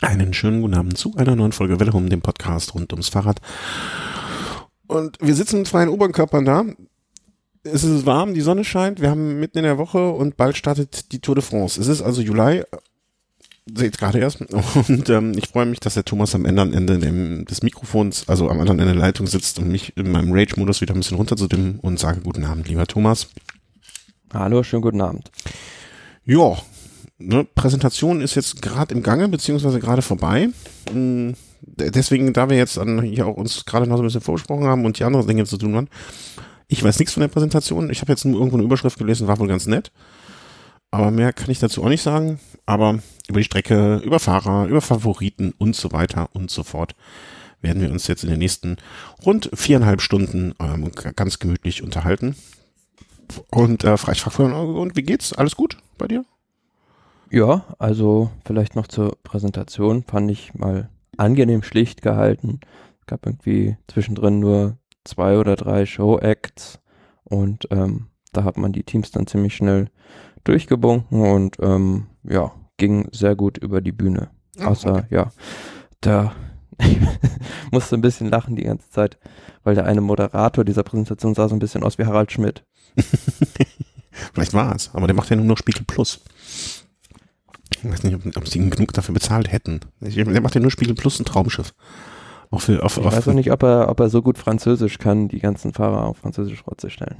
Einen schönen guten Abend zu einer neuen Folge Welle um dem Podcast rund ums Fahrrad. Und wir sitzen mit freien Oberkörpern da. Es ist warm, die Sonne scheint, wir haben mitten in der Woche und bald startet die Tour de France. Es ist also Juli, seht gerade erst. Und ähm, ich freue mich, dass der Thomas am anderen Ende des Mikrofons, also am anderen Ende der Leitung sitzt und mich in meinem Rage-Modus wieder ein bisschen runterzudimmen und sage guten Abend, lieber Thomas. Hallo, schönen guten Abend. Ja, ne, Präsentation ist jetzt gerade im Gange, beziehungsweise gerade vorbei. Mm, deswegen, da wir jetzt an, hier auch uns gerade noch so ein bisschen vorgesprochen haben und die anderen Dinge zu tun waren, ich weiß nichts von der Präsentation. Ich habe jetzt nur irgendwo eine Überschrift gelesen, war wohl ganz nett. Aber mehr kann ich dazu auch nicht sagen. Aber über die Strecke, über Fahrer, über Favoriten und so weiter und so fort werden wir uns jetzt in den nächsten rund viereinhalb Stunden ähm, ganz gemütlich unterhalten. Und äh, ich frage und wie geht's? Alles gut bei dir? Ja, also vielleicht noch zur Präsentation fand ich mal angenehm schlicht gehalten. Es gab irgendwie zwischendrin nur zwei oder drei Show-Acts und ähm, da hat man die Teams dann ziemlich schnell durchgebunken und ähm, ja, ging sehr gut über die Bühne. Außer, okay. ja, da musste ein bisschen lachen die ganze Zeit, weil der eine Moderator dieser Präsentation sah so ein bisschen aus wie Harald Schmidt. Vielleicht war es, aber der macht ja nur noch Spiegel Plus. Ich weiß nicht, ob, ob sie ihn genug dafür bezahlt hätten. Der macht ja nur Spiegel Plus ein Traumschiff. Für, auf, ich auf, weiß auch nicht, ob er, ob er so gut Französisch kann, die ganzen Fahrer auf Französisch vorzustellen.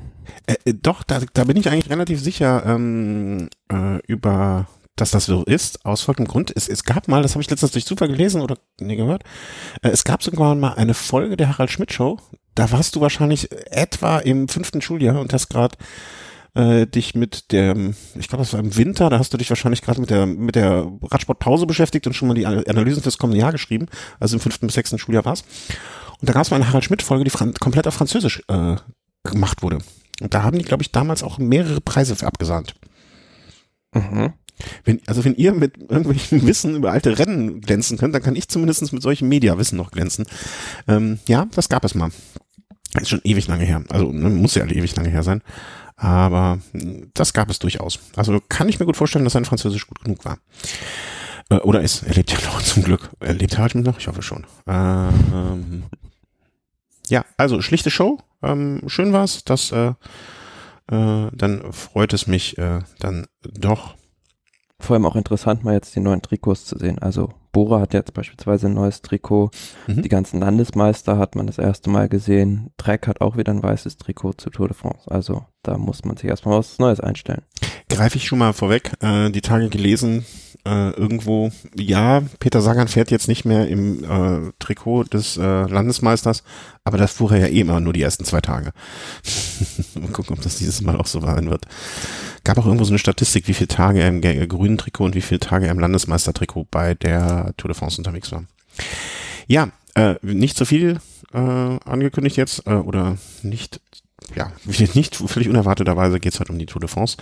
Äh, äh, doch, da, da bin ich eigentlich relativ sicher ähm, äh, über, dass das so ist, aus folgendem Grund. Es, es gab mal, das habe ich letztens durch Zufall gelesen oder nee, gehört, äh, es gab sogar mal eine Folge der Harald Schmidt Show. Da warst du wahrscheinlich etwa im fünften Schuljahr und hast gerade äh, dich mit der, ich glaube, das war im Winter, da hast du dich wahrscheinlich gerade mit der mit der Radsportpause beschäftigt und schon mal die Analysen fürs kommende Jahr geschrieben, also im fünften bis sechsten Schuljahr war's. Und da gab es mal eine Harald Schmidt-Folge, die Fran komplett auf Französisch äh, gemacht wurde. Und da haben die, glaube ich, damals auch mehrere Preise für abgesahnt. Mhm. Wenn, also wenn ihr mit irgendwelchen Wissen über alte Rennen glänzen könnt, dann kann ich zumindest mit solchen Mediawissen noch glänzen. Ähm, ja, das gab es mal. ist schon ewig lange her. Also ne, muss ja ewig lange her sein. Aber das gab es durchaus. Also kann ich mir gut vorstellen, dass sein Französisch gut genug war. Äh, oder ist. Er lebt ja noch zum Glück. Er lebt halt noch? Ich hoffe schon. Ähm, ja, also schlichte Show. Ähm, schön war's. Das, äh, äh, dann freut es mich äh, dann doch. Vor allem auch interessant, mal jetzt die neuen Trikots zu sehen. Also Bora hat jetzt beispielsweise ein neues Trikot. Mhm. Die ganzen Landesmeister hat man das erste Mal gesehen. Trek hat auch wieder ein weißes Trikot zu Tour de France. Also da muss man sich erstmal was Neues einstellen. Greife ich schon mal vorweg. Äh, die Tage gelesen, äh, irgendwo, ja, Peter Sagan fährt jetzt nicht mehr im äh, Trikot des äh, Landesmeisters, aber das fuhr er ja eh immer nur die ersten zwei Tage. mal gucken, ob das dieses Mal auch so sein wird. Gab auch irgendwo so eine Statistik, wie viele Tage er im äh, grünen Trikot und wie viele Tage er im Landesmeistertrikot bei der Tour de France unterwegs war. Ja, äh, nicht so viel äh, angekündigt jetzt äh, oder nicht ja, nicht völlig unerwarteterweise geht es halt um die Tour de France.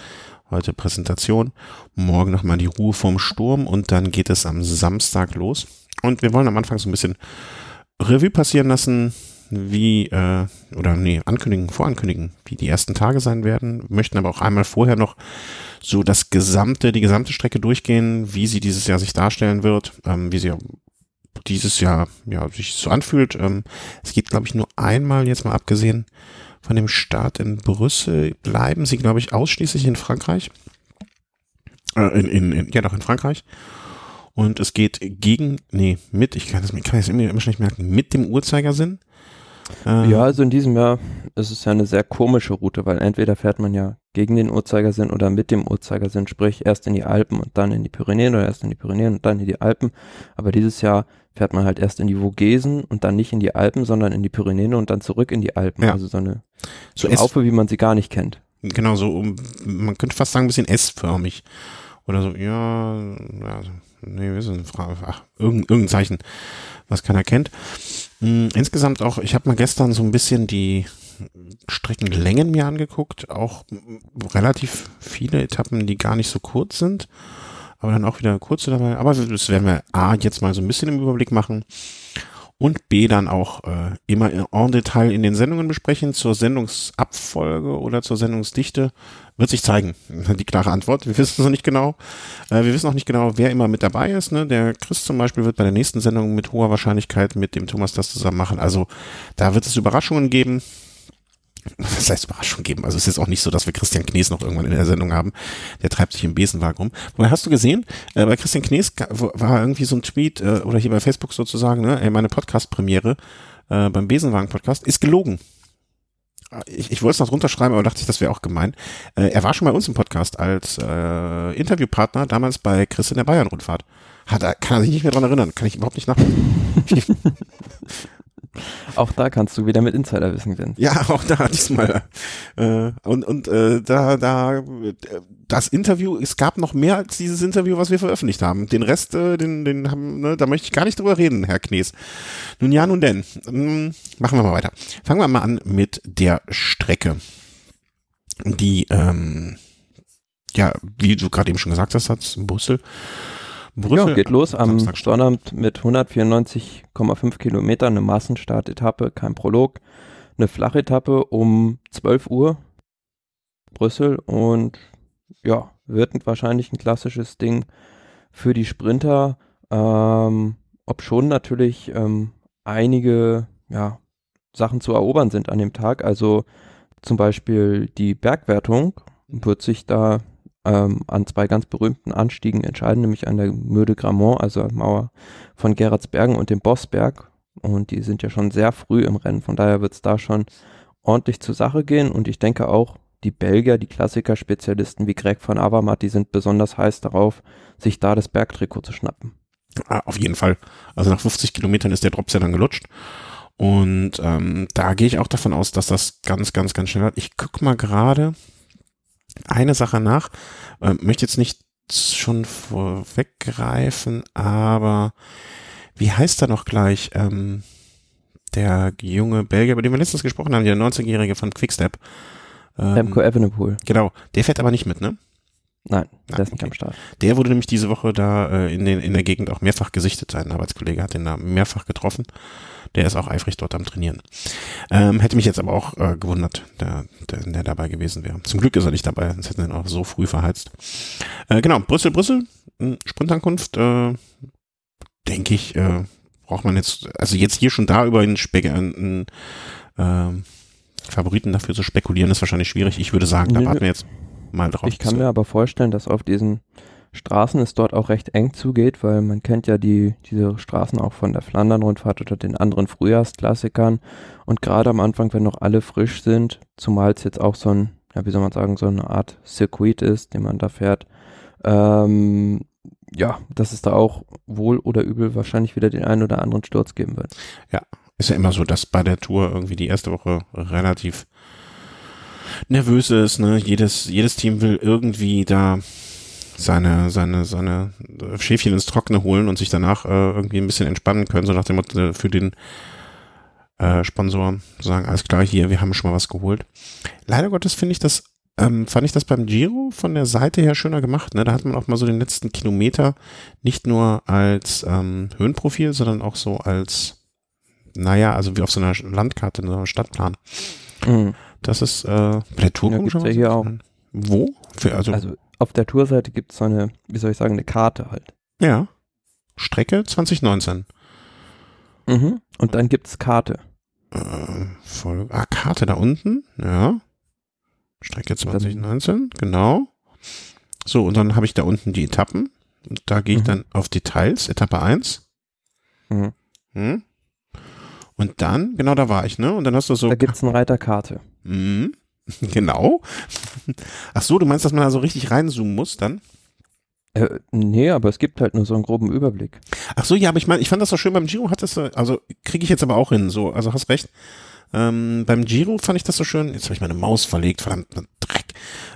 Heute Präsentation, morgen nochmal die Ruhe vorm Sturm und dann geht es am Samstag los. Und wir wollen am Anfang so ein bisschen Revue passieren lassen, wie, äh, oder nee, ankündigen, vorankündigen, wie die ersten Tage sein werden, möchten aber auch einmal vorher noch so das gesamte, die gesamte Strecke durchgehen, wie sie dieses Jahr sich darstellen wird, ähm, wie sie dieses Jahr ja, sich so anfühlt. Ähm, es geht, glaube ich, nur einmal jetzt mal abgesehen von dem Start in Brüssel bleiben sie, glaube ich, ausschließlich in Frankreich. Äh, in, in, in, ja, doch in Frankreich. Und es geht gegen, nee, mit, ich kann ich immer, immer schlecht merken, mit dem Uhrzeigersinn. Äh, ja, also in diesem Jahr ist es ja eine sehr komische Route, weil entweder fährt man ja gegen den Uhrzeigersinn oder mit dem Uhrzeigersinn, sprich erst in die Alpen und dann in die Pyrenäen oder erst in die Pyrenäen und dann in die Alpen. Aber dieses Jahr fährt man halt erst in die Vogesen und dann nicht in die Alpen, sondern in die Pyrenäen und dann zurück in die Alpen. Ja. Also so eine so Laufe, wie man sie gar nicht kennt. Genau, so, man könnte fast sagen, ein bisschen S-förmig. Oder so, ja, ja nee, wir sind, ach, irgendein, irgendein Zeichen, was keiner kennt. Hm, insgesamt auch, ich habe mal gestern so ein bisschen die Streckenlängen mir angeguckt, auch relativ viele Etappen, die gar nicht so kurz sind aber dann auch wieder kurze dabei. Aber das werden wir A jetzt mal so ein bisschen im Überblick machen und B dann auch äh, immer en Detail in den Sendungen besprechen. Zur Sendungsabfolge oder zur Sendungsdichte wird sich zeigen. Die klare Antwort. Wir wissen es noch nicht genau. Äh, wir wissen noch nicht genau, wer immer mit dabei ist. Ne? Der Chris zum Beispiel wird bei der nächsten Sendung mit hoher Wahrscheinlichkeit mit dem Thomas das zusammen machen. Also da wird es Überraschungen geben was heißt Überraschung geben? Also es ist auch nicht so, dass wir Christian Knies noch irgendwann in der Sendung haben. Der treibt sich im Besenwagen rum. Woher hast du gesehen? Äh, bei Christian Knies war irgendwie so ein Tweet äh, oder hier bei Facebook sozusagen, ne? Ey, meine Podcast-Premiere beim Besenwagen-Podcast ist gelogen. Ich, ich wollte es noch drunter schreiben, aber dachte ich, das wäre auch gemein. Äh, er war schon bei uns im Podcast als äh, Interviewpartner, damals bei Chris in der Bayern-Rundfahrt. Hat er, kann er sich nicht mehr dran erinnern. Kann ich überhaupt nicht nachvollziehen. Auch da kannst du wieder mit Insiderwissen glänzen. Ja, auch da diesmal. Äh, und und äh, da, da, das Interview, es gab noch mehr als dieses Interview, was wir veröffentlicht haben. Den Rest, äh, den, den haben, ne, da möchte ich gar nicht drüber reden, Herr Knies. Nun ja, nun denn. Ähm, machen wir mal weiter. Fangen wir mal an mit der Strecke. Die, ähm, ja, wie du gerade eben schon gesagt hast, hat Brüssel Brüssel. Ja, geht los am Sonnabend mit 194,5 Kilometern, eine Massenstartetappe, kein Prolog, eine Flachetappe um 12 Uhr Brüssel. Und ja, wird wahrscheinlich ein klassisches Ding für die Sprinter, ähm, ob schon natürlich ähm, einige ja, Sachen zu erobern sind an dem Tag, also zum Beispiel die Bergwertung wird sich da ähm, an zwei ganz berühmten Anstiegen entscheiden, nämlich an der Mürde Gramont, also Mauer von Gerardsbergen und dem Bossberg. Und die sind ja schon sehr früh im Rennen, von daher wird es da schon ordentlich zur Sache gehen. Und ich denke auch, die Belgier, die Klassiker-Spezialisten wie Greg von Avermaet, die sind besonders heiß darauf, sich da das Bergtrikot zu schnappen. Ah, auf jeden Fall. Also nach 50 Kilometern ist der Drops ja dann gelutscht. Und ähm, da gehe ich auch davon aus, dass das ganz, ganz, ganz schnell hat. Ich guck mal gerade, eine Sache nach. Äh, möchte jetzt nicht schon vorweggreifen, aber wie heißt er noch gleich? Ähm, der junge Belgier, über den wir letztens gesprochen haben, der 19-Jährige von Quickstep. Ähm, Remco Evenepoel. Genau, der fährt aber nicht mit, ne? Nein, der ist nicht okay. am Start. Der wurde nämlich diese Woche da äh, in, den, in der Gegend auch mehrfach gesichtet. Sein Arbeitskollege hat ihn da mehrfach getroffen. Der ist auch eifrig dort am Trainieren. Ähm, hätte mich jetzt aber auch äh, gewundert, der, der, der dabei gewesen wäre. Zum Glück ist er nicht dabei, sonst hätten wir ihn auch so früh verheizt. Äh, genau, Brüssel, Brüssel, Sprintankunft, äh, denke ich, äh, braucht man jetzt, also jetzt hier schon da über einen, Spe einen äh, Favoriten dafür zu spekulieren, ist wahrscheinlich schwierig. Ich würde sagen, da warten wir jetzt mal drauf. Ich kann mir aber vorstellen, dass auf diesen Straßen es dort auch recht eng zugeht, weil man kennt ja die, diese Straßen auch von der Flandern-Rundfahrt oder den anderen Frühjahrsklassikern. Und gerade am Anfang, wenn noch alle frisch sind, zumal es jetzt auch so ein, ja, wie soll man sagen, so eine Art Circuit ist, den man da fährt, ähm, ja, dass es da auch wohl oder übel wahrscheinlich wieder den einen oder anderen Sturz geben wird. Ja, ist ja immer so, dass bei der Tour irgendwie die erste Woche relativ nervös ist, ne? Jedes, jedes Team will irgendwie da seine, seine, seine Schäfchen ins Trockene holen und sich danach äh, irgendwie ein bisschen entspannen können, so nach dem Motto äh, für den äh, Sponsor sagen, alles klar, hier, wir haben schon mal was geholt. Leider Gottes finde ich das, ähm, fand ich das beim Giro von der Seite her schöner gemacht. Ne? Da hat man auch mal so den letzten Kilometer nicht nur als ähm, Höhenprofil, sondern auch so als, naja, also wie auf so einer Landkarte, in so einem Stadtplan. Mhm. Das ist äh, bei der Tour ja, ja hier auch. Wo? Für, also, also auf der Tourseite gibt es so eine, wie soll ich sagen, eine Karte halt. Ja. Strecke 2019. Mhm. Und dann gibt es Karte. Äh, voll, ah, Karte da unten, ja. Strecke 2019, genau. So, und dann habe ich da unten die Etappen. Und da gehe ich mhm. dann auf Details, Etappe 1. Mhm. Hm. Und dann, genau da war ich, ne? Und dann hast du so. Da gibt es eine Reiterkarte. Mhm. Genau. Ach so, du meinst, dass man da so richtig reinzoomen muss dann? Äh, nee, aber es gibt halt nur so einen groben Überblick. Ach so, ja, aber ich meine, ich fand das so schön beim Giro, hat das, also kriege ich jetzt aber auch hin, so, also hast recht. Ähm, beim Giro fand ich das so schön, jetzt habe ich meine Maus verlegt, verdammt, Dreck.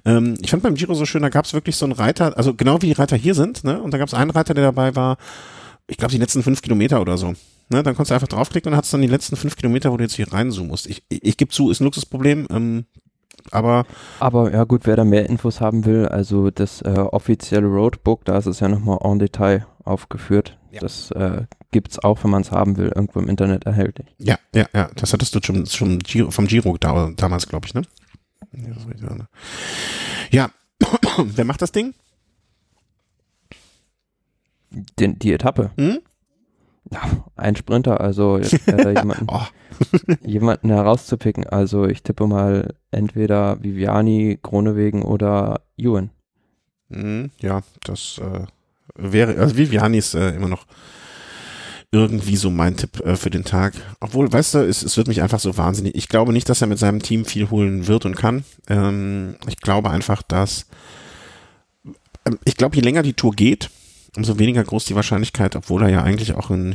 Ähm, ich fand beim Giro so schön, da gab es wirklich so einen Reiter, also genau wie die Reiter hier sind, ne? Und da gab es einen Reiter, der dabei war, ich glaube, die letzten fünf Kilometer oder so. Ne, dann konntest du einfach draufklicken und hast dann die letzten fünf Kilometer, wo du jetzt hier reinzoomen musst. Ich, ich, ich gebe zu, ist ein Luxusproblem. Ähm, aber. Aber ja gut, wer da mehr Infos haben will, also das äh, offizielle Roadbook, da ist es ja nochmal en Detail aufgeführt. Ja. Das äh, gibt es auch, wenn man es haben will, irgendwo im Internet erhältlich. Ja, ja, ja. Das hattest du schon, schon Giro, vom Giro da, damals, glaube ich, ne? Ja, wer macht das Ding? Den, die Etappe. Hm? Ein Sprinter, also äh, jemanden, oh. jemanden herauszupicken. Also ich tippe mal entweder Viviani, Kronewegen oder Ewan. Hm, ja, das äh, wäre, also Viviani ist äh, immer noch irgendwie so mein Tipp äh, für den Tag. Obwohl, weißt du, es, es wird mich einfach so wahnsinnig. Ich glaube nicht, dass er mit seinem Team viel holen wird und kann. Ähm, ich glaube einfach, dass ähm, ich glaube, je länger die Tour geht, umso weniger groß die Wahrscheinlichkeit, obwohl er ja eigentlich auch ein,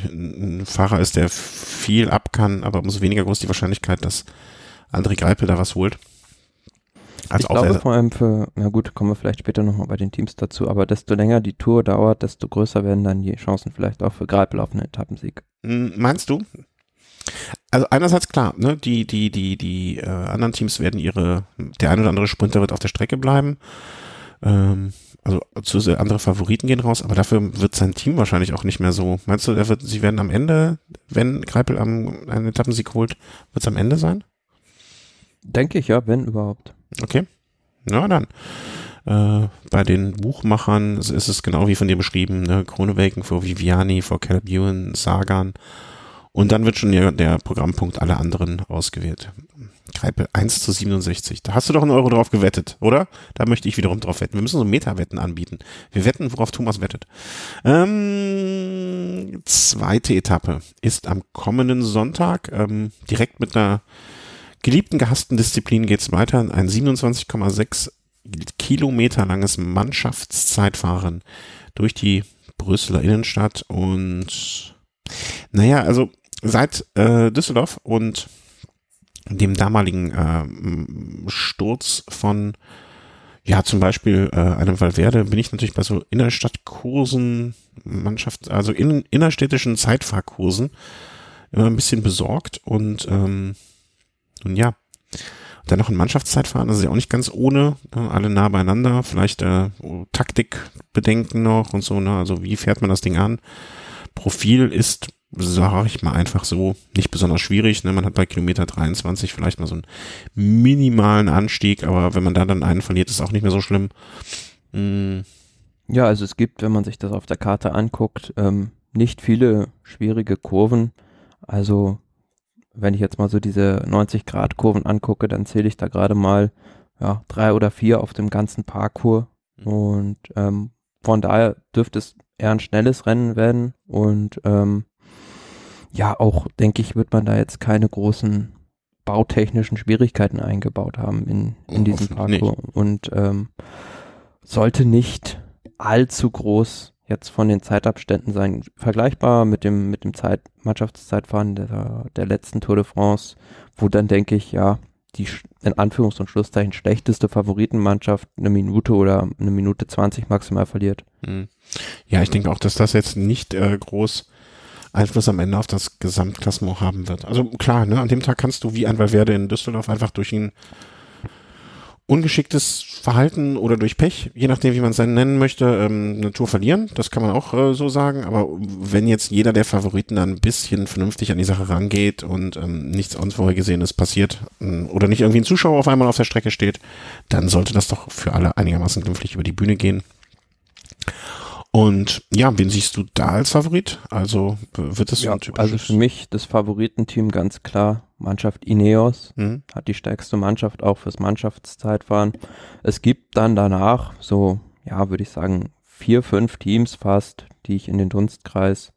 ein Fahrer ist, der viel ab kann, aber umso weniger groß die Wahrscheinlichkeit, dass André Greipel da was holt. Also ich glaube vor allem für, na gut, kommen wir vielleicht später nochmal bei den Teams dazu, aber desto länger die Tour dauert, desto größer werden dann die Chancen vielleicht auch für Greipel auf einen Etappensieg. Hm, meinst du? Also einerseits klar, ne, die, die, die, die äh, anderen Teams werden ihre, der ein oder andere Sprinter wird auf der Strecke bleiben. Ähm, also zu andere Favoriten gehen raus, aber dafür wird sein Team wahrscheinlich auch nicht mehr so. Meinst du, er wird, sie werden am Ende, wenn Greipel am, einen Etappensieg holt, wird es am Ende sein? Denke ich, ja, wenn überhaupt. Okay. Na dann. Äh, bei den Buchmachern ist es genau wie von dir beschrieben, ne? Kronewaken vor Viviani, vor Caleb Ewan, Sagan. Und dann wird schon der, der Programmpunkt alle anderen ausgewählt. Greipel 1 zu 67. Da hast du doch einen Euro drauf gewettet, oder? Da möchte ich wiederum drauf wetten. Wir müssen so Meta-Wetten anbieten. Wir wetten, worauf Thomas wettet. Ähm, zweite Etappe ist am kommenden Sonntag ähm, direkt mit einer geliebten, gehassten Disziplin geht's weiter. Ein 27,6 Kilometer langes Mannschaftszeitfahren durch die Brüsseler Innenstadt und naja, also seit äh, Düsseldorf und dem damaligen äh, Sturz von ja, zum Beispiel äh, einem Valverde bin ich natürlich bei so Innerstadtkursen, Mannschaft, also in, innerstädtischen Zeitfahrkursen immer ein bisschen besorgt und ähm, nun ja. Und dann noch ein Mannschaftszeitfahren, das ist ja auch nicht ganz ohne, ne? alle nah beieinander, vielleicht äh, Taktikbedenken noch und so, ne? Also wie fährt man das Ding an? Profil ist, sage ich mal einfach so, nicht besonders schwierig. Ne? Man hat bei Kilometer 23 vielleicht mal so einen minimalen Anstieg, aber wenn man da dann einen verliert, ist auch nicht mehr so schlimm. Mm. Ja, also es gibt, wenn man sich das auf der Karte anguckt, ähm, nicht viele schwierige Kurven. Also wenn ich jetzt mal so diese 90-Grad-Kurven angucke, dann zähle ich da gerade mal ja, drei oder vier auf dem ganzen Parcours. Mhm. Und ähm, von daher dürfte es eher ein schnelles Rennen werden. Und ähm, ja, auch denke ich, wird man da jetzt keine großen bautechnischen Schwierigkeiten eingebaut haben in, in diesem. Nicht. Und ähm, sollte nicht allzu groß jetzt von den Zeitabständen sein. Vergleichbar mit dem, mit dem Zeit, Mannschaftszeitfahren der, der letzten Tour de France, wo dann denke ich, ja, die in Anführungs- und Schlusszeichen schlechteste Favoritenmannschaft eine Minute oder eine Minute 20 maximal verliert. Hm. Ja, ich denke auch, dass das jetzt nicht äh, groß Einfluss am Ende auf das Gesamtklassement haben wird. Also klar, ne, an dem Tag kannst du wie ein Valverde in Düsseldorf einfach durch ihn ungeschicktes Verhalten oder durch Pech, je nachdem, wie man es nennen möchte, ähm, eine Tour verlieren. Das kann man auch äh, so sagen. Aber wenn jetzt jeder der Favoriten dann ein bisschen vernünftig an die Sache rangeht und ähm, nichts Unvorhergesehenes passiert äh, oder nicht irgendwie ein Zuschauer auf einmal auf der Strecke steht, dann sollte das doch für alle einigermaßen glimpflich über die Bühne gehen. Und ja, wen siehst du da als Favorit? Also wird es ja, so ein Also für mich das Favoritenteam ganz klar Mannschaft Ineos, mhm. hat die stärkste Mannschaft auch fürs Mannschaftszeitfahren. Es gibt dann danach so, ja, würde ich sagen, vier, fünf Teams fast, die ich in den Dunstkreis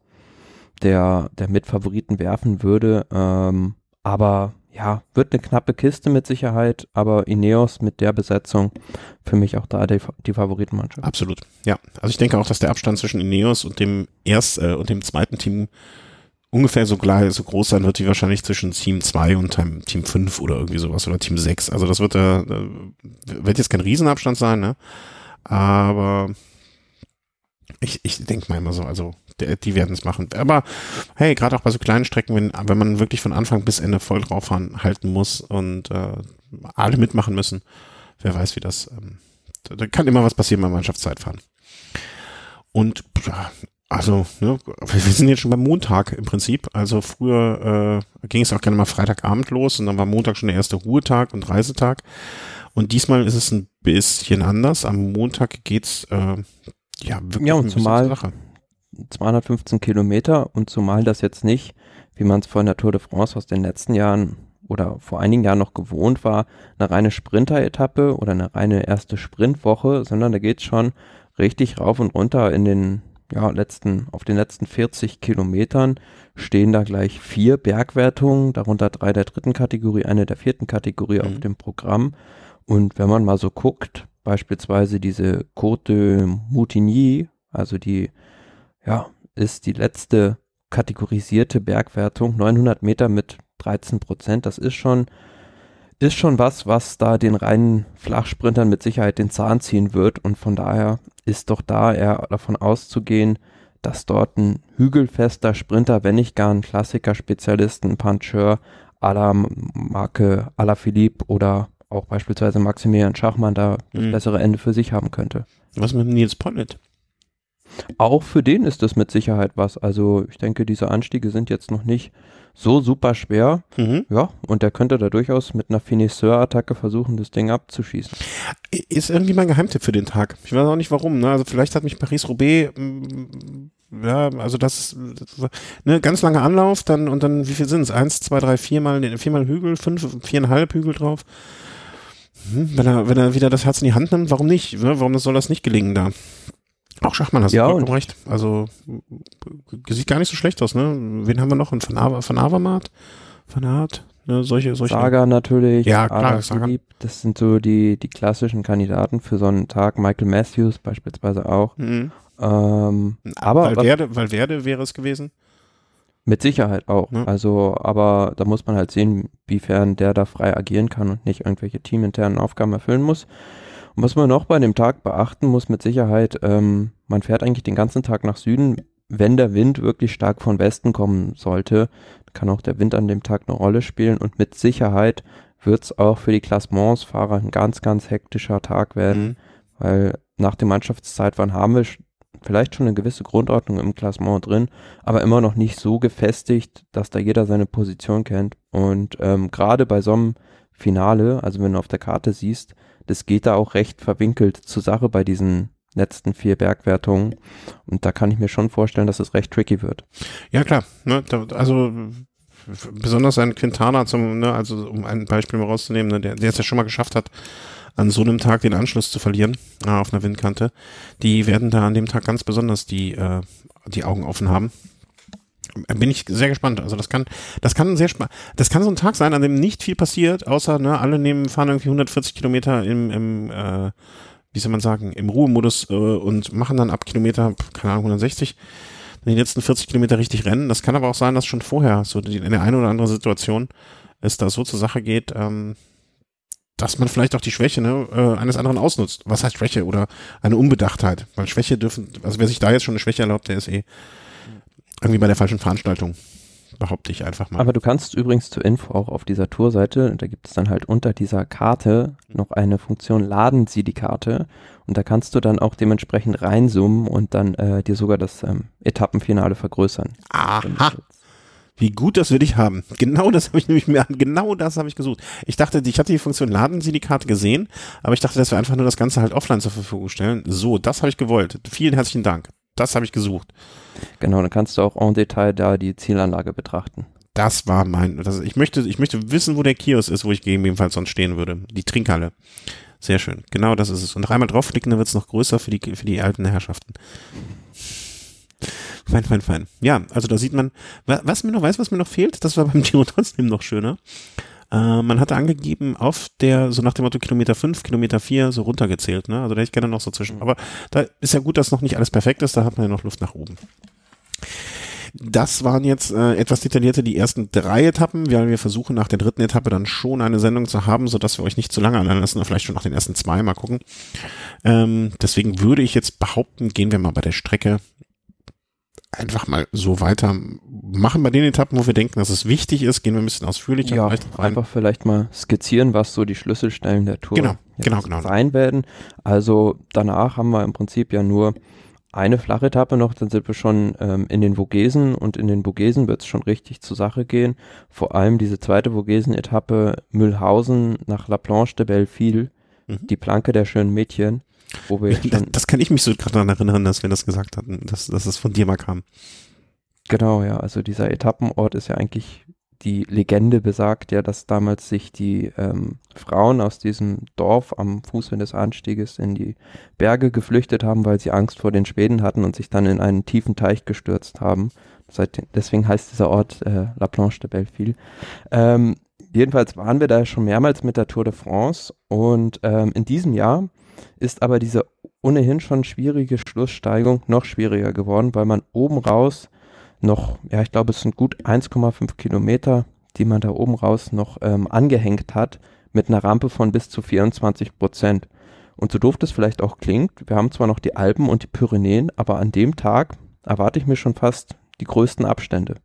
der, der Mitfavoriten werfen würde. Ähm, aber ja, wird eine knappe Kiste mit Sicherheit, aber Ineos mit der Besetzung für mich auch da die, die Favoritenmannschaft. Absolut, ja. Also ich denke auch, dass der Abstand zwischen Ineos und dem erst äh, und dem zweiten Team ungefähr so, gleich, so groß sein wird wie wahrscheinlich zwischen Team 2 und Team 5 oder irgendwie sowas oder Team 6. Also das wird, äh, wird jetzt kein Riesenabstand sein, ne? Aber ich, ich denke mal immer so, also die, werden es machen. Aber hey, gerade auch bei so kleinen Strecken, wenn, wenn man wirklich von Anfang bis Ende voll drauf halten muss und äh, alle mitmachen müssen, wer weiß, wie das, ähm, da, da kann immer was passieren beim Mannschaftszeitfahren. Und ja, Also, ne, wir sind jetzt schon beim Montag im Prinzip. Also früher äh, ging es auch gerne mal Freitagabend los und dann war Montag schon der erste Ruhetag und Reisetag. Und diesmal ist es ein bisschen anders. Am Montag geht's äh, ja wirklich Ja, und zumal- zur Sache. 215 Kilometer und zumal das jetzt nicht, wie man es von der Tour de France aus den letzten Jahren oder vor einigen Jahren noch gewohnt war, eine reine Sprinter-Etappe oder eine reine erste Sprintwoche, sondern da geht schon richtig rauf und runter in den ja, letzten, auf den letzten 40 Kilometern stehen da gleich vier Bergwertungen, darunter drei der dritten Kategorie, eine der vierten Kategorie Mhm. auf dem Programm. Und wenn man mal so guckt, beispielsweise diese Côte de Moutigny, also die ja, ist die letzte kategorisierte Bergwertung, 900 Meter mit 13 Prozent. Das ist schon, ist schon was, was da den reinen Flachsprintern mit Sicherheit den Zahn ziehen wird. Und von daher ist doch da eher davon auszugehen, dass dort ein hügelfester Sprinter, wenn nicht gar ein Klassiker-Spezialist, ein Puncheur à la Marke à la Philippe oder auch beispielsweise Maximilian Schachmann da das Mhm. bessere Ende für sich haben könnte. Was mit Nils Pollitt? Auch für den ist das mit Sicherheit was. Also ich denke, diese Anstiege sind jetzt noch nicht so super schwer. Mhm. Ja, und der könnte da durchaus mit einer Finisseur-Attacke versuchen, das Ding abzuschießen. Ist irgendwie mein Geheimtipp für den Tag. Ich weiß auch nicht warum. Ne? Also vielleicht hat mich Paris-Roubaix, mm, ja, also das, das ne, ganz langer Anlauf, dann und dann, wie viel sind es? Eins, zwei, drei, viermal, viermal Hügel, fünf, viereinhalb Hügel drauf. Hm, wenn er, wenn er wieder das Herz in die Hand nimmt, warum nicht? Ne? Warum soll das nicht gelingen da? Auch Schachmann hast du Ja, vollkommen und- recht. Also sieht gar nicht so schlecht aus, ne? Wen haben wir noch? Ein Van, Aver, Van Avermaet? Van Aert? Ne, solche, solche. Saga natürlich, Ja, klar, Saga. Das sind so die, die klassischen Kandidaten für so einen Tag. Michael Matthews beispielsweise auch. Mhm. Ähm, aber Valverde, Valverde wäre es gewesen. Mit Sicherheit auch. Ja. Also, aber da muss man halt sehen, wiefern der da frei agieren kann und nicht irgendwelche teaminternen Aufgaben erfüllen muss. Und was man noch bei dem Tag beachten muss, mit Sicherheit, ähm, man fährt eigentlich den ganzen Tag nach Süden. Wenn der Wind wirklich stark von Westen kommen sollte, kann auch der Wind an dem Tag eine Rolle spielen und mit Sicherheit wird es auch für die Klassementsfahrer ein ganz, ganz hektischer Tag werden Mhm. weil nach dem Mannschaftszeitfahren haben wir vielleicht schon eine gewisse Grundordnung im Klassement drin, aber immer noch nicht so gefestigt, dass da jeder seine Position kennt. Und ähm, gerade bei so einem Finale, also wenn du auf der Karte siehst, das geht da auch recht verwinkelt zur Sache bei diesen letzten vier Bergwertungen. Und da kann ich mir schon vorstellen, dass es recht tricky wird. Ja, klar. Ne, also besonders ein Quintana, zum, ne, also um ein Beispiel mal rauszunehmen, ne, der, der es ja schon mal geschafft hat, an so einem Tag den Anschluss zu verlieren äh, auf einer Windkante, die werden da an dem Tag ganz besonders die, äh, die Augen offen haben. Bin ich sehr gespannt. Also das kann, das kann sehr spannend. Das kann so ein Tag sein, an dem nicht viel passiert, außer ne, alle nehmen fahren irgendwie 140 Kilometer im, im äh, wie soll man sagen, im Ruhemodus äh, und machen dann ab Kilometer, keine Ahnung, 160 die letzten 40 Kilometer richtig rennen. Das kann aber auch sein, dass schon vorher so in der einen oder anderen Situation es da so zur Sache geht, ähm, dass man vielleicht auch die Schwäche ne, äh, eines anderen ausnutzt. Was heißt Schwäche oder eine Unbedachtheit? Weil Schwäche dürfen, also wer sich da jetzt schon eine Schwäche erlaubt, der ist eh irgendwie bei der falschen Veranstaltung, behaupte ich einfach mal. Aber du kannst übrigens zur Info auch auf dieser Tourseite, da gibt es dann halt unter dieser Karte noch eine Funktion, laden Sie die Karte. Und da kannst du dann auch dementsprechend reinzoomen und dann äh, dir sogar das ähm, Etappenfinale vergrößern. Aha, wie gut das will ich haben. Genau das habe ich nämlich mir, genau das habe ich gesucht. Ich dachte, ich hatte die Funktion laden Sie die Karte gesehen, aber ich dachte, dass wir einfach nur das Ganze halt offline zur Verfügung stellen. So, das habe ich gewollt. Vielen herzlichen Dank. Das habe ich gesucht. Genau, dann kannst du auch en Detail da die Zielanlage betrachten. Das war mein, das, ich möchte, ich möchte wissen, wo der Kiosk ist, wo ich gegebenenfalls sonst stehen würde. Die Trinkhalle. Sehr schön. Genau das ist es. Und dreimal draufklicken, dann wird es noch größer für die, für die alten Herrschaften. Fein, fein, fein. Ja, also da sieht man, wa- was mir noch, weiß, was mir noch fehlt, das war beim Giro trotzdem noch schöner. Äh, man hatte angegeben, auf der, so nach dem Motto Kilometer 5, Kilometer 4, so runtergezählt, ne? Also da hätte ich gerne noch so zwischen. Aber da ist ja gut, dass noch nicht alles perfekt ist, da hat man ja noch Luft nach oben. Das waren jetzt äh, etwas detaillierte die ersten drei Etappen, weil wir versuchen nach der dritten Etappe dann schon eine Sendung zu haben, sodass wir euch nicht zu lange allein lassen, oder vielleicht schon nach den ersten zwei mal gucken. Ähm, deswegen würde ich jetzt behaupten, gehen wir mal bei der Strecke einfach mal so weiter. Machen bei den Etappen, wo wir denken, dass es wichtig ist, gehen wir ein bisschen ausführlicher Ja, vielleicht rein. einfach vielleicht mal skizzieren, was so die Schlüsselstellen der Tour Genau, genau, genau. sein werden. Also danach haben wir im Prinzip ja nur eine flache Etappe noch, dann sind wir schon ähm, in den Vogesen und in den Vogesen wird es schon richtig zur Sache gehen. Vor allem diese zweite Vogesen-Etappe Mühlhausen nach La Planche de Belleville, mhm. die Planke der schönen Mädchen. Wo wir das, das kann ich mich so gerade daran erinnern, dass wir das gesagt hatten, dass, dass es von dir mal kam. Genau, ja, also dieser Etappenort ist ja eigentlich die Legende besagt ja, dass damals sich die ähm, Frauen aus diesem Dorf am Fuße des Anstieges in die Berge geflüchtet haben, weil sie Angst vor den Schweden hatten und sich dann in einen tiefen Teich gestürzt haben. Seit, deswegen heißt dieser Ort äh, La Planche de Belleville. Ähm, jedenfalls waren wir da schon mehrmals mit der Tour de France und ähm, in diesem Jahr ist aber diese ohnehin schon schwierige Schlusssteigung noch schwieriger geworden, weil man oben raus noch, ja, ich glaube, es sind gut 1,5 Kilometer, die man da oben raus noch ähm, angehängt hat, mit einer Rampe von bis zu 24 Prozent. Und so doof das vielleicht auch klingt, wir haben zwar noch die Alpen und die Pyrenäen, aber an dem Tag erwarte ich mir schon fast die größten Abstände.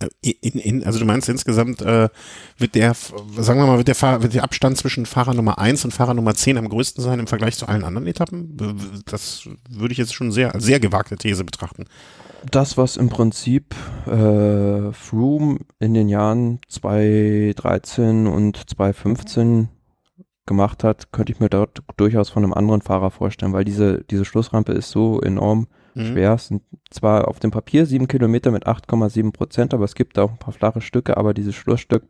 Äh, in, in, also du meinst insgesamt äh, wird der, sagen wir mal, wird der, Fahr wird der Abstand zwischen Fahrer Nummer 1 und Fahrer Nummer 10 am größten sein im Vergleich zu allen anderen Etappen? Das würde ich jetzt schon sehr, sehr gewagte These betrachten das, was im Prinzip äh, Froome in den Jahren 2013 und 2015 gemacht hat, könnte ich mir dort durchaus von einem anderen Fahrer vorstellen, weil diese, diese Schlussrampe ist so enorm mhm. schwer. Es sind zwar auf dem Papier sieben Kilometer mit 8,7 Prozent, aber es gibt auch ein paar flache Stücke, aber dieses Schlussstück,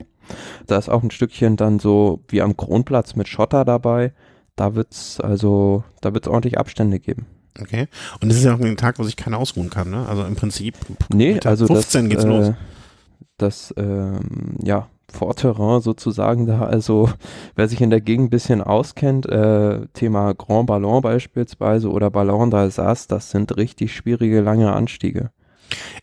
da ist auch ein Stückchen dann so wie am Kronplatz mit Schotter dabei. Da wird's also, da wird's ordentlich Abstände geben. Okay. Und das ist ja auch ein Tag, wo sich keiner ausruhen kann, ne? Also im Prinzip. Nee, also 15 das, geht's äh, los. Das, ähm, ja, Vorterrain sozusagen da, also wer sich in der Gegend ein bisschen auskennt, äh, Thema Grand Ballon beispielsweise oder Ballon d'Alsace, das sind richtig schwierige, lange Anstiege.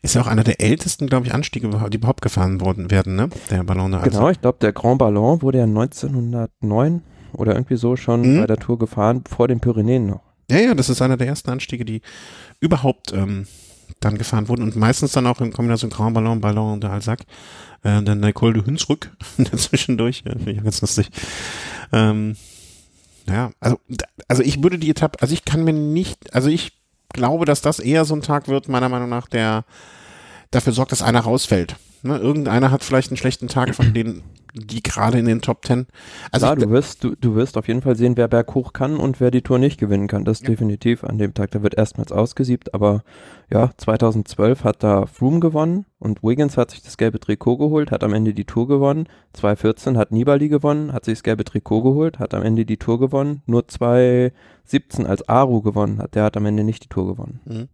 Ist ja auch einer der ältesten, glaube ich, Anstiege, die überhaupt gefahren worden werden, ne? Der Ballon d'Alsace. Genau, ich glaube, der Grand Ballon wurde ja 1909 oder irgendwie so schon mhm. bei der Tour gefahren, vor den Pyrenäen noch. Ja, ja, das ist einer der ersten Anstiege, die überhaupt ähm, dann gefahren wurden und meistens dann auch in Kombination Grand Ballon, Ballon und Alsac. Äh, dann der Col de Hunsrück dazwischendurch, ja, finde ich ganz lustig. Ähm, ja, also, also ich würde die Etappe, also ich kann mir nicht, also ich glaube, dass das eher so ein Tag wird, meiner Meinung nach, der dafür sorgt, dass einer rausfällt. Ne? Irgendeiner hat vielleicht einen schlechten Tag, von denen die gerade in den Top Ten. Also Klar, du wirst, du, du wirst auf jeden Fall sehen, wer berghoch kann und wer die Tour nicht gewinnen kann. Das ja. definitiv an dem Tag. Da wird erstmals ausgesiebt, aber ja, 2012 hat da Froome gewonnen und Wiggins hat sich das gelbe Trikot geholt, hat am Ende die Tour gewonnen. 2014 hat Nibali gewonnen, hat sich das gelbe Trikot geholt, hat am Ende die Tour gewonnen. Nur 2017 als Aru gewonnen hat, der hat am Ende nicht die Tour gewonnen. Mhm.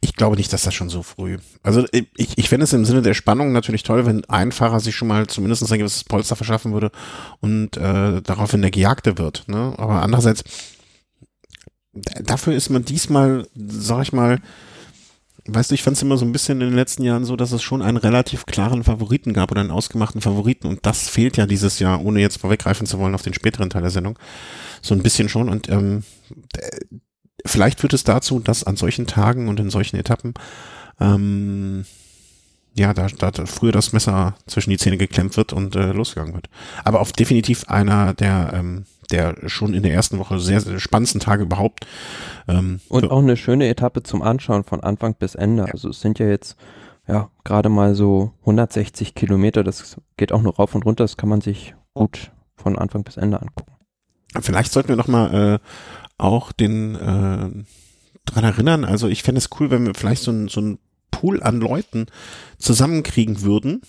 Ich glaube nicht, dass das schon so früh. Also ich, ich fände es im Sinne der Spannung natürlich toll, wenn ein Fahrer sich schon mal zumindest ein gewisses Polster verschaffen würde und äh, daraufhin der Gejagte wird. Ne? Aber andererseits, dafür ist man diesmal, sag ich mal, weißt du, ich fand es immer so ein bisschen in den letzten Jahren so, dass es schon einen relativ klaren Favoriten gab oder einen ausgemachten Favoriten und das fehlt ja dieses Jahr, ohne jetzt vorweggreifen zu wollen auf den späteren Teil der Sendung, so ein bisschen schon und ähm, vielleicht führt es dazu, dass an solchen Tagen und in solchen Etappen ähm, ja, da, da früher das Messer zwischen die Zähne geklemmt wird und äh, losgegangen wird. Aber auf definitiv einer der, ähm, der schon in der ersten Woche sehr, sehr spannendsten Tage überhaupt. Ähm, und auch eine schöne Etappe zum Anschauen von Anfang bis Ende. Ja. Also es sind ja jetzt ja gerade mal so 160 Kilometer. Das geht auch nur rauf und runter. Das kann man sich gut von Anfang bis Ende angucken. Vielleicht sollten wir noch mal äh, auch den äh, dran erinnern. Also ich fände es cool, wenn wir vielleicht so ein, so ein Pool an Leuten zusammenkriegen würden.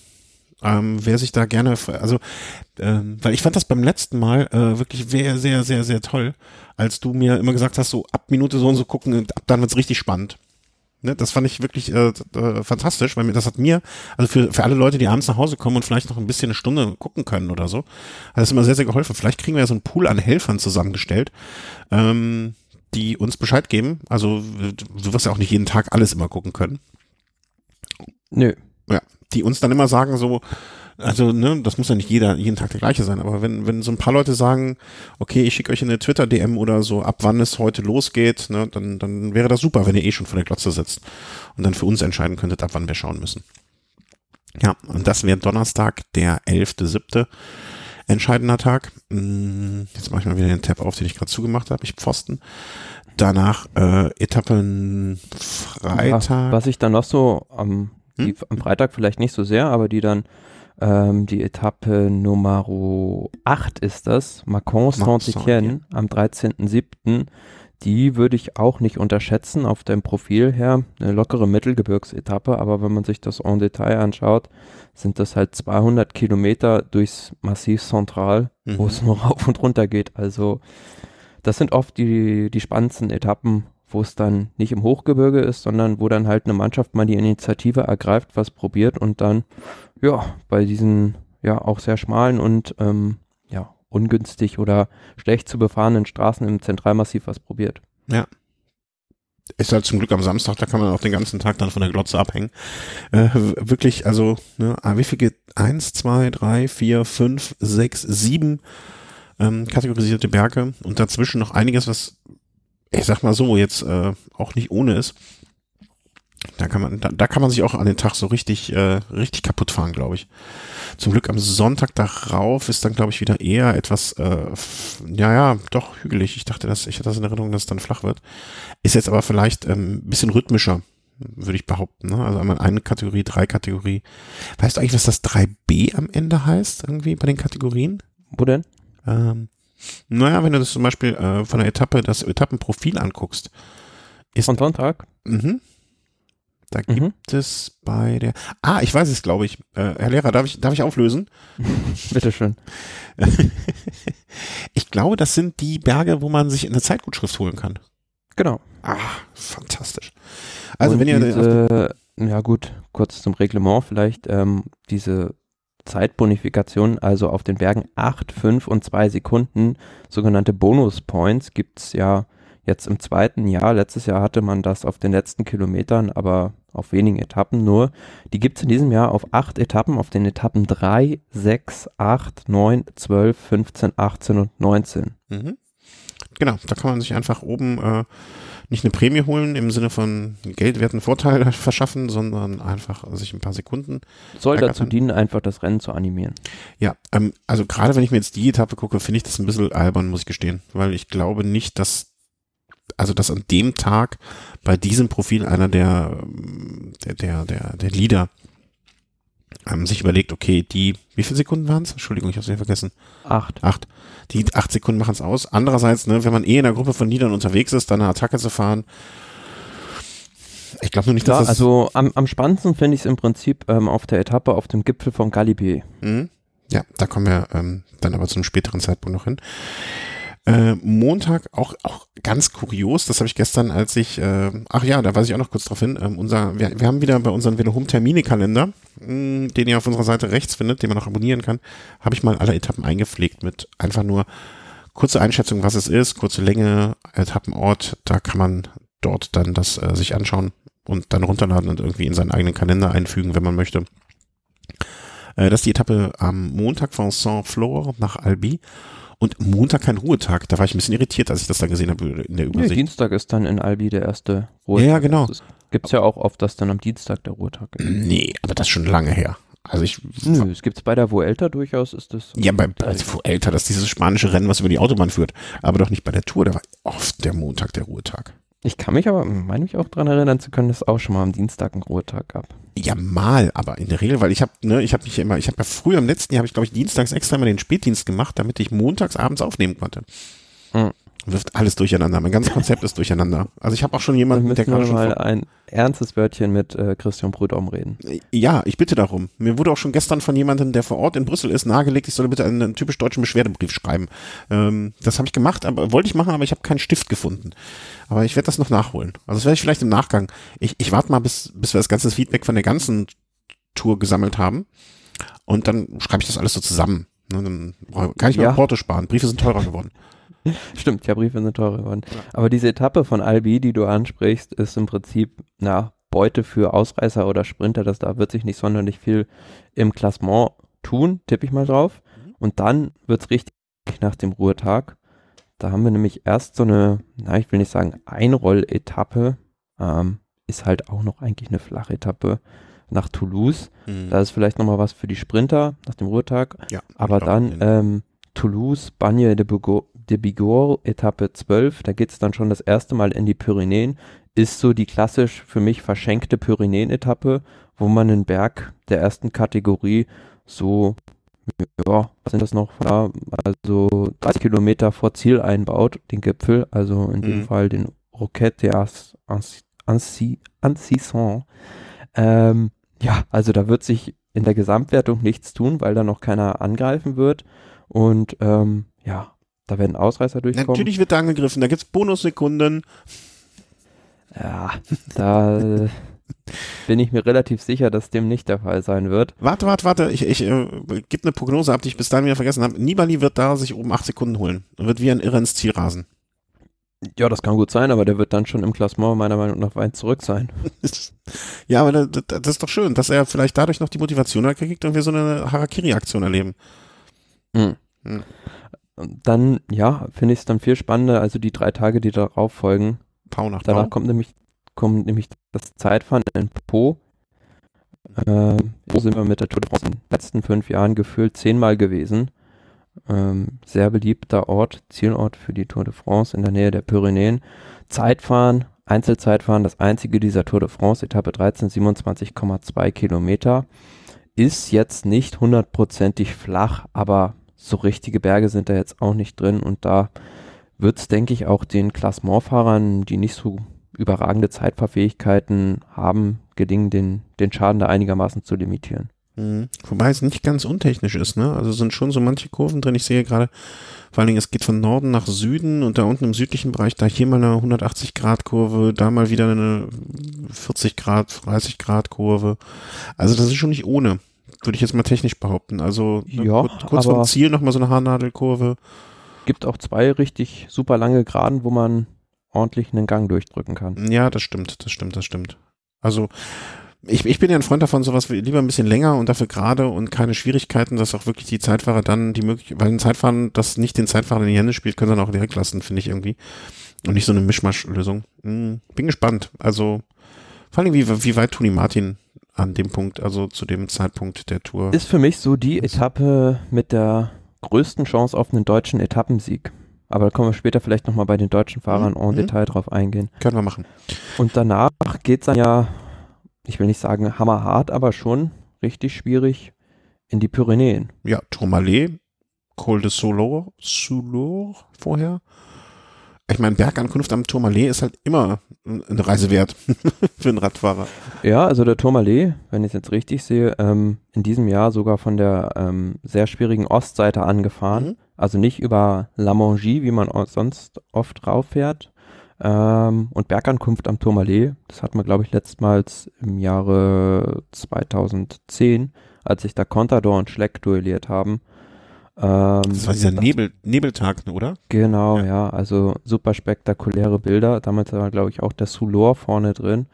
Ähm, wer sich da gerne, also, ähm, weil ich fand das beim letzten Mal äh, wirklich sehr, sehr, sehr, sehr toll, als du mir immer gesagt hast, so ab Minute so und so gucken, ab dann wird's richtig spannend. Ne, das fand ich wirklich äh, äh, fantastisch, weil mir das hat mir, also für, für alle Leute, die abends nach Hause kommen und vielleicht noch ein bisschen eine Stunde gucken können oder so, hat das immer sehr, sehr geholfen. Vielleicht kriegen wir ja so einen Pool an Helfern zusammengestellt, ähm, die uns Bescheid geben. Also du wirst ja auch nicht jeden Tag alles immer gucken können. Nö. Ja, die uns dann immer sagen so, also, ne, das muss ja nicht jeder, jeden Tag der gleiche sein, aber wenn, wenn so ein paar Leute sagen, okay, ich schicke euch eine Twitter-DM oder so, ab wann es heute losgeht, ne, dann, dann wäre das super, wenn ihr eh schon vor der Glotze sitzt und dann für uns entscheiden könntet, ab wann wir schauen müssen. Ja, und das wäre Donnerstag, der 11.7. Entscheidender Tag. Hm, Jetzt mache ich mal wieder den Tab auf, den ich gerade zugemacht habe. Ich Pfosten. Danach äh, Etappen Freitag. Ja, was ich dann noch so am, die, Hm? am Freitag vielleicht nicht so sehr, aber die dann ähm, die Etappe Nummer 8 ist das, Macon Saint-Étienne am 13.07. Die würde ich auch nicht unterschätzen auf dem Profil her. Eine lockere Mittelgebirgsetappe, aber wenn man sich das en Detail anschaut, sind das halt 200 Kilometer durchs Massiv Central, wo Mhm. es nur rauf und runter geht. Also das sind oft die, die spannendsten Etappen, wo es dann nicht im Hochgebirge ist, sondern wo dann halt eine Mannschaft mal die Initiative ergreift, was probiert und dann, ja, bei diesen ja auch sehr schmalen und ähm, ja, ungünstig oder schlecht zu befahrenen Straßen im Zentralmassiv was probiert. ist halt zum Glück am Samstag, da kann man auch den ganzen Tag dann von der Glotze abhängen. Äh, wirklich, also, ne, ah, wie viele? Eins, zwei, drei, vier, fünf, sechs, sieben ähm, kategorisierte Berge und dazwischen noch einiges, was, ich sag mal so, jetzt äh, auch nicht ohne ist. Da kann man, da, da kann man sich auch an den Tag so richtig, äh, richtig kaputt fahren, glaube ich. Zum Glück am Sonntag darauf ist dann, glaube ich, wieder eher etwas, äh, ja, ja, doch hügelig. Ich dachte, dass, ich hatte das in Erinnerung, dass es dann flach wird. Ist jetzt aber vielleicht ähm, ein bisschen rhythmischer, würde ich behaupten. Ne? Also einmal eine Kategorie, drei Kategorie. Weißt du eigentlich, was das 3b am Ende heißt, irgendwie bei den Kategorien? Wo denn? Ähm, naja, wenn du das zum Beispiel äh, von der Etappe, das Etappenprofil anguckst, ist, Von Sonntag? mhm, da gibt Mhm. es bei der, ah, ich weiß es, glaube ich. Äh, Herr Lehrer, darf ich, darf ich auflösen? Bitteschön. ich glaube, das sind die Berge, wo man sich eine Zeitgutschrift holen kann. Genau. Ah, fantastisch. Also Und wenn ihr diese, ja gut, kurz zum Reglement vielleicht, ähm, diese Zeitbonifikation, also auf den Bergen 8, 5 und 2 Sekunden, sogenannte Bonus-Points, gibt es ja jetzt im zweiten Jahr. Letztes Jahr hatte man das auf den letzten Kilometern, aber auf wenigen Etappen nur. Die gibt es in diesem Jahr auf acht Etappen, auf den Etappen 3, 6, 8, 9, 12, 15, 18 und 19. Mhm. Genau, da kann man sich einfach oben äh, nicht eine Prämie holen im Sinne von geldwerten Vorteil verschaffen, sondern einfach sich ein paar Sekunden. Soll kann dazu dienen, einfach das Rennen zu animieren. Ja, ähm, also gerade wenn ich mir jetzt die Etappe gucke, finde ich das ein bisschen albern, muss ich gestehen, weil ich glaube nicht, dass also dass an dem Tag bei diesem Profil einer der der der der, der Leader ähm, sich überlegt, okay, die wie viele Sekunden waren es? Entschuldigung, ich habe es vergessen. Acht. Acht. Die acht Sekunden machen es aus. Andererseits, ne, wenn man eh in einer Gruppe von Liedern unterwegs ist, dann eine Attacke zu fahren. Ich glaube nur nicht, dass Ja, das. also am, am spannendsten finde ich es im Prinzip ähm, auf der Etappe auf dem Gipfel von Galibier. Mhm. Ja, da kommen wir ähm, dann aber zu einem späteren Zeitpunkt noch hin. Äh, Montag auch auch ganz kurios, das habe ich gestern, als ich, äh, ach ja, da weise ich auch noch kurz drauf hin, ähm, unser, wir, wir haben wieder bei unserem Velohum Termine-Kalender, mh, den ihr auf unserer Seite rechts findet, den man auch abonnieren kann, habe ich mal alle Etappen eingepflegt mit einfach nur kurze Einschätzung, was es ist, kurze Länge, Etappenort, da kann man dort dann das äh, sich anschauen und dann runterladen und irgendwie in seinen eigenen Kalender einfügen, wenn man möchte. Äh, das ist die Etappe am Montag von Saint-Flour nach Albi. Und Montag kein Ruhetag. Da war ich ein bisschen irritiert, als ich das dann gesehen habe in der Ja, Übersicht. Dienstag ist dann in Albi der erste Ruhetag. Ja, ja, genau. Gibt es ja auch oft, dass dann am Dienstag der Ruhetag ist. nee, aber das ist schon lange her. Also ich. Nö, es gibt es bei der Vuelta durchaus, ist das. Ja, bei also älter, das ist dieses spanische Rennen, was über die Autobahn führt. Aber doch nicht bei der Tour. Da war oft der Montag der Ruhetag. Ich kann mich aber, meine mich auch daran erinnern zu können, dass es auch schon mal am Dienstag einen Ruhetag gab. Ja, mal, aber in der Regel, weil ich habe, ne, ich habe mich immer, ich habe ja früher im letzten Jahr, habe ich glaube ich dienstags extra mal den Spätdienst gemacht, damit ich montags abends aufnehmen konnte. Mhm. Wirft alles durcheinander. Mein ganzes Konzept ist durcheinander. Also ich habe auch schon jemanden, der gerade schon mal ein ernstes Wörtchen mit äh, Christian Prudhomme reden. Ja, ich bitte darum. Mir wurde auch schon gestern von jemandem, der vor Ort in Brüssel ist, nahegelegt, ich solle bitte einen, einen typisch deutschen Beschwerdebrief schreiben. Ähm, das habe ich gemacht, aber wollte ich machen, aber ich habe keinen Stift gefunden. Aber ich werde das noch nachholen. Also das werde ich vielleicht im Nachgang. Ich, ich warte mal, bis, bis wir das ganze Feedback von der ganzen Tour gesammelt haben. Und dann schreibe ich das alles so zusammen. Ne, dann kann ich mir Ja. Porto sparen. Briefe sind teurer geworden. Stimmt, ja, Briefe sind teurer geworden. Aber diese Etappe von Albi, die du ansprichst, ist im Prinzip, na, Beute für Ausreißer oder Sprinter, das da wird sich nicht sonderlich viel im Klassement tun, tippe ich mal drauf. Und dann wird's richtig nach dem Ruhetag. Da haben wir nämlich erst so eine, na, ich will nicht sagen Einrolletappe, ähm, ist halt auch noch eigentlich eine Flachetappe nach Toulouse. Mhm. Da ist vielleicht nochmal was für die Sprinter nach dem Ruhetag. ja, Aber dann ähm, Toulouse, Bagne de, de Bigorre, Etappe 12, da geht es dann schon das erste Mal in die Pyrenäen. Ist so die klassisch für mich verschenkte Pyrenäen-Etappe, wo man einen Berg der ersten Kategorie so, ja, was sind das noch, ja, also 30 Kilometer vor Ziel einbaut, den Gipfel, also in dem Mhm. Fall den Roquette de Ancisson. Ähm, ja, also da wird sich in der Gesamtwertung nichts tun, weil da noch keiner angreifen wird. Und ähm, ja, da werden Ausreißer durchkommen. Natürlich wird da angegriffen, da gibt's Bonussekunden. Ja, da äh, bin ich mir relativ sicher, dass dem nicht der Fall sein wird. Warte, warte, warte, ich, ich äh, gebe eine Prognose ab, die ich bis dahin wieder vergessen habe. Nibali wird da sich oben acht Sekunden holen und wird wie ein Irrer ins Ziel rasen. Ja, das kann gut sein, aber der wird dann schon im Klassement meiner Meinung nach weit zurück sein. ja, aber das, das ist doch schön, dass er vielleicht dadurch noch die Motivation kriegt und wir so eine Harakiri-Aktion erleben. Mhm. Hm. Dann, ja, finde ich es dann viel spannender, also die drei Tage, die darauf folgen. Pau nach Danach Pau. kommt nämlich, kommt nämlich das Zeitfahren in Po. Ähm, wo sind wir mit der Tour de France in den letzten fünf Jahren gefühlt zehnmal gewesen. Ähm, sehr beliebter Ort, Zielort für die Tour de France in der Nähe der Pyrenäen. Zeitfahren, Einzelzeitfahren, das einzige dieser Tour de France, Etappe 13, 27,2 Kilometer. Ist jetzt nicht hundertprozentig flach, aber so richtige Berge sind da jetzt auch nicht drin und da wird es, denke ich, auch den Klassementfahrern, die nicht so überragende Zeitfahrfähigkeiten haben, gelingen, den, den Schaden da einigermaßen zu limitieren. Mhm. Wobei es nicht ganz untechnisch ist, ne? Also sind schon so manche Kurven drin. Ich sehe gerade, vor allen Dingen, es geht von Norden nach Süden und da unten im südlichen Bereich, da hier mal eine 180 Grad Kurve, da mal wieder eine 40 Grad, 30 Grad Kurve. Also das ist schon nicht ohne, würde ich jetzt mal technisch behaupten. Also ne, Ja, kurz, kurz vom Ziel nochmal so eine Haarnadelkurve. Gibt auch zwei richtig super lange Geraden, wo man ordentlich einen Gang durchdrücken kann. Ja, das stimmt, das stimmt, das stimmt. Also ich, ich bin ja ein Freund davon, sowas wie- lieber ein bisschen länger und dafür gerade und keine Schwierigkeiten, dass auch wirklich die Zeitfahrer dann die Möglichkeit, weil ein Zeitfahren, das nicht den Zeitfahrern in die Hände spielt, können sie dann auch direkt lassen, finde ich irgendwie. Und nicht so eine Mischmasch-Lösung. Hm, bin gespannt. Also vor allem, wie, wie weit Toni Martin an dem Punkt, also zu dem Zeitpunkt der Tour. Ist für mich so die Etappe mit der größten Chance auf einen deutschen Etappensieg. Aber da kommen wir später vielleicht nochmal bei den deutschen Fahrern Mhm. en Detail drauf eingehen. Können wir machen. Und danach geht es dann ja, ich will nicht sagen hammerhart, aber schon richtig schwierig in die Pyrenäen. Ja, Tourmalet, Col de Solor, Soulor vorher. Ich meine, Bergankunft am Tourmalet ist halt immer eine Reise wert für einen Radfahrer. Ja, also der Tourmalet, wenn ich es jetzt richtig sehe, ähm, in diesem Jahr sogar von der ähm, sehr schwierigen Ostseite angefahren. Mhm. Also nicht über La Mongie, wie man sonst oft rauffährt. Ähm, und Bergankunft am Tourmalet, das hat man, glaube ich, letztmals im Jahre 2010, als sich da Contador und Schleck duelliert haben. Ähm, Das war dieser Nebel, Nebeltag, ne, oder? Genau, Ja. ja. also super spektakuläre Bilder. Damals war, glaube ich, auch der Soulor vorne drin.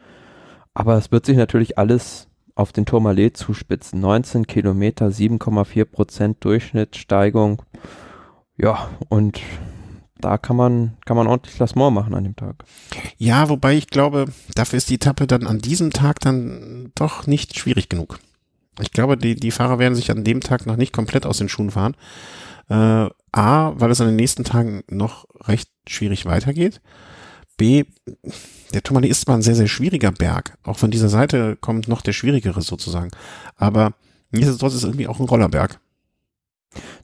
Aber es wird sich natürlich alles auf den Tourmalet zuspitzen. 19 Kilometer, 7,4 Prozent Durchschnittssteigung. Ja, und da kann man, kann man ordentlich Klassement machen an dem Tag. Ja, wobei ich glaube, dafür ist die Etappe dann an diesem Tag dann doch nicht schwierig genug. Ich glaube, die, die Fahrer werden sich an dem Tag noch nicht komplett aus den Schuhen fahren. Äh, A, weil es an den nächsten Tagen noch recht schwierig weitergeht. B, der Tourmalet ist zwar ein sehr, sehr schwieriger Berg. Auch von dieser Seite kommt noch der schwierigere sozusagen. Aber nichtsdestotrotz ist es irgendwie auch ein Rollerberg.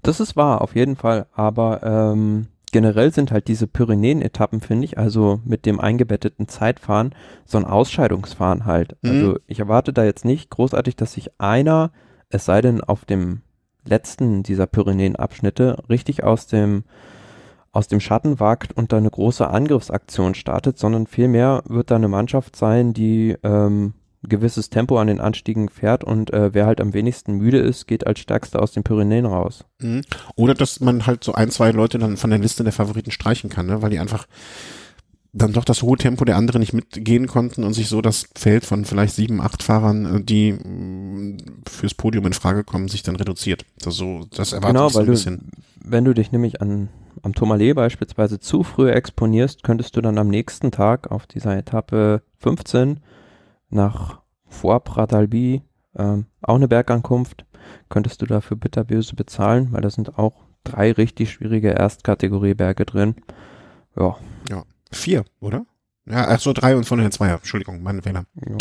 Das ist wahr, auf jeden Fall. Aber ähm, generell sind halt diese Pyrenäen-Etappen, finde ich, also mit dem eingebetteten Zeitfahren, so ein Ausscheidungsfahren halt. Mhm. Also ich erwarte da jetzt nicht großartig, dass sich einer, es sei denn auf dem letzten dieser Pyrenäen-Abschnitte, richtig aus dem aus dem Schatten wagt und da eine große Angriffsaktion startet, sondern vielmehr wird da eine Mannschaft sein, die ähm, gewisses Tempo an den Anstiegen fährt und äh, wer halt am wenigsten müde ist, geht als Stärkster aus den Pyrenäen raus. Mhm. Oder dass man halt so ein, zwei Leute dann von der Liste der Favoriten streichen kann, ne? weil die einfach dann doch das hohe Tempo der anderen nicht mitgehen konnten und sich so das Feld von vielleicht sieben, acht Fahrern, äh, die mh, fürs Podium in Frage kommen, sich dann reduziert. Das, so, das erwartet Genau, ich so weil ein du, bisschen. wenn du dich nämlich an, am Tourmalet beispielsweise zu früh exponierst, könntest du dann am nächsten Tag auf dieser Etappe 15 nach vor Pradalbi, ähm, auch eine Bergankunft. Könntest du dafür bitterböse bezahlen, weil da sind auch drei richtig schwierige Erstkategorie-Berge drin. Ja. Ja. Vier, oder? Ja, ach so, drei und von den zwei. Entschuldigung, mein Fehler. ja.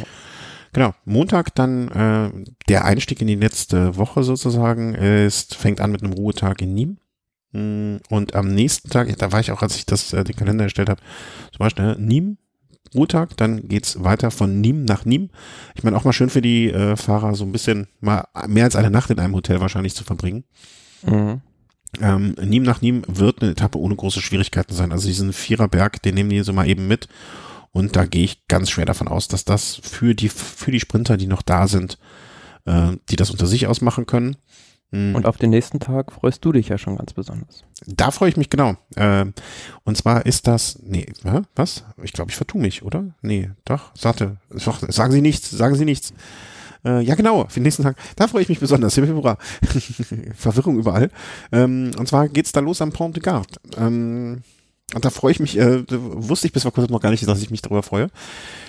Genau. Montag dann äh, der Einstieg in die letzte Woche sozusagen ist, fängt an mit einem Ruhetag in Nîmes. Mm, Und am nächsten Tag, da war ich auch, als ich das äh, den Kalender erstellt habe, zum Beispiel ne, Nîmes, Ruhetag, dann geht's weiter von Nîmes nach Nîmes. Ich meine auch mal schön für die äh, Fahrer so ein bisschen mal mehr als eine Nacht in einem Hotel wahrscheinlich zu verbringen. Mhm. Ähm, Nîmes nach Nîmes wird eine Etappe ohne große Schwierigkeiten sein. Also diesen Viererberg, den nehmen die so mal eben mit. Und da gehe ich ganz schwer davon aus, dass das für die, für die Sprinter, die noch da sind, äh, die das unter sich ausmachen können. Mm, Und auf den nächsten Tag freust du dich ja schon ganz besonders. da freue ich mich genau. Ähm, und zwar ist das, nee, hä? was? Ich glaube, ich vertue mich, oder? Nee, doch, sagte, doch, sagen Sie nichts, sagen Sie nichts. Äh, ja, genau, für den nächsten Tag. Da freue ich mich besonders. Hurra. Verwirrung überall. Ähm, und zwar geht's da los am Pont de Garde. Und da freue ich mich, äh, wusste ich bis vor kurzem noch gar nicht, dass ich mich darüber freue.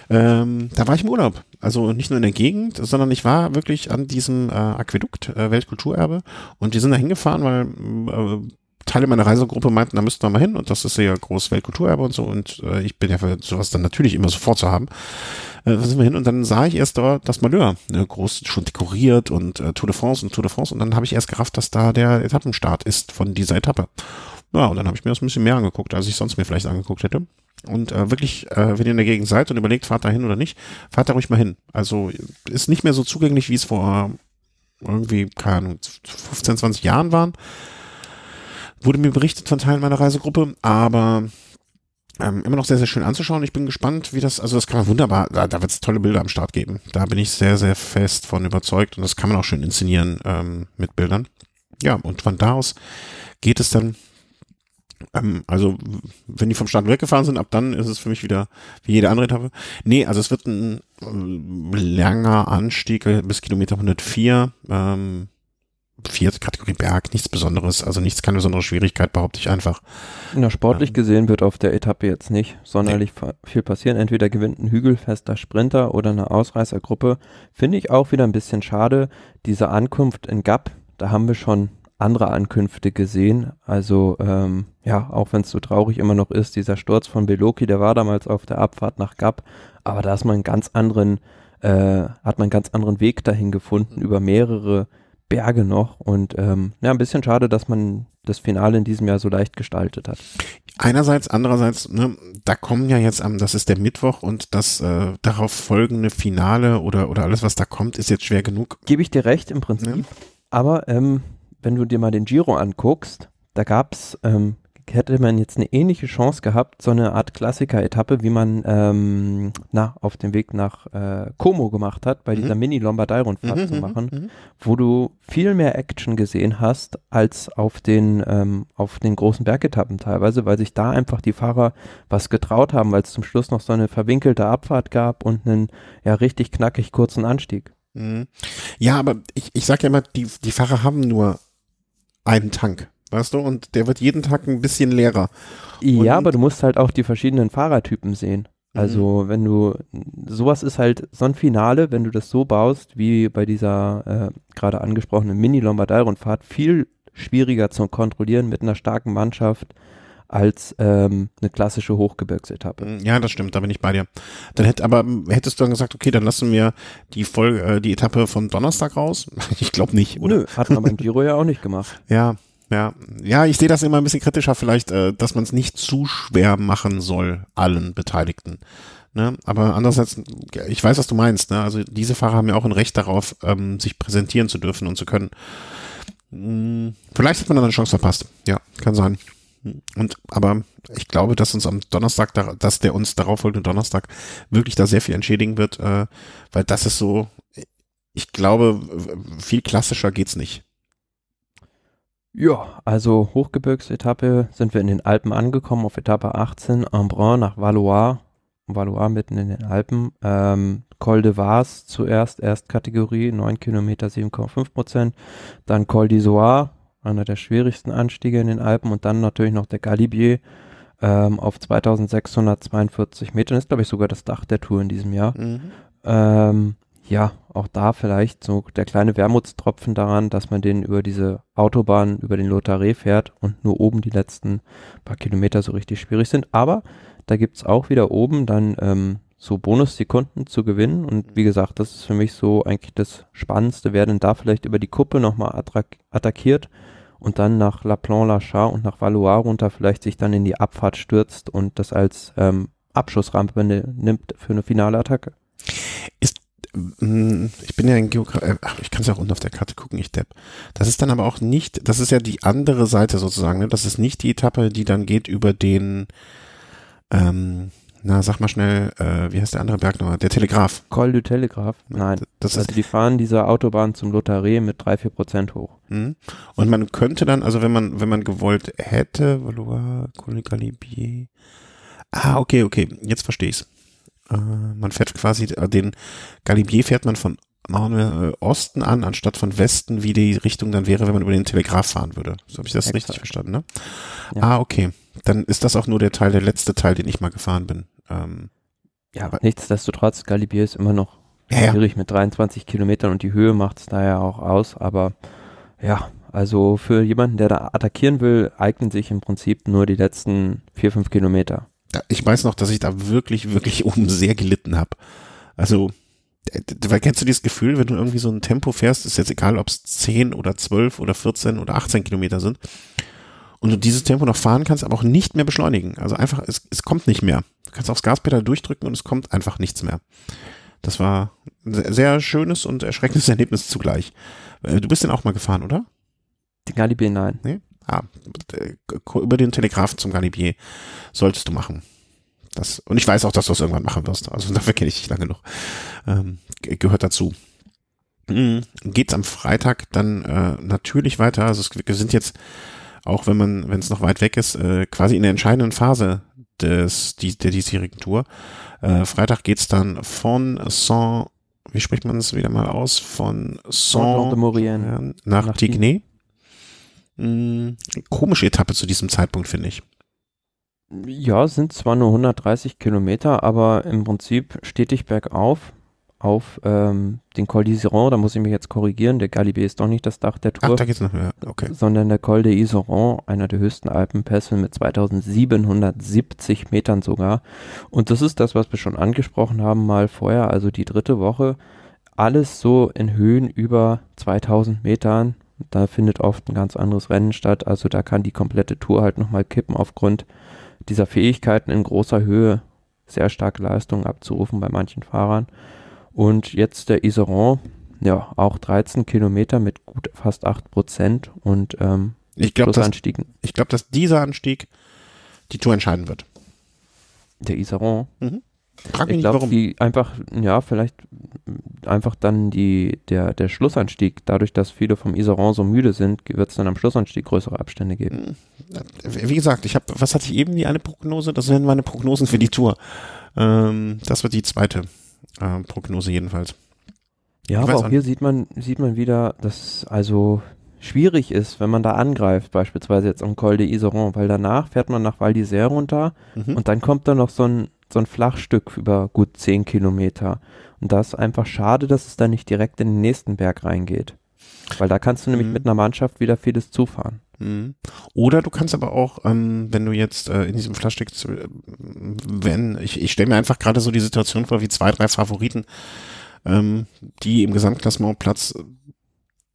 Ähm, da war ich im Urlaub. Also nicht nur in der Gegend, sondern ich war wirklich an diesem äh, Aquädukt, äh, Weltkulturerbe. Und wir sind da hingefahren, weil äh, Teile meiner Reisegruppe meinten, da müssten wir mal hin und das ist ja groß Weltkulturerbe und so und äh, ich bin ja für sowas dann natürlich immer sofort zu haben. Äh, da sind wir hin und dann sah ich erst dort das Malheur, ne, groß schon dekoriert und äh, Tour de France und Tour de France und dann habe ich erst gerafft, dass da der Etappenstart ist von dieser Etappe. Ja, und dann habe ich mir das ein bisschen mehr angeguckt, als ich sonst mir vielleicht angeguckt hätte. Und äh, wirklich, äh, wenn ihr in der Gegend seid und überlegt, fahrt da hin oder nicht, fahrt da ruhig mal hin. Also ist nicht mehr so zugänglich, wie es vor irgendwie, keine Ahnung, 15, 20 Jahren waren wurde mir berichtet von Teilen meiner Reisegruppe, aber ähm, immer noch sehr, sehr schön anzuschauen. Ich bin gespannt, wie das, also das kann man wunderbar, da, da wird es tolle Bilder am Start geben. Da bin ich sehr, sehr fest von überzeugt und das kann man auch schön inszenieren ähm, mit Bildern. Ja, und von da aus geht es dann, ähm, also wenn die vom Start weggefahren sind, ab dann ist es für mich wieder wie jede andere Etappe. Nee, also es wird ein äh, langer Anstieg äh, bis Kilometer 104, ähm, vierte Kategorie Berg, nichts Besonderes, also nichts, keine besondere Schwierigkeit, behaupte ich einfach. Na, sportlich Ähm. gesehen wird auf der Etappe jetzt nicht sonderlich fa- viel passieren. Entweder gewinnt ein hügelfester Sprinter oder eine Ausreißergruppe. Finde ich auch wieder ein bisschen schade. Diese Ankunft in Gap, da haben wir schon andere Ankünfte gesehen. Also ähm, ja, auch wenn es so traurig immer noch ist, dieser Sturz von Beloki, der war damals auf der Abfahrt nach Gap, aber da ist man einen ganz anderen, äh, hat man einen ganz anderen Weg dahin gefunden über mehrere Berge noch und ähm, ja, ein bisschen schade, dass man das Finale in diesem Jahr so leicht gestaltet hat. Einerseits, andererseits, ne, da kommen ja jetzt am, das ist der Mittwoch und das äh, darauf folgende Finale oder, oder alles, was da kommt, ist jetzt schwer genug. Gebe ich dir recht im Prinzip, Ja. aber ähm, wenn du dir mal den Giro anguckst, da gab's, ähm, hätte man jetzt eine ähnliche Chance gehabt, so eine Art Klassiker-Etappe, wie man ähm, na, auf dem Weg nach äh, Como gemacht hat, bei Mhm. dieser Mini-Lombardei-Rundfahrt Mhm, zu mhm, machen. mhm. wo du viel mehr Action gesehen hast als auf den, ähm, auf den großen Bergetappen teilweise, weil sich da einfach die Fahrer was getraut haben, weil es zum Schluss noch so eine verwinkelte Abfahrt gab und einen ja richtig knackig kurzen Anstieg. Mhm. Ja, aber ich, ich sag ja immer, die, die Fahrer haben nur einen Tank, weißt du, und der wird jeden Tag ein bisschen leerer. Und- ja, aber du musst halt auch die verschiedenen Fahrertypen sehen. Also wenn du, sowas ist halt so ein Finale, wenn du das so baust, wie bei dieser äh, gerade angesprochenen Mini-Lombardei-Rundfahrt, viel schwieriger zu kontrollieren mit einer starken Mannschaft als ähm, eine klassische Hochgebirgsetappe. Mhm, Ja, das stimmt, da bin ich bei dir. Dann hätte, aber ähm, hättest du dann gesagt, okay, dann lassen wir die Folge, äh, die Etappe vom Donnerstag raus? Ich glaube nicht, oder? Nö, hat man beim Giro ja auch nicht gemacht. Ja, ja, ja, ich sehe das immer ein bisschen kritischer, vielleicht, äh, dass man es nicht zu schwer machen soll, allen Beteiligten. Ne? Aber andererseits, ich weiß, was du meinst. Ne? Also diese Fahrer haben ja auch ein Recht darauf, ähm, sich präsentieren zu dürfen und zu können. Hm, vielleicht hat man dann eine Chance verpasst. Ja, kann sein. Und aber ich glaube, dass uns am Donnerstag, da, dass der uns darauf folgende Donnerstag wirklich da sehr viel entschädigen wird, äh, weil das ist so, ich glaube, viel klassischer geht's nicht. Ja, also Hochgebirgsetappe sind wir in den Alpen angekommen, auf Etappe 18, Embrun nach Valois. Valois mitten in den Alpen. Ähm, Col de Vars zuerst, Erstkategorie, 9 Kilometer, 7,5 Prozent. Dann Col d'Isoire, einer der schwierigsten Anstiege in den Alpen. Und dann natürlich noch der Galibier ähm, auf 2642 Metern. Ist, glaube ich, sogar das Dach der Tour in diesem Jahr. Mhm. Ähm, ja, auch da vielleicht so der kleine Wermutstropfen daran, dass man den über diese Autobahn, über den Lotharé fährt und nur oben die letzten paar Kilometer so richtig schwierig sind. Aber da gibt's auch wieder oben dann ähm, so Bonussekunden zu gewinnen. Und wie gesagt, das ist für mich so eigentlich das Spannendste, wer denn da vielleicht über die Kuppe nochmal attackiert und dann nach La Plan-la-Char und nach Valois runter vielleicht sich dann in die Abfahrt stürzt und das als ähm, Abschussrampe nimmt für eine finale Attacke. Ist hm, ich bin ja ein Geograf, äh, ich kann es ja auch unten auf der Karte gucken, ich depp. Das ist dann aber auch nicht, das ist ja die andere Seite sozusagen, ne? Das ist nicht die Etappe, die dann geht über den, ähm, na, sag mal schnell, äh, wie heißt der andere Berg nochmal? Der Telegraph. Col du Telegraph? Nein. Das also ist die fahren diese Autobahn zum Lotharé mit drei vier Prozent hoch. Mhm. Und man könnte dann, also wenn man, wenn man gewollt hätte, Valois, Col Galibier. Ah, okay, okay, jetzt verstehe ich's. Äh, man fährt quasi äh, den Galibier fährt man von machen wir äh, Osten an, anstatt von Westen, wie die Richtung dann wäre, wenn man über den Telegraph fahren würde. So habe ich das Exakt. richtig verstanden, ne? Ja. Ah, okay. Dann ist das auch nur der Teil, der letzte Teil, den ich mal gefahren bin. Ähm, ja, aber nichtsdestotrotz, Galibier ist immer noch schwierig ja. mit 23 Kilometern und die Höhe macht es da ja auch aus, aber ja, also für jemanden, der da attackieren will, eignen sich im Prinzip nur die letzten vier, fünf Kilometer ich weiß noch, dass ich da wirklich, wirklich oben sehr gelitten habe. Also, weil kennst du dieses Gefühl, wenn du irgendwie so ein Tempo fährst, ist jetzt egal, ob es 10 oder 12 oder 14 oder 18 Kilometer sind, und du dieses Tempo noch fahren kannst, aber auch nicht mehr beschleunigen. Also einfach, es, es kommt nicht mehr. Du kannst aufs Gaspedal durchdrücken und es kommt einfach nichts mehr. Das war ein sehr schönes und erschreckendes Erlebnis zugleich. Äh, du bist den auch mal gefahren, oder? Den Galibier, nein. Nee? ah, über den Telegraphen zum Galibier solltest du machen. Das, und ich weiß auch, dass du es irgendwann machen wirst. Also dafür kenne ich dich lange noch. Ähm, gehört dazu. Mhm. Geht's am Freitag dann äh, natürlich weiter. Also es, wir sind jetzt, auch wenn man, wenn es noch weit weg ist, äh, quasi in der entscheidenden Phase des, die, der diesjährigen Tour. Äh, Freitag geht's dann von Saint, wie spricht man es wieder mal aus? Von Saint nach, nach Tigné. Mh, hm, komische Etappe zu diesem Zeitpunkt, finde ich. Ja, sind zwar nur 130 Kilometer, aber im Prinzip stetig bergauf auf ähm, den Col d'Iseron, da muss ich mich jetzt korrigieren, der Galibier ist doch nicht das Dach der Tour. Ach, da geht's noch mehr, okay. Sondern der Col d'Iseron, einer der höchsten Alpenpässe mit 2770 Metern sogar. Und das ist das, was wir schon angesprochen haben mal vorher, also die dritte Woche. Alles so in Höhen über 2000 Metern, da findet oft ein ganz anderes Rennen statt. Also da kann die komplette Tour halt nochmal kippen aufgrund dieser Fähigkeiten in großer Höhe sehr starke Leistungen abzurufen bei manchen Fahrern. Und jetzt der Iseron, ja, auch 13 Kilometer mit gut fast 8 Prozent und ähm, ich glaube, dass, ich glaub, dass dieser Anstieg die Tour entscheiden wird. Der Iseron? Mhm. Frag mich ich glaube, die einfach, ja, vielleicht einfach dann die, der, der Schlussanstieg, dadurch, dass viele vom Iseron so müde sind, wird es dann am Schlussanstieg größere Abstände geben. Hm. Wie gesagt, ich habe, was hatte ich eben, die eine Prognose? Das wären meine Prognosen für die Tour. Ähm, das wird die zweite äh, Prognose jedenfalls. Ja, ich aber auch hier sieht man, sieht man wieder, dass also schwierig ist, wenn man da angreift, beispielsweise jetzt am Col de Iseron, weil danach fährt man nach Val d'Isère runter mhm. und dann kommt da noch so ein so ein Flachstück über gut 10 Kilometer. Und da ist einfach schade, dass es da nicht direkt in den nächsten Berg reingeht. Weil da kannst du nämlich mhm. mit einer Mannschaft wieder vieles zufahren. Mhm. Oder du kannst aber auch, ähm, wenn du jetzt äh, in diesem Flachstück, äh, wenn, ich, ich stelle mir einfach gerade so die Situation vor, wie zwei, drei Favoriten, ähm, die im Gesamtklassement Platz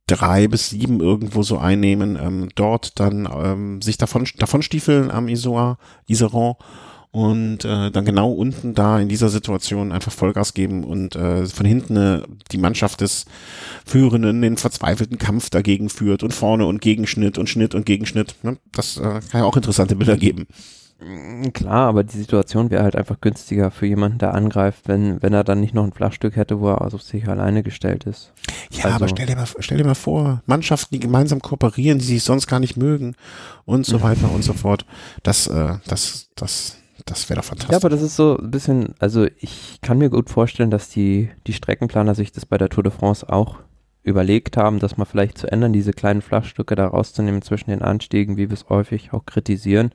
drei bis sieben irgendwo so einnehmen, ähm, dort dann ähm, sich davon, davon stiefeln am Isoar, Iseron und äh, dann genau unten da in dieser Situation einfach Vollgas geben und äh, von hinten äh, die Mannschaft des Führenden den verzweifelten Kampf dagegen führt und vorne und Gegenschnitt und Schnitt und Gegenschnitt. Ne? Das äh, kann ja auch interessante Bilder geben. Mm, klar, aber die Situation wäre halt einfach günstiger für jemanden, der angreift, wenn, wenn er dann nicht noch ein Flachstück hätte, wo er auf sich alleine gestellt ist. Ja, also, aber stell dir, mal, stell dir mal vor, Mannschaften, die gemeinsam kooperieren, die sich sonst gar nicht mögen und so weiter und so fort. Das, äh, das, das, das wäre doch fantastisch. Ja, aber das ist so ein bisschen, also ich kann mir gut vorstellen, dass die, die Streckenplaner sich das bei der Tour de France auch überlegt haben, das mal vielleicht zu ändern, diese kleinen Flachstücke da rauszunehmen zwischen den Anstiegen, wie wir es häufig auch kritisieren.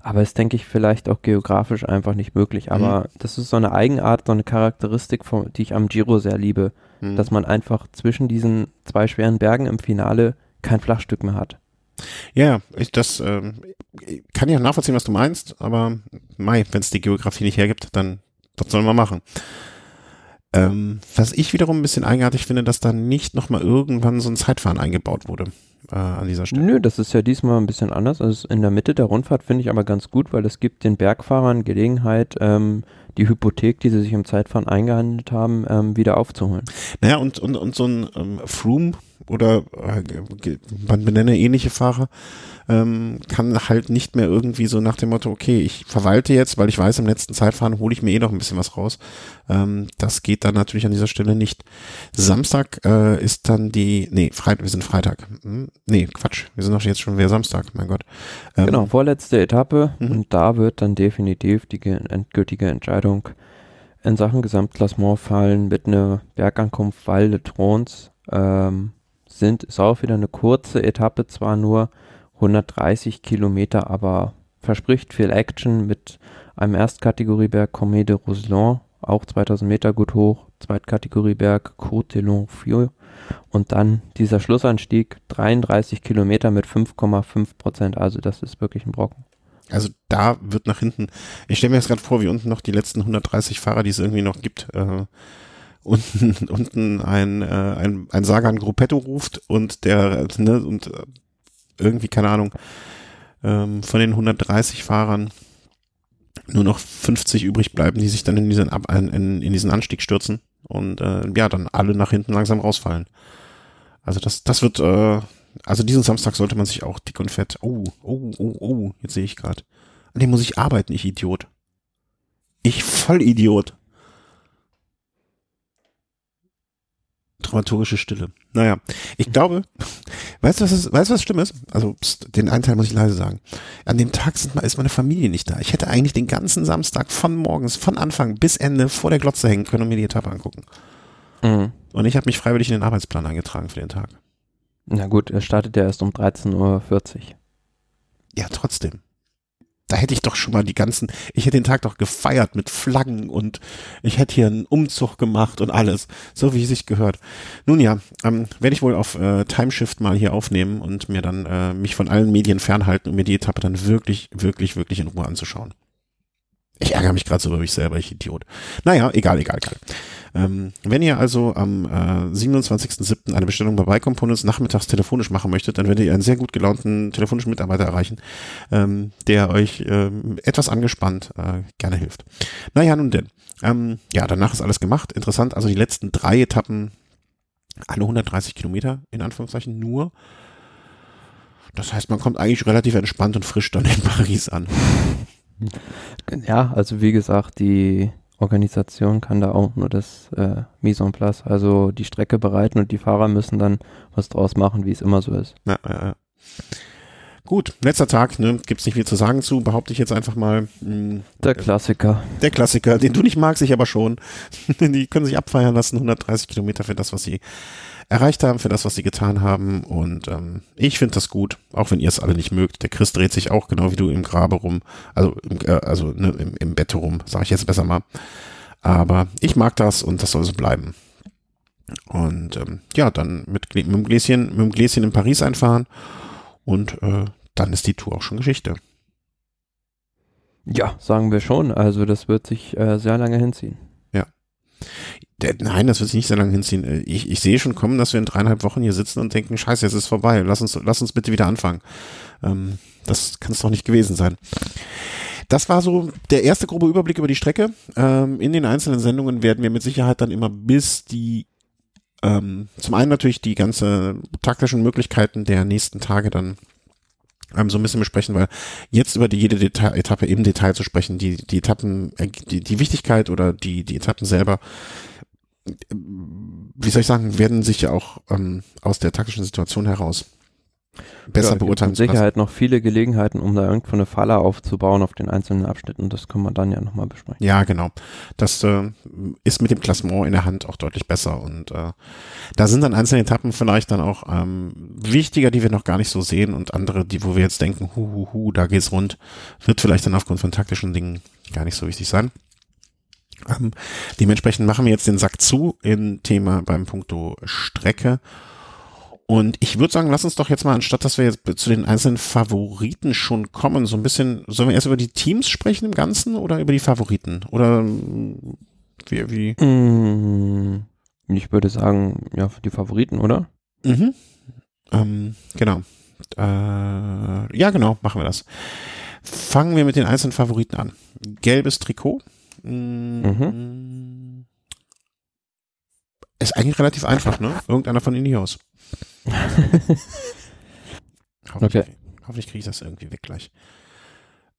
Aber ist, denke ich, vielleicht auch geografisch einfach nicht möglich. Aber mhm. das ist so eine Eigenart, so eine Charakteristik, von, die ich am Giro sehr liebe, mhm. dass man einfach zwischen diesen zwei schweren Bergen im Finale kein Flachstück mehr hat. Ja, ich, das ähm, kann ja nachvollziehen, was du meinst, aber mei, wenn es die Geografie nicht hergibt, dann was sollen wir machen? Ähm, was ich wiederum ein bisschen eigenartig finde, dass da nicht nochmal irgendwann so ein Zeitfahren eingebaut wurde äh, an dieser Stelle. Nö, das ist ja diesmal ein bisschen anders. Also in der Mitte der Rundfahrt finde ich aber ganz gut, weil es gibt den Bergfahrern Gelegenheit, ähm, die Hypothek, die sie sich im Zeitfahren eingehandelt haben, ähm, wieder aufzuholen. Naja, und, und, und so ein ähm, Froome oder äh, man benenne ähnliche Fahrer, ähm, kann halt nicht mehr irgendwie so nach dem Motto, okay, ich verwalte jetzt, weil ich weiß, im letzten Zeitfahren hole ich mir eh noch ein bisschen was raus. Ähm, das geht dann natürlich an dieser Stelle nicht. Samstag äh, ist dann die, nee, Freitag, wir sind Freitag. Hm, nee, Quatsch, wir sind doch jetzt schon wieder Samstag, mein Gott. Ähm, genau, vorletzte Etappe mhm. und da wird dann definitiv die endgültige Entscheidung in Sachen Gesamtklassement fallen mit einer Bergankunft Val de Trons. Ähm, sind, ist auch wieder eine kurze Etappe, zwar nur 130 Kilometer, aber verspricht viel Action mit einem Erstkategorieberg Comé de Roselon, auch 2000 Meter gut hoch, Zweitkategorieberg Côte de l'Enfieu und dann dieser Schlussanstieg 33 Kilometer mit 5,5 Prozent, also das ist wirklich ein Brocken. Also da wird nach hinten, ich stelle mir jetzt gerade vor, wie unten noch die letzten 130 Fahrer, die es irgendwie noch gibt, äh, unten, unten ein, äh, ein, ein Sagan Gruppetto ruft und der, ne, und äh, irgendwie, keine Ahnung, ähm, von den 130 Fahrern nur noch 50 übrig bleiben, die sich dann in diesen, Ab in, in diesen Anstieg stürzen und äh, ja, dann alle nach hinten langsam rausfallen. Also das, das wird, äh, also diesen Samstag sollte man sich auch dick und fett, oh, oh, oh, oh, jetzt sehe ich gerade. An dem muss ich arbeiten, ich Idiot. Ich Vollidiot. Dramaturgische Stille. Naja, ich glaube, weißt du, was, ist, weißt, was schlimm ist? Also, pst, den einen Teil muss ich leise sagen. An dem Tag sind, ist meine Familie nicht da. Ich hätte eigentlich den ganzen Samstag von morgens, von Anfang bis Ende vor der Glotze hängen können und mir die Etappe angucken. Mhm. Und ich habe mich freiwillig in den Arbeitsplan eingetragen für den Tag. Na gut, er startet ja erst um 13.40 Uhr. Ja, trotzdem da hätte ich doch schon mal die ganzen, ich hätte den Tag doch gefeiert mit Flaggen und ich hätte hier einen Umzug gemacht und alles, so wie es sich gehört. Nun ja, ähm, werde ich wohl auf äh, Timeshift mal hier aufnehmen und mir dann äh, mich von allen Medien fernhalten, um mir die Etappe dann wirklich, wirklich, wirklich in Ruhe anzuschauen. Ich ärgere mich gerade so über mich selber, ich Idiot. Naja, egal, egal, egal. Ähm, wenn ihr also am äh, 27.07. eine Bestellung bei Bike nachmittags telefonisch machen möchtet, dann werdet ihr einen sehr gut gelaunten telefonischen Mitarbeiter erreichen, ähm, der euch ähm, etwas angespannt äh, gerne hilft. Naja, nun denn. Ähm, ja, danach ist alles gemacht. Interessant, also die letzten drei Etappen, alle 130 Kilometer in Anführungszeichen nur. Das heißt, man kommt eigentlich relativ entspannt und frisch dann in Paris an. Ja, also wie gesagt, die Organisation kann da auch nur das äh, Mise en place, also die Strecke bereiten und die Fahrer müssen dann was draus machen, wie es immer so ist. Ja, ja, ja. Gut, letzter Tag, ne, gibt's nicht viel zu sagen zu, behaupte ich jetzt einfach mal. Mh, hm, der Klassiker. Der Klassiker, den du nicht magst, ich aber schon. die können sich abfeiern lassen, 130 Kilometer für das, was sie erreicht haben, für das, was sie getan haben. Und ähm, ich finde das gut, auch wenn ihr es alle nicht mögt. Der Chris dreht sich auch genau wie du im Grabe rum, also im, äh, also ne, im, im Bett rum, sage ich jetzt besser mal. Aber ich mag das und das soll so bleiben. Und ähm, ja, dann mit, mit dem Gläschen, mit dem Gläschen in Paris einfahren und äh, dann ist die Tour auch schon Geschichte. Ja, sagen wir schon. Also das wird sich äh, sehr lange hinziehen. Ja. Nein, das wird sich nicht sehr lange hinziehen. Äh, ich, ich sehe schon kommen, dass wir in dreieinhalb Wochen hier sitzen und denken, scheiße, jetzt ist vorbei. Lass uns, lass uns bitte wieder anfangen. Ähm, das kann es doch nicht gewesen sein. Das war so der erste grobe Überblick über die Strecke. Ähm, in den einzelnen Sendungen werden wir mit Sicherheit dann immer bis die ähm, zum einen natürlich die ganze taktischen Möglichkeiten der nächsten Tage dann ähm, so ein bisschen besprechen, weil jetzt über die, jede Deta Etappe im Detail zu sprechen, die, die Etappen, äh, die, die Wichtigkeit oder die, die Etappen selber wie soll ich sagen, werden sich ja auch ähm, aus der taktischen Situation heraus besser ja, es gibt beurteilen mit. Sicherheit noch viele Gelegenheiten, um da irgendwo eine Falle aufzubauen auf den einzelnen Abschnitten. Das können wir dann ja nochmal besprechen. Ja, genau. Das äh, ist mit dem Klassement in der Hand auch deutlich besser und äh, da sind dann einzelne Etappen vielleicht dann auch ähm, wichtiger, die wir noch gar nicht so sehen und andere, die wo wir jetzt denken, hu hu hu, da geht's rund, wird vielleicht dann aufgrund von taktischen Dingen gar nicht so wichtig sein. Ähm, dementsprechend machen wir jetzt den Sack zu im Thema beim Punkto Strecke. Und ich würde sagen, lass uns doch jetzt mal, anstatt dass wir jetzt zu den einzelnen Favoriten schon kommen, so ein bisschen, sollen wir erst über die Teams sprechen im Ganzen oder über die Favoriten? Oder wie, wie? Mm, Ich würde sagen, ja, die Favoriten, oder? Mhm. Ähm, genau. Äh, ja, genau, machen wir das. Fangen wir mit den einzelnen Favoriten an. Gelbes Trikot. Mm, Ist eigentlich relativ einfach, ne? Irgendeiner von Ineos. hoffentlich Okay. hoffentlich kriege ich das irgendwie weg gleich.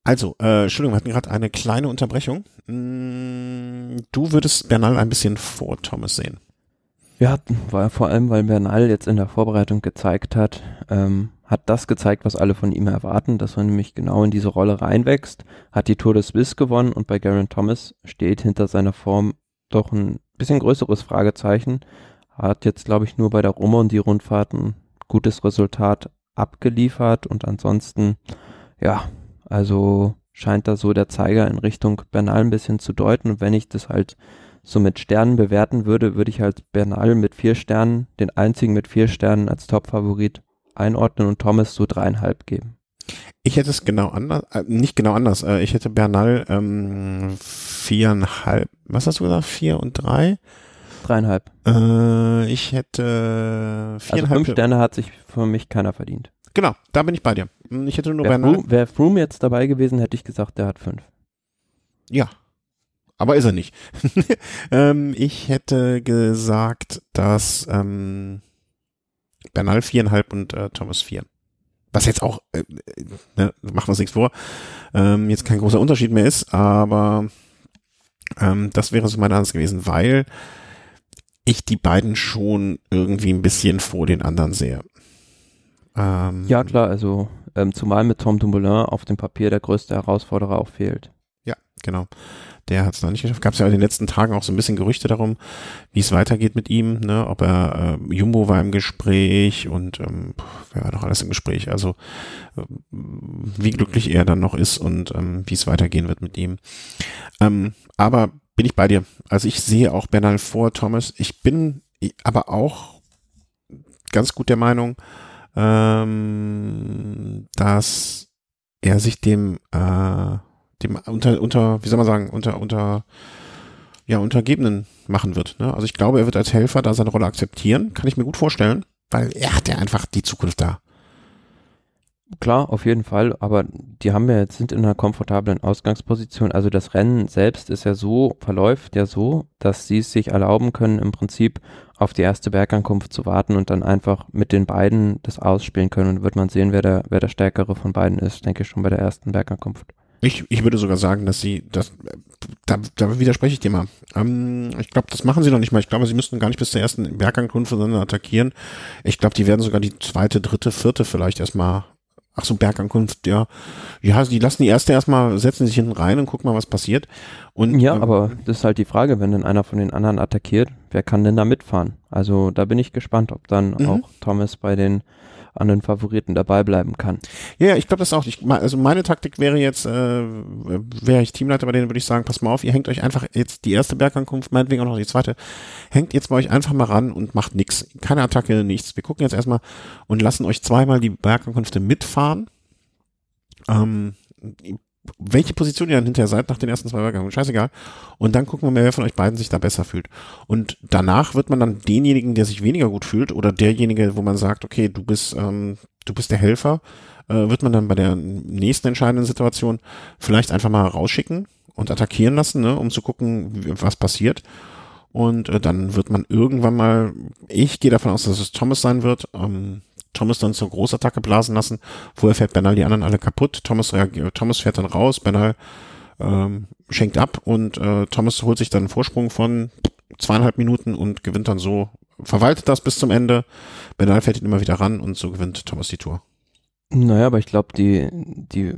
Also, äh, Entschuldigung, wir hatten gerade eine kleine Unterbrechung. Mm, Du würdest Bernal ein bisschen vor Thomas sehen. Ja, vor allem, weil Bernal jetzt in der Vorbereitung gezeigt hat, ähm, hat das gezeigt, was alle von ihm erwarten, dass er nämlich genau in diese Rolle reinwächst, hat die Tour de Suisse gewonnen und bei Garen Thomas steht hinter seiner Form doch ein bisschen größeres Fragezeichen. Hat jetzt, glaube ich, nur bei der Roma und die Rundfahrten gutes Resultat abgeliefert und ansonsten, ja, also scheint da so der Zeiger in Richtung Bernal ein bisschen zu deuten und wenn ich das halt so mit Sternen bewerten würde, würde ich halt Bernal mit vier Sternen, den einzigen mit vier Sternen als Top-Favorit einordnen und Thomas so dreieinhalb geben. Ich hätte es genau anders, äh, nicht genau anders. Äh, ich hätte Bernal ähm, viereinhalb, was hast du gesagt? Vier und drei? Dreieinhalb. Äh, ich hätte Also viereinhalb. fünf Sterne hat sich für mich keiner verdient. Genau, da bin ich bei dir. Hm, Ich hätte nur Wäre Bernal. Froome, wär Froome jetzt dabei gewesen, hätte ich gesagt, der hat fünf. Ja. Aber ist er nicht. ähm, ich hätte gesagt, dass ähm, Bernal viereinhalb und äh, Thomas vier. Was jetzt auch, äh, äh, ne, machen wir uns nichts vor, ähm, jetzt kein großer Unterschied mehr ist, aber ähm, das wäre so mein Ansatz gewesen, weil ich die beiden schon irgendwie ein bisschen vor den anderen sehe. Ähm, Ja, klar, also ähm, zumal mit Tom Dumoulin auf dem Papier der größte Herausforderer auch fehlt. Genau. Der hat es noch nicht geschafft. Gab es ja in den letzten Tagen auch so ein bisschen Gerüchte darum, wie es weitergeht mit ihm, ne? Ob er äh, Jumbo war im Gespräch und ähm, wer war noch alles im Gespräch? Also äh, wie glücklich er dann noch ist und ähm, wie es weitergehen wird mit ihm. Ähm, aber bin ich bei dir. Also ich sehe auch Bernal vor Thomas. Ich bin aber auch ganz gut der Meinung, ähm, dass er sich dem äh, dem unter, unter, wie soll man sagen, unter, unter, ja, Untergebenen machen wird. Ne? Also ich glaube, er wird als Helfer da seine Rolle akzeptieren, kann ich mir gut vorstellen, weil er hat ja einfach die Zukunft da. Klar, auf jeden Fall, aber die haben ja jetzt sind in einer komfortablen Ausgangsposition. Also das Rennen selbst ist ja so, verläuft ja so, dass sie es sich erlauben können, im Prinzip auf die erste Bergankunft zu warten und dann einfach mit den beiden das ausspielen können. Und wird man sehen, wer der, wer der stärkere von beiden ist, denke ich schon bei der ersten Bergankunft. Ich, ich würde sogar sagen, dass sie, das, da, da widerspreche ich dir mal. Ähm, ich glaube, das machen sie noch nicht mal. Ich glaube, sie müssten gar nicht bis zur ersten Bergankunft sondern attackieren. Ich glaube, die werden sogar die zweite, dritte, vierte vielleicht erstmal Ach so, Bergankunft, ja. Ja, die lassen die erste erstmal, setzen sich hinten rein und gucken mal, was passiert. Und, Ja, ähm, aber das ist halt die Frage, wenn dann einer von den anderen attackiert, wer kann denn da mitfahren? Also da bin ich gespannt, ob dann Mhm. auch Thomas bei den anderen Favoriten dabei bleiben kann. Ja, ich glaube das auch. Ich, also meine Taktik wäre jetzt, äh, wäre ich Teamleiter bei denen, würde ich sagen, pass mal auf, ihr hängt euch einfach jetzt die erste Bergankunft, meinetwegen auch noch die zweite, hängt jetzt bei euch einfach mal ran und macht nix. Keine Attacke, nichts. Wir gucken jetzt erstmal und lassen euch zweimal die Bergankünfte mitfahren. Ähm, welche Position ihr dann hinterher seid nach den ersten zwei Bergankünften, scheißegal. Und dann gucken wir mal, wer von euch beiden sich da besser fühlt. Und danach wird man dann denjenigen, der sich weniger gut fühlt, oder derjenige, wo man sagt, okay, du bist, ähm, du bist der Helfer, äh, wird man dann bei der nächsten entscheidenden Situation vielleicht einfach mal rausschicken und attackieren lassen, ne, um zu gucken, was passiert. Und äh, dann wird man irgendwann mal, ich gehe davon aus, dass es Thomas sein wird, ähm, Thomas dann zur Großattacke blasen lassen. Vorher fährt Bernal die anderen alle kaputt. Thomas, reagiert, Thomas fährt dann raus, Bernal ähm, schenkt ab und äh, Thomas holt sich dann einen Vorsprung von zweieinhalb Minuten und gewinnt dann so, verwaltet das bis zum Ende. Bernal fährt ihn immer wieder ran und so gewinnt Thomas die Tour. Naja, aber ich glaube, die, die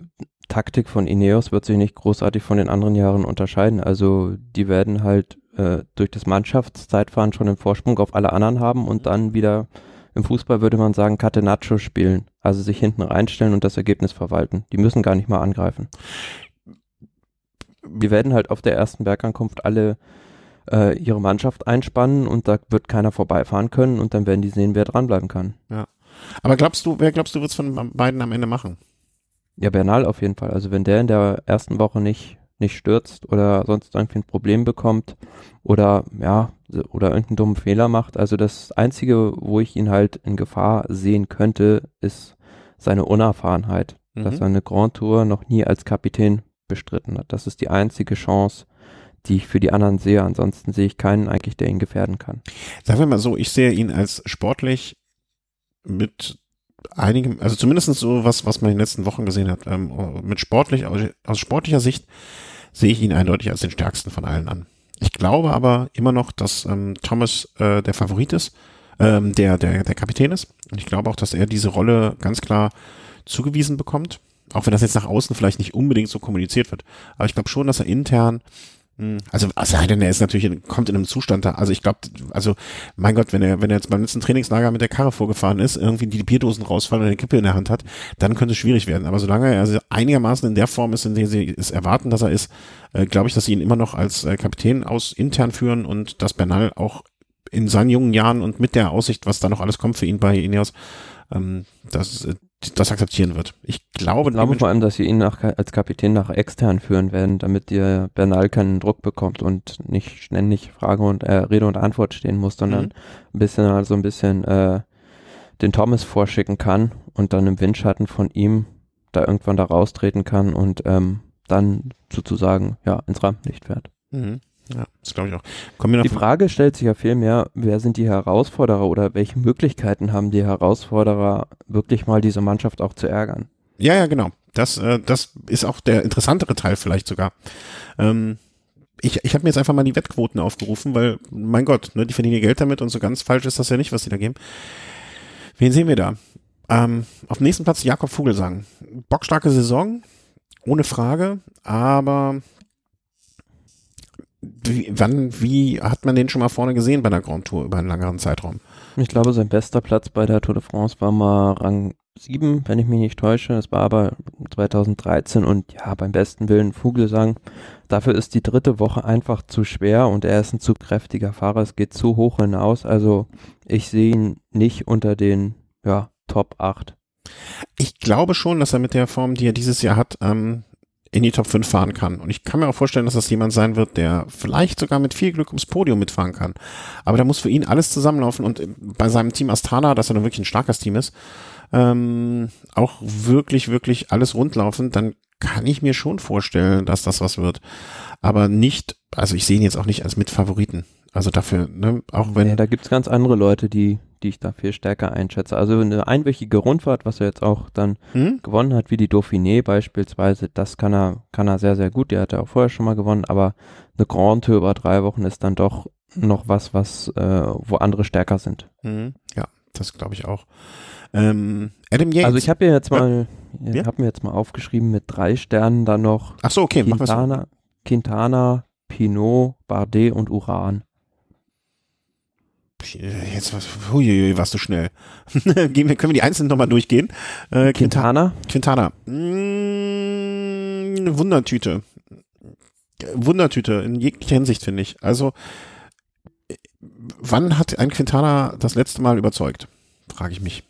Taktik von Ineos wird sich nicht großartig von den anderen Jahren unterscheiden. Also die werden halt äh, durch das Mannschaftszeitfahren schon einen Vorsprung auf alle anderen haben und dann wieder im Fußball würde man sagen Catenaccio spielen. Also sich hinten reinstellen und das Ergebnis verwalten. Die müssen gar nicht mal angreifen. Die werden halt auf der ersten Bergankunft alle äh, ihre Mannschaft einspannen und da wird keiner vorbeifahren können und dann werden die sehen, wer dranbleiben kann. Ja. Aber glaubst du, wer glaubst du, wird es von beiden am Ende machen? Ja, Bernal auf jeden Fall. Also wenn der in der ersten Woche nicht, nicht stürzt oder sonst irgendwie ein Problem bekommt oder ja, oder irgendeinen dummen Fehler macht. Also das Einzige, wo ich ihn halt in Gefahr sehen könnte, ist seine Unerfahrenheit. Mhm. Dass er eine Grand Tour noch nie als Kapitän bestritten hat. Das ist die einzige Chance, die ich für die anderen sehe. Ansonsten sehe ich keinen eigentlich, der ihn gefährden kann. Sagen wir mal so, ich sehe ihn als sportlich mit einigem, also zumindest so was, was man in den letzten Wochen gesehen hat, ähm, mit sportlich, aus, aus sportlicher Sicht sehe ich ihn eindeutig als den stärksten von allen an. Ich glaube aber immer noch, dass ähm, Thomas äh, der Favorit ist, ähm, der, der, der Kapitän ist. Und ich glaube auch, dass er diese Rolle ganz klar zugewiesen bekommt. Auch wenn das jetzt nach außen vielleicht nicht unbedingt so kommuniziert wird. Aber ich glaube schon, dass er intern hm. Also, also er ist natürlich, kommt in einem Zustand da. Also ich glaube, also mein Gott, wenn er, wenn er jetzt beim letzten Trainingslager mit der Karre vorgefahren ist, irgendwie die Bierdosen rausfallen und eine Kippe in der Hand hat, dann könnte es schwierig werden. Aber solange er einigermaßen in der Form ist, in der sie es erwarten, dass er ist, äh, glaube ich, dass sie ihn immer noch als äh, Kapitän aus intern führen und dass Bernal auch in seinen jungen Jahren und mit der Aussicht, was da noch alles kommt für ihn bei Ineos, ähm, das, äh, das akzeptieren wird. Ich glaube, ich glaube vor allem, dass sie ihn nach, als Kapitän nach extern führen werden, damit ihr Bernal keinen Druck bekommt und nicht ständig Frage und äh, Rede und Antwort stehen muss, sondern mhm. ein bisschen also ein bisschen äh, den Thomas vorschicken kann und dann im Windschatten von ihm da irgendwann da raustreten kann und ähm, dann sozusagen ja ins Rampenlicht fährt. Mhm. Ja, das glaube ich auch. die Frage stellt sich ja vielmehr, wer sind die Herausforderer oder welche Möglichkeiten haben die Herausforderer, wirklich mal diese Mannschaft auch zu ärgern? Ja, ja, genau. Das, äh, das ist auch der interessantere Teil vielleicht sogar. Ähm, ich, ich habe mir jetzt einfach mal die Wettquoten aufgerufen, weil, mein Gott, ne, die verdienen ihr Geld damit und so ganz falsch ist das ja nicht, was sie da geben. Wen sehen wir da? Ähm, auf dem nächsten Platz Jakob Vogelsang. Bockstarke Saison, ohne Frage, aber wie, wann, wie hat man den schon mal vorne gesehen bei der Grand Tour über einen längeren Zeitraum? Ich glaube, sein bester Platz bei der Tour de France war mal Rang 7, wenn ich mich nicht täusche. Das war aber 2013 und ja, beim besten Willen Vogelsang. Dafür ist die dritte Woche einfach zu schwer und er ist ein zu kräftiger Fahrer. Es geht zu hoch hinaus. Also ich sehe ihn nicht unter den ja, Top 8. Ich glaube schon, dass er mit der Form, die er dieses Jahr hat, ähm, in die Top 5 fahren kann. Und ich kann mir auch vorstellen, dass das jemand sein wird, der vielleicht sogar mit viel Glück ums Podium mitfahren kann. Aber da muss für ihn alles zusammenlaufen und bei seinem Team Astana, das ja nun wirklich ein starkes Team ist, ähm, auch wirklich, wirklich alles rundlaufen, dann kann ich mir schon vorstellen, dass das was wird. Aber nicht, also ich sehe ihn jetzt auch nicht als Mitfavoriten. Also dafür, ne, auch wenn. Ja, da gibt's ganz andere Leute, die die ich da viel stärker einschätze. Also eine einwöchige Rundfahrt, was er jetzt auch dann hm? gewonnen hat, wie die Dauphiné beispielsweise, das kann er, kann er sehr, sehr gut. Die hat er auch vorher schon mal gewonnen, aber eine Grand Tour über drei Wochen ist dann doch noch was, was, äh, wo andere stärker sind. Hm? Ja, das glaube ich auch. Ähm, Adam Yates. Also ich habe mir jetzt mal, ja? habe mir jetzt mal aufgeschrieben mit drei Sternen dann noch. Ach so, okay, Quintana, Quintana, Pinot, Bardet und Uran. Jetzt was, huiuiui, warst du schnell. Gehen wir, können wir die einzelnen nochmal durchgehen? Äh, Quintana? Quintana. Mmh, Wundertüte. Wundertüte in jeglicher Hinsicht, finde ich. Also, wann hat ein Quintana das letzte Mal überzeugt? Frage ich mich.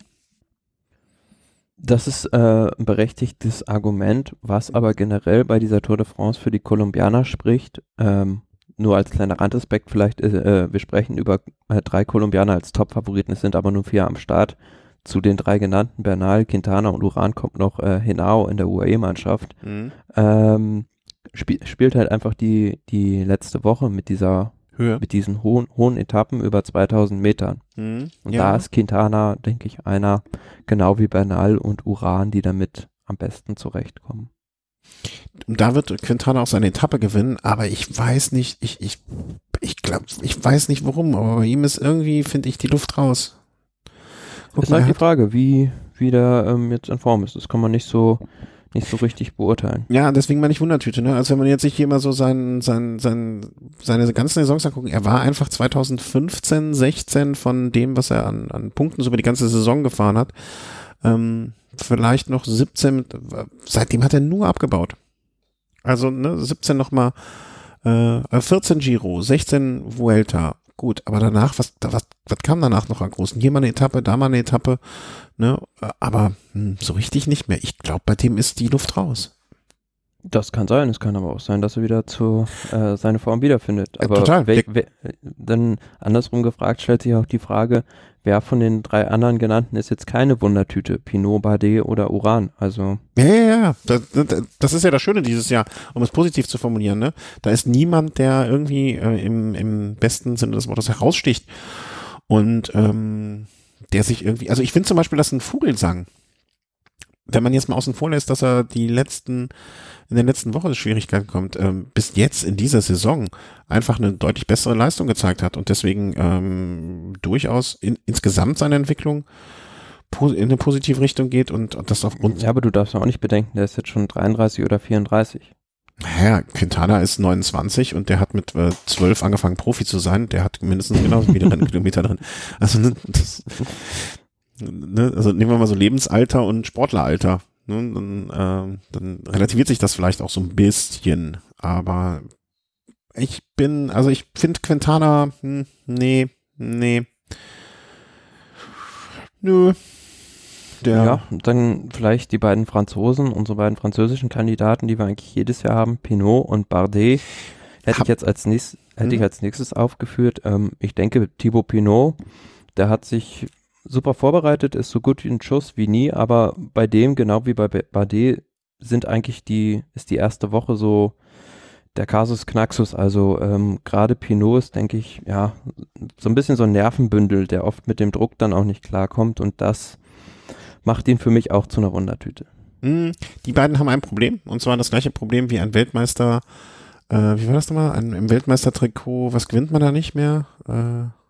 Das ist äh, ein berechtigtes Argument, was aber generell bei dieser Tour de France für die Kolumbianer spricht. Ähm, nur als kleiner Randaspekt vielleicht, äh, äh, wir sprechen über äh, drei Kolumbianer als Top-Favoriten, es sind aber nur vier am Start. Zu den drei genannten, Bernal, Quintana und Uran, kommt noch äh, Henao in der UAE-Mannschaft. Mhm. Ähm, spiel, spielt halt einfach die, die letzte Woche mit dieser Höhe. mit diesen hohen, hohen Etappen über 2000 Metern. Mhm. Und ja. da ist Quintana, denke ich, einer, genau wie Bernal und Uran, die damit am besten zurechtkommen. Da wird Quintana auch seine Etappe gewinnen, aber ich weiß nicht, ich, ich, ich glaube, ich weiß nicht warum, aber bei ihm ist irgendwie, finde ich, die Luft raus. Guck ist halt die Frage, wie, wie der ähm, jetzt in Form ist. Das kann man nicht so nicht so richtig beurteilen. Ja, deswegen meine ich Wundertüte, ne? Also wenn man jetzt sich hier mal so sein, sein, sein, seine ganzen Saisons angucken, er war einfach 2015, 16 von dem, was er an, an Punkten so über die ganze Saison gefahren hat, ähm, vielleicht noch 17, seitdem hat er nur abgebaut. Also ne, 17 nochmal, äh, 14 Giro, 16 Vuelta, gut, aber danach, was, was, was kam danach noch an großen? Hier mal eine Etappe, da mal eine Etappe, ne? Aber hm, so richtig nicht mehr. Ich glaube, bei dem ist die Luft raus. Das kann sein, es kann aber auch sein, dass er wieder zu äh, seine Form wiederfindet. Aber total. Wer, wer, dann andersrum gefragt stellt sich auch die Frage, wer von den drei anderen genannten ist jetzt keine Wundertüte, Pinot, Bardet oder Uran? Also ja, ja, ja. Das, das, ist ja das Schöne dieses Jahr, um es positiv zu formulieren. Ne? Da ist niemand, der irgendwie äh, im, im besten Sinne des Wortes heraussticht und ähm, der sich irgendwie. Also ich finde zum Beispiel, dass ein Vogelsang wenn man jetzt mal außen vor lässt, dass er die letzten, in der letzten Woche Schwierigkeiten kommt, ähm, bis jetzt in dieser Saison einfach eine deutlich bessere Leistung gezeigt hat und deswegen ähm, durchaus in, insgesamt seine Entwicklung in eine positive Richtung geht und, und das aufgrund. Ja, aber du darfst auch nicht bedenken, der ist jetzt schon 33 oder 34. Ja, Quintana ist 29 und der hat mit äh, 12 angefangen Profi zu sein. Der hat mindestens genauso viele Rennkilometer drin. Also das, ne, also nehmen wir mal so Lebensalter und Sportleralter. Ne, dann, äh, dann relativiert sich das vielleicht auch so ein bisschen. Aber ich bin, also ich finde Quintana, hm, nee, nee. Nö. Der ja, dann vielleicht die beiden Franzosen, unsere beiden französischen Kandidaten, die wir eigentlich jedes Jahr haben, Pinot und Bardet, hätte ich jetzt als nächstes, hätte ich hm. als nächstes aufgeführt. Ähm, ich denke, Thibaut Pinot, der hat sich super vorbereitet, ist so gut wie ein Schuss wie nie, aber bei dem, genau wie bei Bardet, sind eigentlich die, ist die erste Woche so der Kasus Knaxus. Also ähm, gerade Pinot ist, denke ich, ja, so ein bisschen so ein Nervenbündel, der oft mit dem Druck dann auch nicht klarkommt und das macht ihn für mich auch zu einer Wundertüte. Hm, die beiden haben ein Problem und zwar das gleiche Problem wie ein Weltmeister. Äh, wie war das nochmal? Ein, Im Weltmeistertrikot, was gewinnt man da nicht mehr? Äh,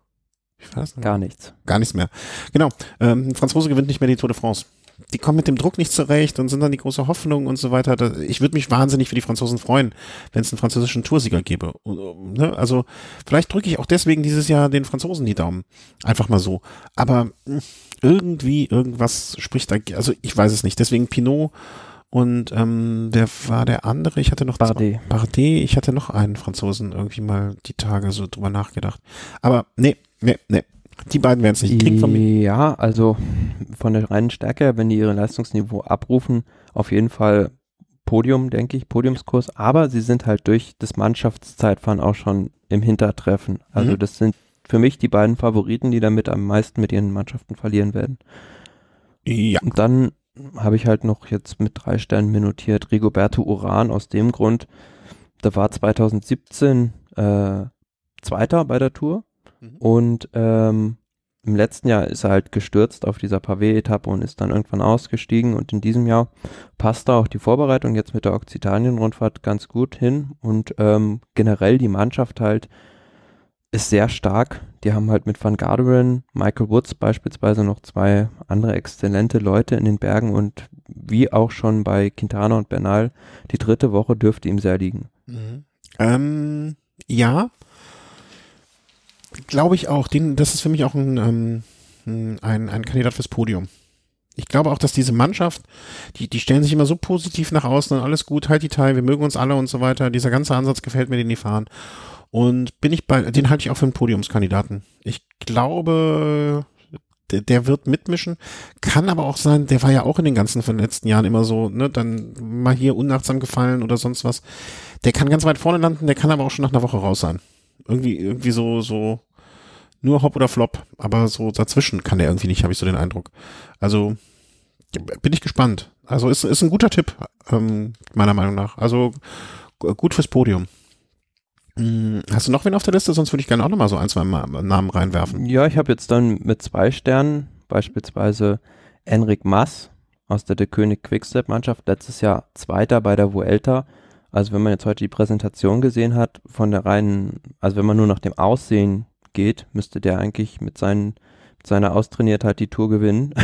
ich weiß nicht. Gar nichts. Gar nichts mehr. Genau. Ähm, Franzose gewinnt nicht mehr die Tour de France. Die kommen mit dem Druck nicht zurecht und sind dann die große Hoffnung und so weiter. Ich würde mich wahnsinnig für die Franzosen freuen, wenn es einen französischen Toursieger gäbe. Ne? Also vielleicht drücke ich auch deswegen dieses Jahr den Franzosen die Daumen. Einfach mal so. Aber hm, irgendwie, irgendwas spricht da, also ich weiß es nicht. Deswegen Pinot und ähm, der war der andere, ich hatte noch Bardet. Bardet, ich hatte noch einen Franzosen irgendwie mal die Tage so drüber nachgedacht. Aber nee, nee, nee. Die beiden werden es nicht kriegen von mir. Ja, also von der reinen Stärke, wenn die ihre Leistungsniveau abrufen, auf jeden Fall Podium, denke ich, Podiumskurs, aber sie sind halt durch das Mannschaftszeitfahren auch schon im Hintertreffen. Also mhm. das sind für mich die beiden Favoriten, die damit am meisten mit ihren Mannschaften verlieren werden. Ja. Und dann habe ich halt noch jetzt mit drei Sternen minutiert Rigoberto Uran aus dem Grund, der war 2017 äh, Zweiter bei der Tour mhm. und ähm, im letzten Jahr ist er halt gestürzt auf dieser Pavé-Etappe und ist dann irgendwann ausgestiegen und in diesem Jahr passt da auch die Vorbereitung jetzt mit der Okzitanien-Rundfahrt ganz gut hin und ähm, generell die Mannschaft halt ist sehr stark. Die haben halt mit Van Garderen, Michael Woods beispielsweise noch zwei andere exzellente Leute in den Bergen und wie auch schon bei Quintana und Bernal, die dritte Woche dürfte ihm sehr liegen. Mhm. Ähm, ja, glaube ich auch. Den, das ist für mich auch ein, ähm, ein, ein Kandidat fürs Podium. Ich glaube auch, dass diese Mannschaft, die, die stellen sich immer so positiv nach außen und alles gut, halt die Teil, wir mögen uns alle und so weiter. Dieser ganze Ansatz gefällt mir, den die fahren. Und bin ich bei, den halte ich auch für einen Podiumskandidaten. Ich glaube, der, wird mitmischen. Kann aber auch sein, der war ja auch in den ganzen von den letzten Jahren immer so, ne, dann mal hier unachtsam gefallen oder sonst was. Der kann ganz weit vorne landen, der kann aber auch schon nach einer Woche raus sein. Irgendwie, irgendwie so, so, nur Hop oder Flop, aber so dazwischen kann der irgendwie nicht, habe ich so den Eindruck. Also bin ich gespannt. Also ist, ist ein guter Tipp, ähm, meiner Meinung nach. Also gut fürs Podium. Hm, hast du noch wen auf der Liste? Sonst würde ich gerne auch noch mal so ein, zwei Namen reinwerfen. Ja, ich habe jetzt dann mit zwei Sternen beispielsweise Enrik Mass aus der De König Quickstep Mannschaft, letztes Jahr Zweiter bei der Vuelta. Also wenn man jetzt heute die Präsentation gesehen hat von der reinen, also wenn man nur nach dem Aussehen geht, müsste der eigentlich mit, seinen, mit seiner Austrainiertheit die Tour gewinnen.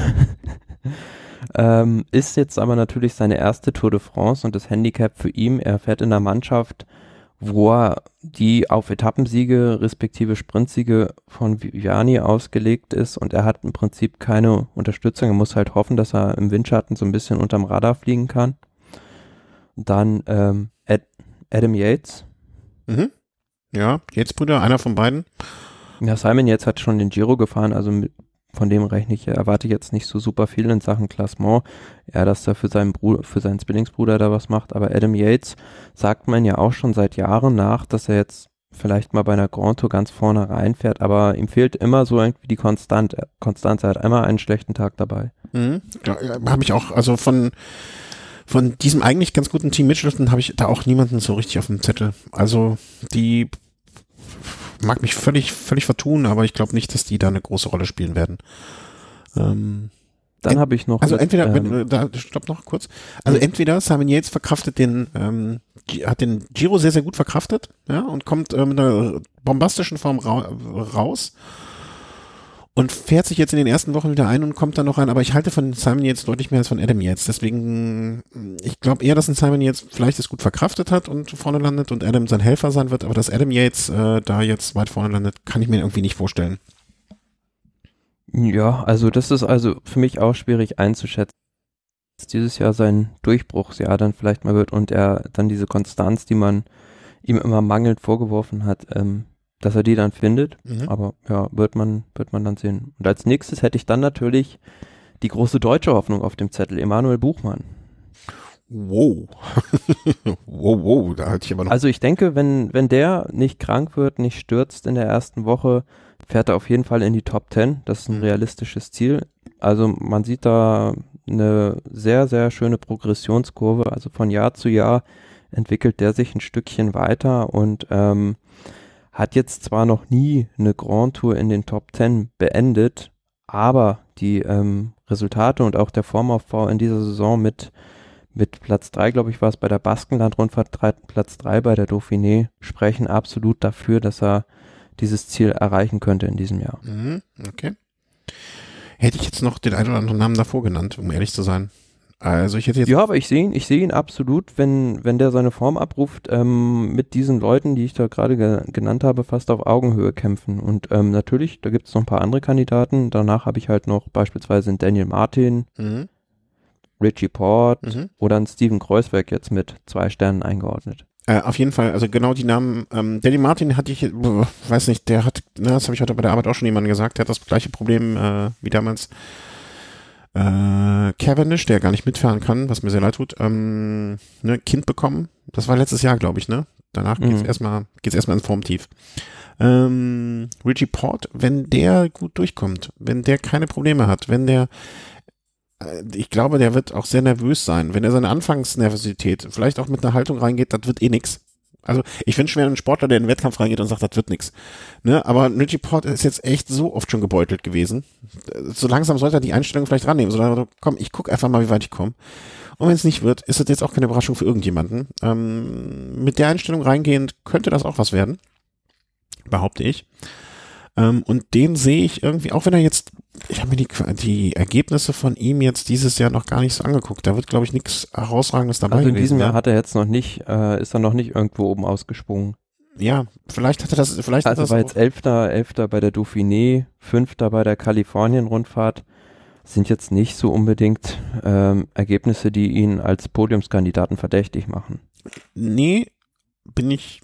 Ähm, ist jetzt aber natürlich seine erste Tour de France und das Handicap für ihn. Er fährt in der Mannschaft, wo er die auf Etappensiege respektive Sprintsiege von Viviani ausgelegt ist und er hat im Prinzip keine Unterstützung. Er muss halt hoffen, dass er im Windschatten so ein bisschen unterm Radar fliegen kann. Dann ähm, Adam Yates. Mhm. Ja, Yates Brüder, einer von beiden. Ja, Simon Yates hat schon den Giro gefahren, also von dem rechne ich, erwarte ich jetzt nicht so super viel in Sachen Klassement. Ja, dass er für seinen Bruder, für seinen Zwillingsbruder da was macht. Aber Adam Yates sagt man ja auch schon seit Jahren nach, dass er jetzt vielleicht mal bei einer Grand Tour ganz vorne reinfährt, aber ihm fehlt immer so irgendwie die Konstant Konstanz. Er hat einmal einen schlechten Tag dabei. Mhm. Ja, habe ich auch, also von, von diesem eigentlich ganz guten Team Mitchelton habe ich da auch niemanden so richtig auf dem Zettel. Also die mag mich völlig, völlig vertun, aber ich glaube nicht, dass die da eine große Rolle spielen werden. Ähm, Dann habe ich noch. also mit, entweder, ähm, wenn, da, stopp noch kurz. Also entweder Simon Yates verkraftet den, ähm, hat den Giro sehr, sehr gut verkraftet, ja, und kommt äh, mit einer bombastischen Form ra raus und fährt sich jetzt in den ersten Wochen wieder ein und kommt dann noch rein. Aber ich halte von Simon Yates deutlich mehr als von Adam Yates. Deswegen, ich glaube eher, dass ein Simon Yates vielleicht es gut verkraftet hat und vorne landet und Adam sein Helfer sein wird. Aber dass Adam Yates äh, da jetzt weit vorne landet, kann ich mir irgendwie nicht vorstellen. Ja, also das ist also für mich auch schwierig einzuschätzen. dass Dieses Jahr sein Durchbruchsjahr dann vielleicht mal wird und er dann diese Konstanz, die man ihm immer mangelnd vorgeworfen hat, ähm, dass er die dann findet. Mhm. Aber ja, wird man, wird man dann sehen. Und als nächstes hätte ich dann natürlich die große deutsche Hoffnung auf dem Zettel, Emanuel Buchmann. Wow. wow, wow, da halte ich aber noch. Also ich denke, wenn, wenn der nicht krank wird, nicht stürzt in der ersten Woche, fährt er auf jeden Fall in die Top 10. Das ist ein Mhm. realistisches Ziel. Also man sieht da eine sehr, sehr schöne Progressionskurve. Also von Jahr zu Jahr entwickelt der sich ein Stückchen weiter und ähm, hat jetzt zwar noch nie eine Grand Tour in den Top 10 beendet, aber die ähm, Resultate und auch der Formaufbau in dieser Saison mit mit Platz 3, glaube ich, war es bei der Baskenland-Rundfahrt, Platz 3 bei der Dauphiné, sprechen absolut dafür, dass er dieses Ziel erreichen könnte in diesem Jahr. Mhm, okay. Hätte ich jetzt noch den einen oder anderen Namen davor genannt, um ehrlich zu sein. Also ich hätte jetzt. Ja, aber ich sehe ihn, ich sehe ihn absolut, wenn, wenn der seine Form abruft, ähm, mit diesen Leuten, die ich da gerade ge genannt habe, fast auf Augenhöhe kämpfen. Und ähm, natürlich, da gibt es noch ein paar andere Kandidaten. Danach habe ich halt noch beispielsweise einen Daniel Martin, Mhm, Richie Port mhm. oder einen Steven Kreuzberg jetzt mit zwei Sternen eingeordnet. Äh, auf jeden Fall, also genau die Namen. Ähm, Danny Martin hatte ich, äh, weiß nicht, der hat, ne, das habe ich heute bei der Arbeit auch schon jemandem gesagt, der hat das gleiche Problem äh, wie damals äh, Cavendish, der gar nicht mitfahren kann, was mir sehr leid tut. Ähm, ne, Kind bekommen, das war letztes Jahr, glaube ich, ne? Danach geht's Mhm. erstmal, geht's erstmal ins Formtief. Ähm, Richie Port, wenn der gut durchkommt, wenn der keine Probleme hat, wenn der äh, ich glaube, der wird auch sehr nervös sein. Wenn er seine Anfangsnervosität vielleicht auch mit einer Haltung reingeht, das wird eh nix. Also ich wünsche mir einen Sportler, der in den Wettkampf reingeht und sagt, das wird nix. Ne? Aber Richie Port ist jetzt echt so oft schon gebeutelt gewesen. So langsam sollte er die Einstellung vielleicht rannehmen. So, komm, ich guck einfach mal, wie weit ich komme. Und wenn es nicht wird, ist das jetzt auch keine Überraschung für irgendjemanden. Ähm, mit der Einstellung reingehend könnte das auch was werden. Behaupte ich. Ähm, und den sehe ich irgendwie, auch wenn er jetzt, ich habe mir die, die Ergebnisse von ihm jetzt dieses Jahr noch gar nicht so angeguckt. Da wird, glaube ich, nichts Herausragendes dabei Also in gewesen diesem Jahr sein. hat er jetzt noch nicht, äh, ist er noch nicht irgendwo oben ausgesprungen. Ja, vielleicht hat er das, vielleicht hat Also das war auch- jetzt Elfter, Elfter bei der Dauphiné, Fünfter bei der Kalifornien-Rundfahrt. Sind jetzt nicht so unbedingt ähm, Ergebnisse, die ihn als Podiumskandidaten verdächtig machen. Nee, bin ich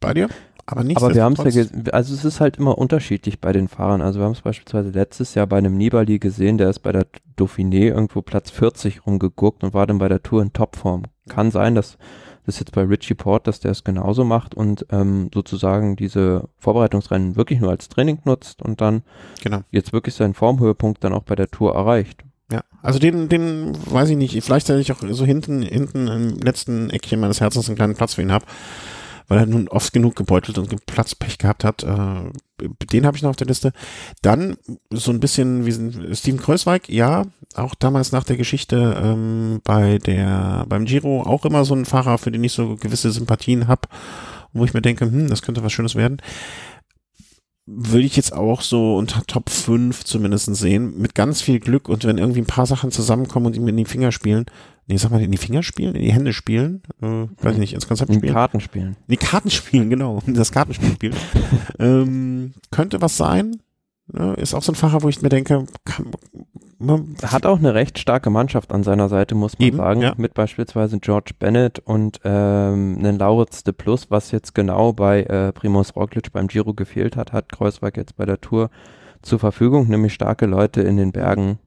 bei dir, aber nicht. Aber wir haben es ja, also es ist halt immer unterschiedlich bei den Fahrern. Also wir haben es beispielsweise letztes Jahr bei einem Nibali gesehen, der ist bei der Dauphiné irgendwo Platz 40 rumgeguckt und war dann bei der Tour in Topform. Kann sein, dass das jetzt bei Richie Port, dass der es genauso macht und ähm, sozusagen diese Vorbereitungsrennen wirklich nur als Training nutzt und dann Genau. jetzt wirklich seinen Formhöhepunkt dann auch bei der Tour erreicht. Ja, also den, den weiß ich nicht. Vielleicht, dass ich auch so hinten, hinten im letzten Eckchen meines Herzens einen kleinen Platz für ihn habe, weil er nun oft genug gebeutelt und Platzpech gehabt hat. Äh, den habe ich noch auf der Liste. Dann so ein bisschen wie Steven Kreuzweig, ja, auch damals nach der Geschichte ähm, bei der beim Giro auch immer so ein Fahrer, für den ich so gewisse Sympathien habe, wo ich mir denke, hm, das könnte was Schönes werden. würde ich jetzt auch so unter Top 5 zumindest sehen, mit ganz viel Glück und wenn irgendwie ein paar Sachen zusammenkommen und ihm in die Finger spielen, nee, sag mal, in die Finger spielen, in die Hände spielen, äh, weiß ich nicht, ins Konzept In spielen. Karten spielen. Die Karten spielen, genau, das Kartenspiel spielen. ähm, könnte was sein. Ne? Ist auch so ein Fahrer, wo ich mir denke, kann, man, hat auch eine recht starke Mannschaft an seiner Seite, muss man Eben, sagen. ja. Mit beispielsweise George Bennett und ähm, einen Lauritz de Plus, was jetzt genau bei äh, Primoz Roglic beim Giro gefehlt hat, hat Kreuzberg jetzt bei der Tour zur Verfügung, nämlich starke Leute in den Bergen.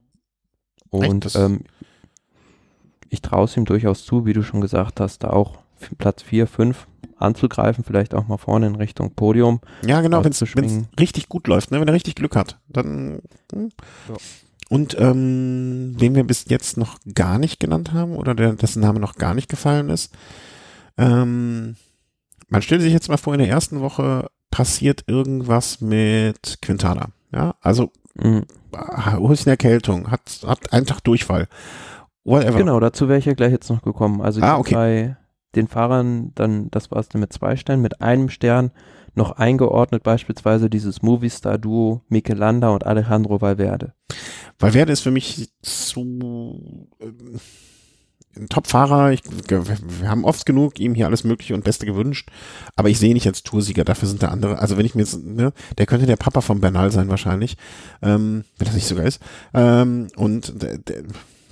Und ähm, ich traue es ihm durchaus zu, wie du schon gesagt hast, da auch Platz 4, 5 anzugreifen, vielleicht auch mal vorne in Richtung Podium. Ja, genau, wenn es richtig gut läuft, ne? wenn er richtig Glück hat, dann. Hm. Ja. Und ähm, den wir bis jetzt noch gar nicht genannt haben oder der, dessen Name noch gar nicht gefallen ist. Ähm, man stellt sich jetzt mal vor, in der ersten Woche passiert irgendwas mit Quintana. Ja, also Mhm. ah, holt eine Erkältung, hat, hat einen Tag Durchfall. Whatever. Genau, dazu wäre ich ja gleich jetzt noch gekommen. Also ich Ah, okay. bei den Fahrern dann, das war es dann mit zwei Sternen, mit einem Stern noch eingeordnet, beispielsweise dieses Movistar-Duo Mikel Landa und Alejandro Valverde. Valverde ist für mich zu ähm, ein Top-Fahrer. Wir haben oft genug ihm hier alles Mögliche und Beste gewünscht, aber ich sehe ihn nicht als Toursieger. Dafür sind da andere. Also wenn ich mir jetzt, ne, der könnte der Papa von Bernal sein wahrscheinlich, ähm, wenn das nicht sogar ist. Ähm, und der, der,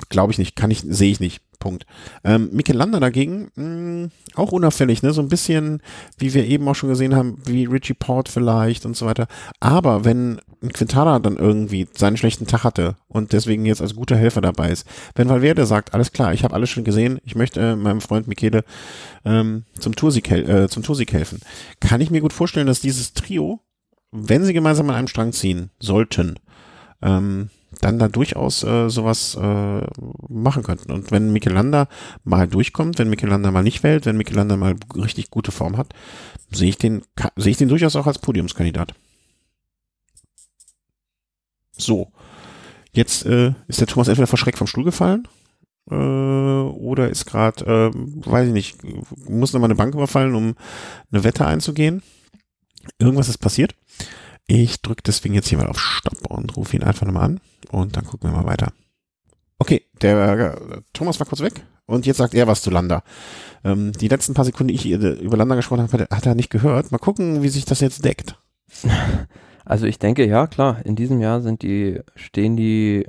glaube ich nicht, kann ich, sehe ich nicht. Punkt. Ähm, Mikel Landa dagegen, mh, auch unauffällig, ne? So ein bisschen, wie wir eben auch schon gesehen haben, wie Richie Port vielleicht und so weiter. Aber wenn Quintana dann irgendwie seinen schlechten Tag hatte und deswegen jetzt als guter Helfer dabei ist, wenn Valverde sagt, alles klar, ich habe alles schon gesehen, ich möchte äh, meinem Freund Michele ähm, zum, Toursieg äh, zum Toursieg helfen, kann ich mir gut vorstellen, dass dieses Trio, wenn sie gemeinsam an einem Strang ziehen sollten, ähm, dann da durchaus äh, sowas äh, machen könnten. Und wenn Michelanda mal durchkommt, wenn Michelanda mal nicht wählt, wenn Michelanda mal richtig gute Form hat, sehe ich den sehe ich den durchaus auch als Podiumskandidat. So, jetzt äh, ist der Thomas entweder verschreckt vom Stuhl gefallen äh, oder ist gerade, äh, weiß ich nicht, muss nochmal eine Bank überfallen, um eine Wette einzugehen. Irgendwas ist passiert. Ich drücke deswegen jetzt hier mal auf Stopp und rufe ihn einfach nochmal an und dann gucken wir mal weiter. Okay, der äh, Thomas war kurz weg und jetzt sagt er was zu Landa. Ähm, die letzten paar Sekunden, die ich äh, über Landa gesprochen habe, hat er- nicht gehört. Mal gucken, wie sich das jetzt deckt. Also ich denke, ja klar, in diesem Jahr sind die, stehen die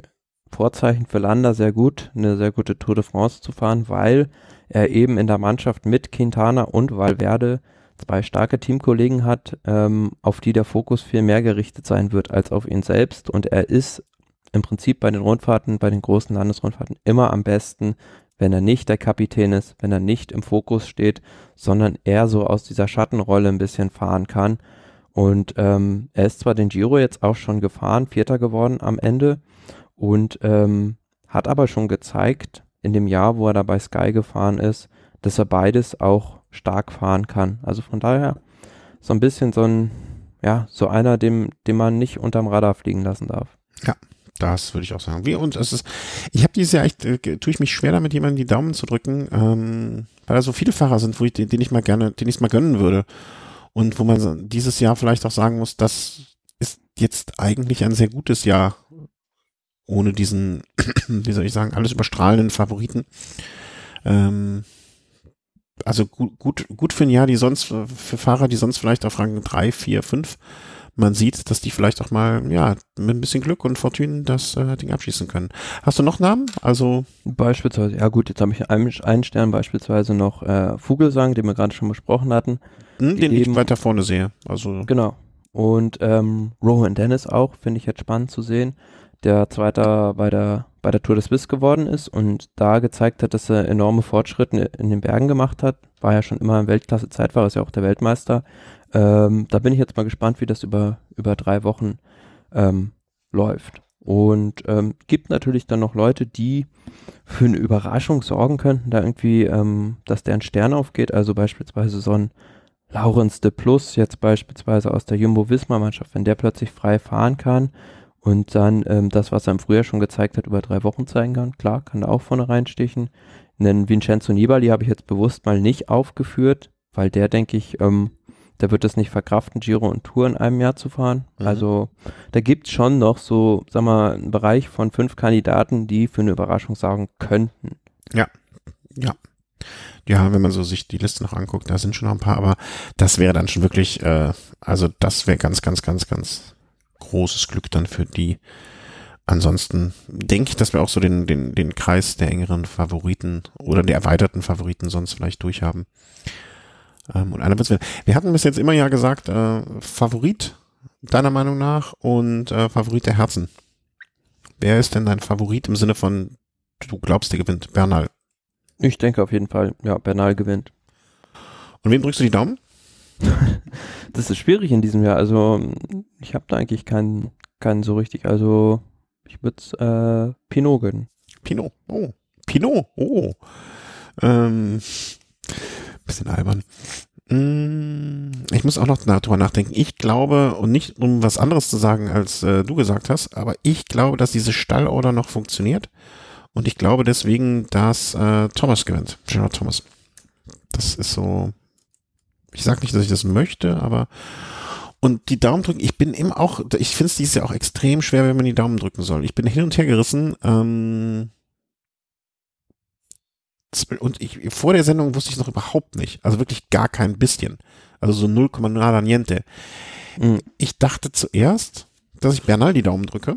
Vorzeichen für Landa sehr gut, eine sehr gute Tour de France zu fahren, weil er eben in der Mannschaft mit Quintana und Valverde zwei starke Teamkollegen hat, ähm, auf die der Fokus viel mehr gerichtet sein wird als auf ihn selbst. Und er ist im Prinzip bei den Rundfahrten, bei den großen Landesrundfahrten immer am besten, wenn er nicht der Kapitän ist, wenn er nicht im Fokus steht, sondern er so aus dieser Schattenrolle ein bisschen fahren kann. Und ähm, er ist zwar den Giro jetzt auch schon gefahren, Vierter geworden am Ende und ähm, hat aber schon gezeigt in dem Jahr, wo er da bei Sky gefahren ist, dass er beides auch stark fahren kann. Also von daher so ein bisschen so ein, ja, so einer, dem, den man nicht unterm Radar fliegen lassen darf. Das würde ich auch sagen. Wie, und es ist, ich habe dieses Jahr echt, äh, tue ich mich schwer damit, jemanden die Daumen zu drücken, ähm, weil da so viele Fahrer sind, wo ich, den, den ich mal gerne, den ich mal gönnen würde. Und wo man dieses Jahr vielleicht auch sagen muss, das ist jetzt eigentlich ein sehr gutes Jahr, ohne diesen, wie soll ich sagen, alles überstrahlenden Favoriten. Ähm, also gut, gut, gut für ein Jahr, die sonst, für Fahrer, die sonst vielleicht auf Rang 3, 4, 5 man sieht, dass die vielleicht auch mal, ja, mit ein bisschen Glück und Fortune das äh, Ding abschließen können. Hast du noch Namen? Also, Beispielsweise, ja gut, jetzt habe ich einen, einen Stern beispielsweise noch äh, Vogelsang, den wir gerade schon besprochen hatten. hm, den ich weiter vorne sehe. Also, Genau. Und ähm, Rowan Dennis auch, finde ich jetzt spannend zu sehen, der Zweiter bei der, bei der Tour des Swiss geworden ist und da gezeigt hat, dass er enorme Fortschritte in den Bergen gemacht hat. War ja schon immer ein Weltklasse-Zeitfahrer, ist ja auch der Weltmeister. Ähm, da bin ich jetzt mal gespannt, wie das über, über drei Wochen ähm, läuft. Und ähm, gibt natürlich dann noch Leute, die für eine Überraschung sorgen könnten, da irgendwie, ähm, dass deren Stern aufgeht. Also beispielsweise so ein Laurens de Plus, jetzt beispielsweise aus der Jumbo-Visma-Mannschaft, wenn der plötzlich frei fahren kann und dann ähm, das, was er im Frühjahr schon gezeigt hat, über drei Wochen zeigen kann, klar, kann er auch vorne reinstechen. Einen Vincenzo Nibali habe ich jetzt bewusst mal nicht aufgeführt, weil der, denke ich, ähm, der wird es nicht verkraften, Giro und Tour in einem Jahr zu fahren. Mhm. Also da gibt es schon noch so, sag mal, einen Bereich von fünf Kandidaten, die für eine Überraschung sagen könnten. Ja, wenn man so sich die Liste noch anguckt, da sind schon noch ein paar, aber das wäre dann schon wirklich, äh, also das wäre ganz, ganz, ganz, ganz großes Glück dann für die. Ansonsten denke ich, dass wir auch so den, den, den Kreis der engeren Favoriten oder der erweiterten Favoriten sonst vielleicht durchhaben. Ähm, und einer werden. Wir hatten bis jetzt immer ja gesagt, äh, Favorit deiner Meinung nach und äh, Favorit der Herzen. Wer ist denn dein Favorit im Sinne von, du glaubst, der gewinnt? Bernal. Ich denke auf jeden Fall, ja, Bernal gewinnt. Und wem drückst du die Daumen? Das ist schwierig in diesem Jahr. Also ich habe da eigentlich keinen, keinen so richtig. Also ich würde äh, Pinot gönnen. Pinot. Oh. Pinot. Oh. Ähm, bisschen albern. Mm, Ich muss auch noch darüber nachdenken. Ich glaube, und nicht um was anderes zu sagen, als äh, du gesagt hast, aber ich glaube, dass diese Stallorder noch funktioniert. Und ich glaube deswegen, dass äh, Thomas gewinnt. Gerard Thomas. Das ist so. Ich sag nicht, dass ich das möchte, aber und die Daumen drücken, ich bin immer auch, ich finde es dieses Jahr auch extrem schwer, wenn man die Daumen drücken soll. Ich bin hin und her gerissen. Ähm, und ich, vor der Sendung wusste ich noch überhaupt nicht. Also wirklich gar kein bisschen. Also so 0,0 niente. Mhm. Ich dachte zuerst, dass ich Bernal die Daumen drücke.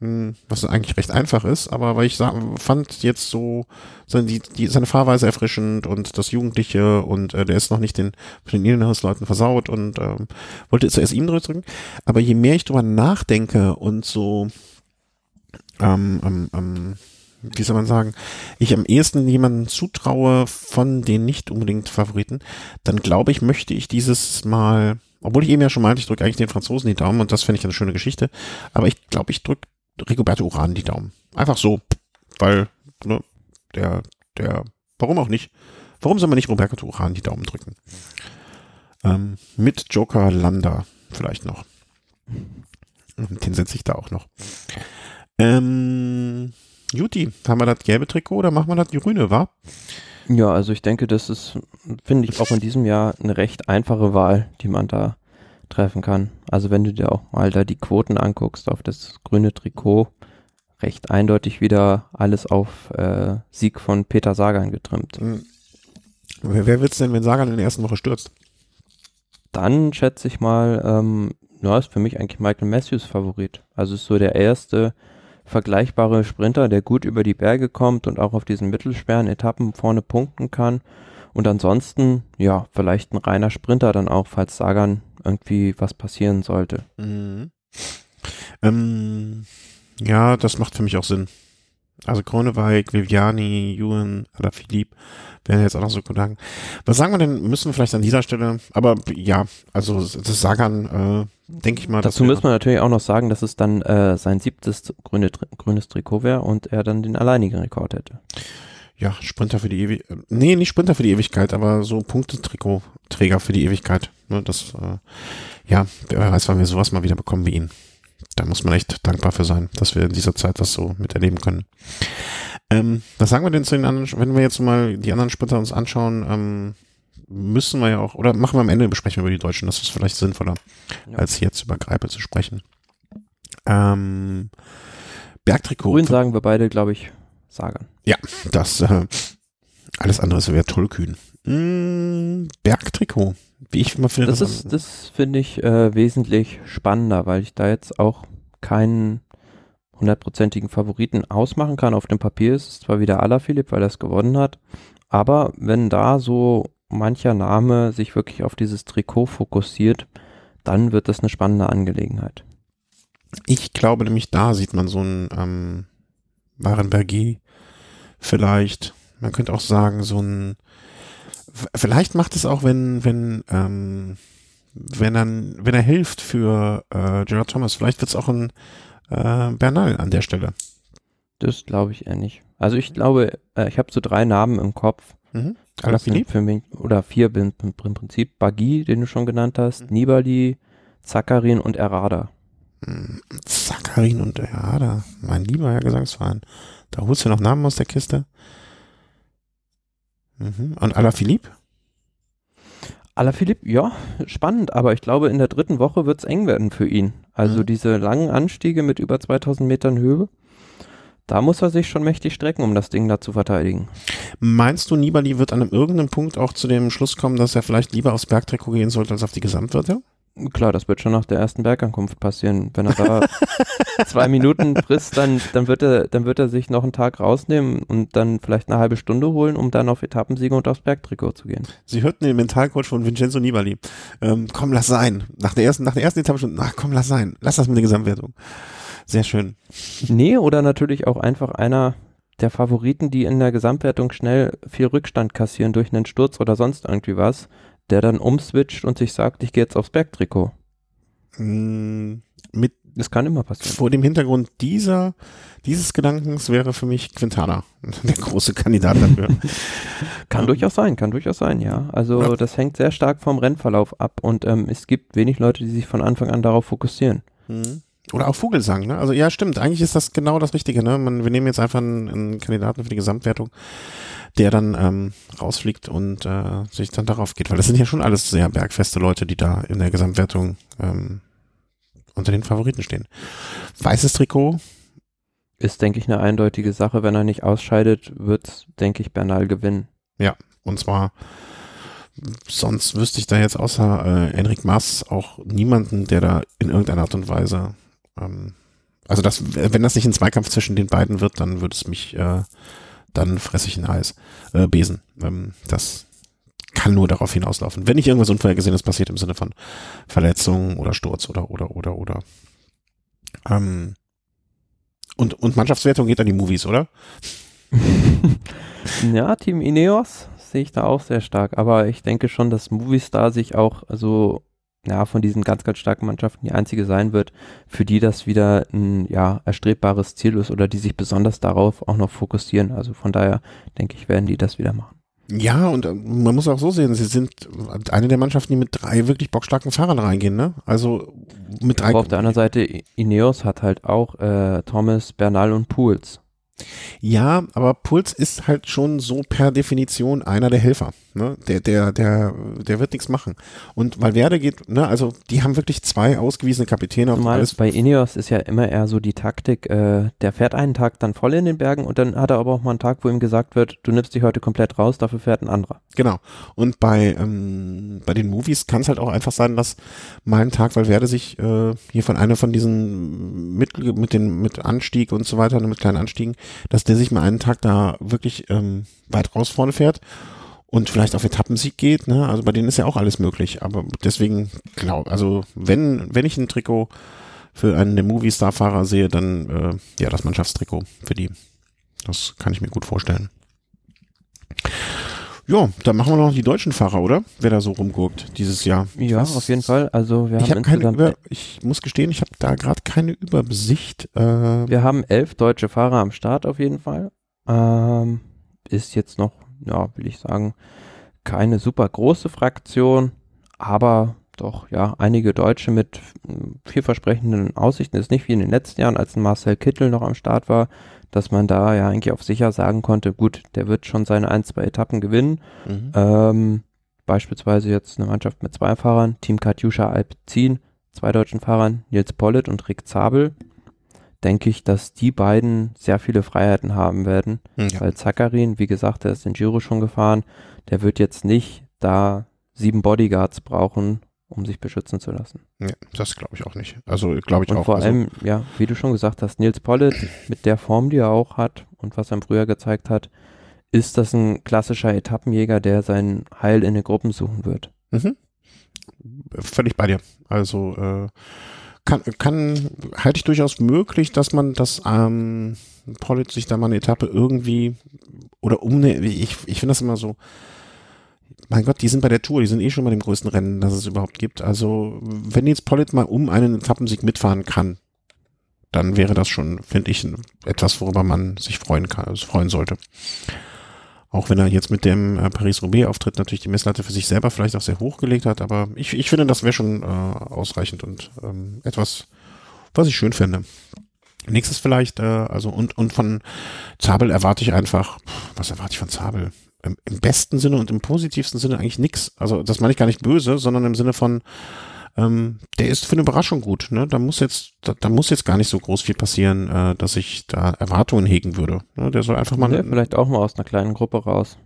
Hm, Was eigentlich recht einfach ist, aber weil ich fand jetzt so seine, die, die, seine Fahrweise erfrischend und das Jugendliche und äh, der ist noch nicht den, den Innenhausleuten versaut und ähm, wollte zuerst ihm drücken. Aber je mehr ich drüber nachdenke und so, ähm, ähm, ähm, wie soll man sagen, ich am ehesten jemanden zutraue von den nicht unbedingt Favoriten, dann glaube ich, möchte ich dieses Mal, obwohl ich eben ja schon meinte, ich drücke eigentlich den Franzosen die Daumen und das finde ich eine schöne Geschichte, aber ich glaube, ich drücke Rigoberto Uran die Daumen. Einfach so, weil, ne, der, der, warum auch nicht? Warum soll man nicht Roberto Uran die Daumen drücken? Ähm, mit Joker Landa vielleicht noch. Den setze ich da auch noch. Ähm, Juti, haben wir das gelbe Trikot oder machen wir das grüne, wa? Ja, also ich denke, das ist, finde ich, auch in diesem Jahr eine recht einfache Wahl, die man da treffen kann. Also wenn du dir auch mal da die Quoten anguckst auf das grüne Trikot, recht eindeutig wieder alles auf äh, Sieg von Peter Sagan getrimmt. Hm. Wer, wer wird's denn, wenn Sagan in der ersten Woche stürzt? Dann schätze ich mal, ähm, ja, ist für mich eigentlich Michael Matthews Favorit. Also ist so der erste vergleichbare Sprinter, der gut über die Berge kommt und auch auf diesen mittelschweren Etappen vorne punkten kann. Und ansonsten, ja, vielleicht ein reiner Sprinter dann auch, falls Sagan irgendwie was passieren sollte. Mhm. Ähm, ja, das macht für mich auch Sinn. Also Kronewijk, Viviani, Ewan, Alaphilippe wären jetzt auch noch so Gedanken. Was sagen wir denn, müssen wir vielleicht an dieser Stelle, aber ja, also das Sagan, äh, denke ich mal. dass Dazu müssen wir natürlich auch noch sagen, dass es dann äh, sein siebtes grüne, grünes Trikot wäre und er dann den alleinigen Rekord hätte. Ja, Sprinter für die Ewigkeit. Nee, nicht Sprinter für die Ewigkeit, aber so Punktetrikotträger für die Ewigkeit. Ne, das, äh, ja, wer weiß, wann wir sowas mal wieder bekommen wie ihn. Da muss man echt dankbar für sein, dass wir in dieser Zeit was so miterleben können. Ähm, was sagen wir denn zu den anderen, wenn wir jetzt mal die anderen Sprinter uns anschauen, ähm, müssen wir ja auch, oder machen wir am Ende besprechen wir über die Deutschen, das ist vielleicht sinnvoller, Ja. als jetzt über Greipel zu sprechen. Ähm, Bergtrikot. Grün sagen wir beide, glaube ich, Sagan. Das, äh, alles andere wäre tollkühn. Mm, Bergtrikot. Wie ich immer finde, Das ist, das finde ich äh, wesentlich spannender, weil ich da jetzt auch keinen hundertprozentigen Favoriten ausmachen kann. Auf dem Papier ist es zwar wieder Alaphilippe, weil er es gewonnen hat, aber wenn da so mancher Name sich wirklich auf dieses Trikot fokussiert, dann wird das eine spannende Angelegenheit. ich glaube nämlich, da sieht man so einen ähm, Barenbergi vielleicht. Man könnte auch sagen, so ein vielleicht macht es auch, wenn, wenn, ähm, wenn er, wenn er hilft für äh, Gerard Thomas, vielleicht wird es auch ein äh, Bernal an der Stelle. Das glaube ich eher nicht. Also ich glaube, äh, ich habe so drei Namen im Kopf. Mhm. Für mich, oder vier im Prinzip. Bagui, den du schon genannt hast, Nibali, Zakarin und Errada. Zakarin und ja, da, mein lieber Herr Gesangsverein. Da holst du noch Namen aus der Kiste. Mhm. Und Alaphilippe? Alaphilippe, ja, spannend, aber ich glaube, in der dritten Woche wird es eng werden für ihn. Also Mhm. diese langen Anstiege mit über 2000 Metern Höhe, da muss er sich schon mächtig strecken, um das Ding da zu verteidigen. Meinst du, Nibali wird an einem irgendeinem Punkt auch zu dem Schluss kommen, dass er vielleicht lieber aufs Bergtrikot gehen sollte als auf die Gesamtwerte? Klar, das wird schon nach der ersten Bergankunft passieren. Wenn er da zwei Minuten frisst, dann, dann, wird er, dann wird er sich noch einen Tag rausnehmen und dann vielleicht eine halbe Stunde holen, um dann auf Etappensiege und aufs Bergtrikot zu gehen. Sie hörten den Mentalcoach von Vincenzo Nibali. Ähm, komm, lass sein. Nach der ersten, nach der ersten Etappe schon, ach komm, lass sein. Lass das mit der Gesamtwertung. Sehr schön. Nee, oder natürlich auch einfach einer der Favoriten, die in der Gesamtwertung schnell viel Rückstand kassieren durch einen Sturz oder sonst irgendwie was, der dann umswitcht und sich sagt, ich gehe jetzt aufs Bergtrikot. Mm, Mit Das kann immer passieren. vor dem Hintergrund dieser, dieses Gedankens wäre für mich Quintana der große Kandidat dafür. Kann Ähm, durchaus sein, kann durchaus sein, ja. Also Ja. das hängt sehr stark vom Rennverlauf ab und ähm, es gibt wenig Leute, die sich von Anfang an darauf fokussieren. Mhm. Oder auch Vogelsang, ne? Also ja, stimmt. Eigentlich ist das genau das Richtige, ne? Man, wir nehmen jetzt einfach einen, einen Kandidaten für die Gesamtwertung, der dann ähm, rausfliegt und äh, sich dann darauf geht. Weil das sind ja schon alles sehr bergfeste Leute, die da in der Gesamtwertung ähm, unter den Favoriten stehen. Weißes Trikot, Ist, denke ich, eine eindeutige Sache. Wenn er nicht ausscheidet, wird, denke ich, Bernal gewinnen. und zwar sonst wüsste ich da jetzt außer äh, Enric Mas auch niemanden, der da in irgendeiner Art und Weise ähm, also das, wenn das nicht ein Zweikampf zwischen den beiden wird, dann würde es mich, äh, dann fresse ich ein Eis, äh, Besen. Ähm, das kann nur darauf hinauslaufen. Wenn nicht irgendwas Unvorhergesehenes passiert im Sinne von Verletzung oder Sturz oder, oder, oder, oder. Ähm, und, und Mannschaftswertung geht an die Movies, oder? ja, Team Ineos sehe ich da auch sehr stark, aber ich denke schon, dass Movistar sich auch so ja, von diesen ganz, ganz starken Mannschaften die einzige sein wird, für die das wieder ein ja, erstrebbares Ziel ist oder die sich besonders darauf auch noch fokussieren. Also von daher denke ich, werden die das wieder machen. Ja, und äh, man muss auch so sehen, sie sind eine der Mannschaften, die mit drei wirklich bockstarken Fahrern reingehen, ne? Also mit drei. Aber auf der anderen Seite, Ineos hat halt auch äh, Thomas, Bernal und Pools. Ja, aber Puls ist halt schon so per Definition einer der Helfer. Ne? Der, der, der, der wird nichts machen. Und Valverde geht, ne, also die haben wirklich zwei ausgewiesene Kapitäne auf Zumal alles. bei Ineos ist ja immer eher so die Taktik, äh, der fährt einen Tag dann voll in den Bergen und dann hat er aber auch mal einen Tag, wo ihm gesagt wird, du nimmst dich heute komplett raus, dafür fährt ein anderer. Genau. Und bei, ähm, bei den Movies kann es halt auch einfach sein, dass mal ein Tag Valverde sich äh, hier von einer von diesen mit, mit den mit Anstieg und so weiter, mit kleinen Anstiegen, dass der sich mal einen Tag da wirklich ähm, weit raus vorne fährt und vielleicht auf Etappensieg geht, ne? Also bei denen ist ja auch alles möglich. Aber deswegen glaube, also wenn, wenn ich ein Trikot für einen der Movie-Star-Fahrer sehe, dann äh, ja das Mannschaftstrikot für die. Das kann ich mir gut vorstellen. Ja, dann machen wir noch die deutschen Fahrer, oder? Wer da so rumguckt dieses Jahr. Ja, Was- auf jeden Fall. Also wir Ich haben habe keine Über, ich muss gestehen, ich habe da gerade keine Übersicht. Äh, wir haben elf deutsche Fahrer am Start auf jeden Fall. Ähm, ist jetzt noch, ja, will ich sagen, keine super große Fraktion, aber doch, ja, einige Deutsche mit vielversprechenden Aussichten. Ist nicht wie in den letzten Jahren, als Marcel Kittel noch am Start war, dass man da ja eigentlich auf sicher sagen konnte, gut, der wird schon seine ein, zwei Etappen gewinnen. mhm. Ähm, beispielsweise jetzt eine Mannschaft mit zwei Fahrern, Team Katjuscha Alpzin, zwei deutschen Fahrern, Nils Pollitt und Rick Zabel. Denke ich, dass die beiden sehr viele Freiheiten haben werden, ja. weil Zakarin, wie gesagt, der ist den Giro schon gefahren, der wird jetzt nicht da sieben Bodyguards brauchen, um sich beschützen zu lassen. ja, das glaube ich auch nicht. Also glaube ich Und auch. vor also, allem, ja, wie du schon gesagt hast, Nils Pollitt mit der Form, die er auch hat und was er im Frühjahr gezeigt hat, ist das ein klassischer Etappenjäger, der sein Heil in den Gruppen suchen wird. mhm. Völlig bei dir. Also äh, kann, kann halte ich durchaus möglich, dass man das ähm, Pollitt sich da mal eine Etappe irgendwie oder um eine, ich, ich finde das immer so, mein Gott, die sind bei der Tour, die sind eh schon bei dem größten Rennen, das es überhaupt gibt. Also, wenn jetzt Pollitt mal um einen Etappensieg mitfahren kann, dann wäre das schon, finde ich, etwas, worüber man sich freuen kann, also freuen sollte. Auch wenn er jetzt mit dem äh, Paris-Roubaix-Auftritt natürlich die Messlatte für sich selber vielleicht auch sehr hoch gelegt hat, aber ich, ich finde, das wäre schon äh, ausreichend und ähm, etwas, was ich schön finde. Nächstes vielleicht, äh, also und, und von Zabel erwarte ich einfach, was erwarte ich von Zabel? im, im besten Sinne und im positivsten Sinne eigentlich nix. Also das meine ich gar nicht böse, sondern im Sinne von, ähm, der ist für eine Überraschung gut. Ne? Da muss jetzt, da, da muss jetzt gar nicht so groß viel passieren, äh, dass ich da Erwartungen hegen würde. Ne? Der soll einfach mal. Ja, vielleicht auch mal aus einer kleinen Gruppe raus.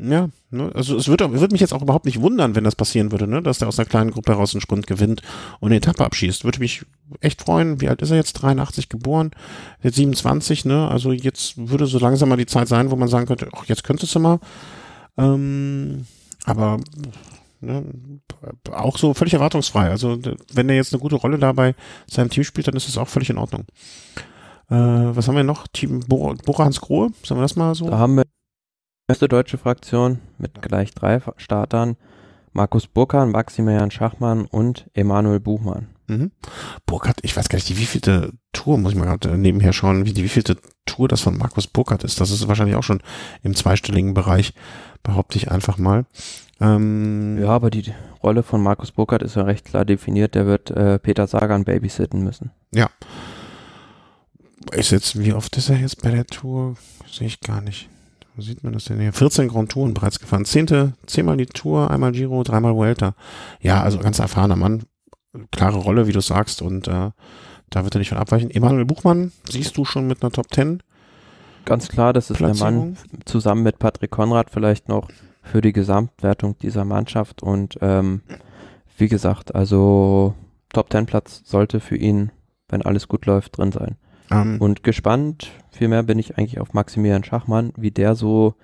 Ja, ne, also es würde würd mich jetzt auch überhaupt nicht wundern, wenn das passieren würde, ne, dass der aus einer kleinen Gruppe heraus einen Sprint gewinnt und eine Etappe abschießt. Würde mich echt freuen. Wie alt ist er jetzt? 83 geboren, jetzt 27, ne? Also jetzt würde so langsam mal die Zeit sein, wo man sagen könnte, ach, jetzt könntest du mal. Ähm, aber ne, auch so völlig erwartungsfrei. Also wenn er jetzt eine gute Rolle dabei seinem Team spielt, dann ist das auch völlig in Ordnung. Äh, was haben wir noch? Team Bora, Bora Hans Grohe? Sollen wir das mal so? Da haben wir erste deutsche Fraktion mit gleich drei Startern. Markus Burkhardt, Maximilian Schachmann und Emanuel Buchmann. Mhm. Burkhardt, ich weiß gar nicht, die wievielte Tour, muss ich mal gerade nebenher schauen, wie die wievielte Tour das von Markus Burkhardt ist. Das ist wahrscheinlich auch schon im zweistelligen Bereich, behaupte ich einfach mal. Ähm, ja, aber die Rolle von Markus Burkhardt ist ja recht klar definiert. Der wird äh, Peter Sagan babysitten müssen. Ja. Ist jetzt, wie oft ist er jetzt bei der Tour? Sehe ich gar nicht. Wo sieht man das denn hier? 14 Grand Touren bereits gefahren. Zehnte, zehnmal die Tour, einmal Giro, dreimal Vuelta. Ja, also ganz erfahrener Mann. Klare Rolle, wie du sagst. Und äh, da wird er nicht von abweichen. Emanuel Buchmann siehst du schon mit einer Top 10. Ganz klar, das ist der Mann zusammen mit Patrick Konrad vielleicht noch für die Gesamtwertung dieser Mannschaft. Und ähm, wie gesagt, also Top 10 Platz sollte für ihn, wenn alles gut läuft, drin sein. Ähm, und gespannt, vielmehr bin ich eigentlich auf Maximilian Schachmann, wie der so,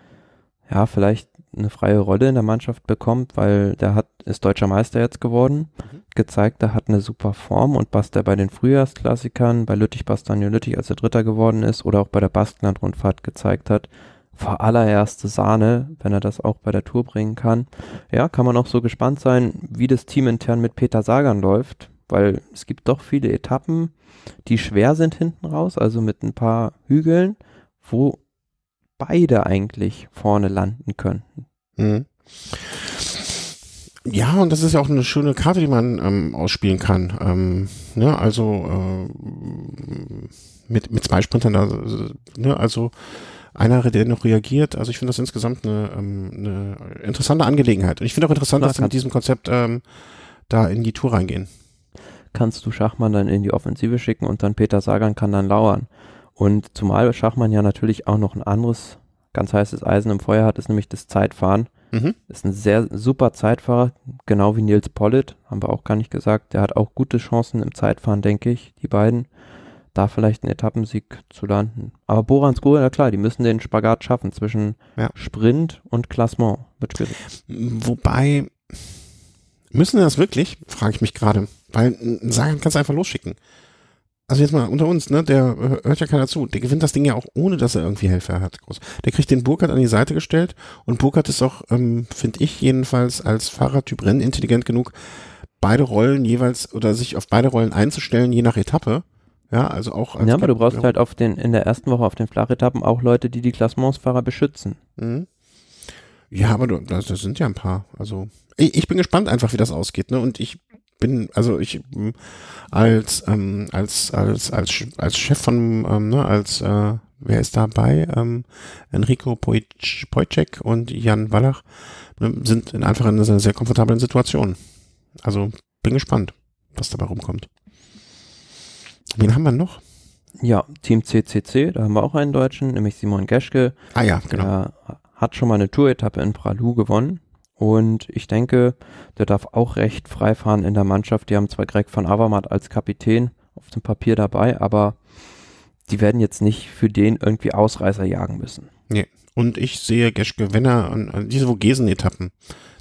ja, vielleicht eine freie Rolle in der Mannschaft bekommt, weil der hat, ist deutscher Meister jetzt geworden, mhm. gezeigt, der hat eine super Form und was der bei den Frühjahrsklassikern, bei Lüttich Bastogne Lüttich, als er Dritter geworden ist, oder auch bei der Baskenland-Rundfahrt gezeigt hat, vor allererste Sahne, wenn er das auch bei der Tour bringen kann. Ja, kann man auch so gespannt sein, wie das Team intern mit Peter Sagan läuft, weil es gibt doch viele Etappen, die schwer sind hinten raus, also mit ein paar Hügeln, wo beide eigentlich vorne landen könnten. Mhm. Ja, und das ist ja auch eine schöne Karte, die man ähm, ausspielen kann. Ähm, ne, also äh, mit, mit zwei Sprintern, da, ne, also einer, der noch reagiert. Also ich finde das insgesamt eine, ähm, eine interessante Angelegenheit. Und ich finde auch interessant, Klar, dass sie mit diesem Konzept ähm, da in die Tour reingehen kannst du Schachmann dann in die Offensive schicken und dann Peter Sagan kann dann lauern. Und zumal Schachmann ja natürlich auch noch ein anderes ganz heißes Eisen im Feuer hat, ist nämlich das Zeitfahren. Mhm. Ist ein sehr super Zeitfahrer, genau wie Nils Pollitt, haben wir auch gar nicht gesagt. Der hat auch gute Chancen im Zeitfahren, denke ich, die beiden. Da vielleicht einen Etappensieg zu landen. Aber Borans Grohe, ja klar, die müssen den Spagat schaffen zwischen ja. Sprint und Klassement. Wird schwierig. Wobei, müssen wir das wirklich? Frage ich mich gerade. Weil ein Sagan kannst du einfach losschicken. Also jetzt mal unter uns, ne, der hört ja keiner zu. Der gewinnt das Ding ja auch ohne, dass er irgendwie Helfer hat. Der kriegt den Burkhardt an die Seite gestellt und Burkhardt ist auch, ähm, finde ich jedenfalls als Fahrertyp Rennen intelligent genug, beide Rollen jeweils oder sich auf beide Rollen einzustellen, je nach Etappe. Ja, also auch. Als ja, aber du brauchst halt auf den, in der ersten Woche auf den Flachetappen auch Leute, die die Klassementsfahrer beschützen. Mhm. Ja, aber du, das, das sind ja ein paar. Also ich, ich bin gespannt einfach, wie das ausgeht. Ne? Und ich bin, also ich als ähm, als als als als Chef von ähm, ne, als äh, wer ist dabei? Ähm, Enrico Pojcek und Jan Wallach ne, sind in einfach in einer sehr komfortablen Situation. Also bin gespannt, was dabei rumkommt. Wen haben wir noch? Ja, Team CCC, da haben wir auch einen Deutschen, nämlich Simon Geschke. Ah ja, genau. Der hat schon mal eine Tour-Etappe in Pralu gewonnen. Und ich denke, der darf auch recht frei fahren in der Mannschaft. Die haben zwar Greg von Avermaet als Kapitän auf dem Papier dabei, aber die werden jetzt nicht für den irgendwie Ausreißer jagen müssen. Nee. Und ich sehe Geschke, wenn er an, an diese Vogesen-Etappen,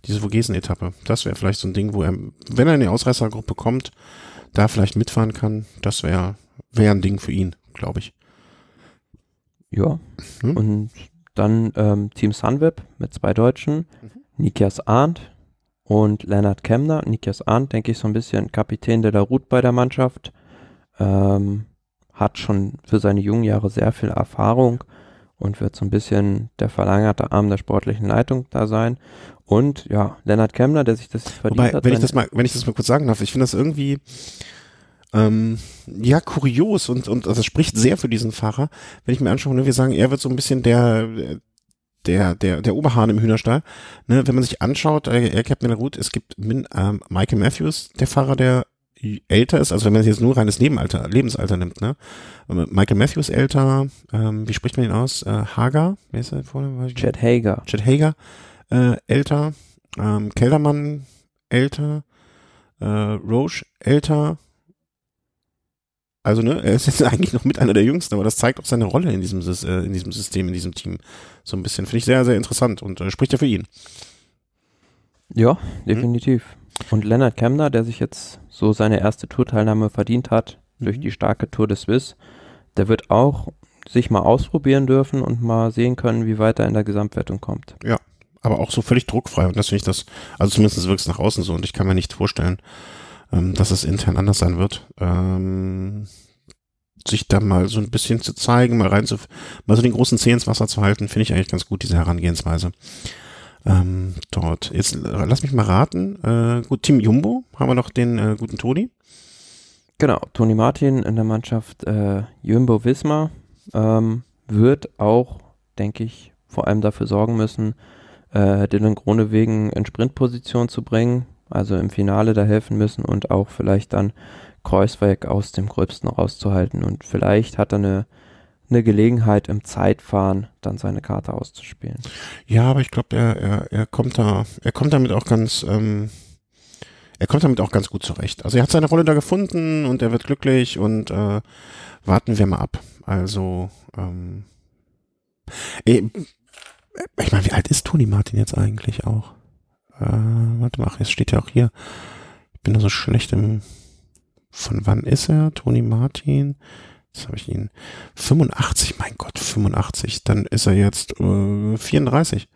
diese Vogesen-Etappe, das wäre vielleicht so ein Ding, wo er, wenn er in die Ausreißergruppe kommt, da vielleicht mitfahren kann, das wäre wär ein Ding für ihn, glaube ich. Ja. Hm? Und dann ähm, Team Sunweb mit zwei Deutschen. Mhm. Nikias Arndt und Lennart Kemner. Nikias Arndt, denke ich, so ein bisschen Kapitän der Ruth bei der Mannschaft. Ähm, hat schon für seine jungen Jahre sehr viel Erfahrung und wird so ein bisschen der verlängerte Arm der sportlichen Leitung da sein. Und ja, Lennart Kemner, der sich das verdient Wobei, hat. Wenn ich das mal, wenn ich das mal kurz sagen darf, ich finde das irgendwie ähm, ja kurios und und also das spricht sehr für diesen Fahrer. Wenn ich mir anschaue, ne, wir sagen, er wird so ein bisschen der der, der, der Oberhahn im Hühnerstall. Ne, wenn man sich anschaut, äh, Captain Root, es gibt Min, ähm, Michael Matthews, der Fahrer, der älter ist, also wenn man jetzt nur reines Nebenalter, Lebensalter nimmt, ne? Michael Matthews älter, ähm, wie spricht man ihn aus? Äh, Hager, wer ist er vorne? Chad Hager. Chad Hager, äh, älter, ähm, Keldermann älter, äh, Roche älter. Also, ne, er ist jetzt eigentlich noch mit einer der Jüngsten, aber das zeigt auch seine Rolle in diesem, äh, in diesem System, in diesem Team. So ein bisschen. Finde ich sehr, sehr interessant und äh, spricht ja für ihn. Ja, definitiv. Mhm. Und Leonard Kemner, der sich jetzt so seine erste Tourteilnahme verdient hat, mhm. durch die starke Tour de Suisse, der wird auch sich mal ausprobieren dürfen und mal sehen können, wie weit er in der Gesamtwertung kommt. Ja, aber auch so völlig druckfrei. Und das finde ich das, also zumindest wirkt es nach außen so und ich kann mir nicht vorstellen, ähm, dass es intern anders sein wird. Ähm, sich da mal so ein bisschen zu zeigen, mal rein zu, mal so den großen Zeh ins Wasser zu halten, finde ich eigentlich ganz gut, diese Herangehensweise ähm, dort. Jetzt lass mich mal raten. Äh, gut, Team Jumbo haben wir noch den äh, guten Toni. Genau, Toni Martin in der Mannschaft äh, Jumbo Wismar ähm, wird auch, denke ich, vor allem dafür sorgen müssen, äh, Dylan Gronewegen in Sprintposition zu bringen, also im Finale da helfen müssen und auch vielleicht dann Kreuzweg aus dem Gröbsten rauszuhalten. Und vielleicht hat er eine eine Gelegenheit im Zeitfahren dann seine Karte auszuspielen. Ja, aber ich glaube, er, er, er kommt da, er kommt damit auch ganz, ähm, er kommt damit auch ganz gut zurecht. Also er hat seine Rolle da gefunden und er wird glücklich und äh, warten wir mal ab. Also, ähm, ich, ich meine, wie alt ist Toni Martin jetzt eigentlich auch? Äh, warte mal, es steht ja auch hier. Ich bin da so schlecht im. Von wann ist er? Toni Martin? Jetzt habe ich ihn. 85, mein Gott, 85. Dann ist er jetzt äh, 34.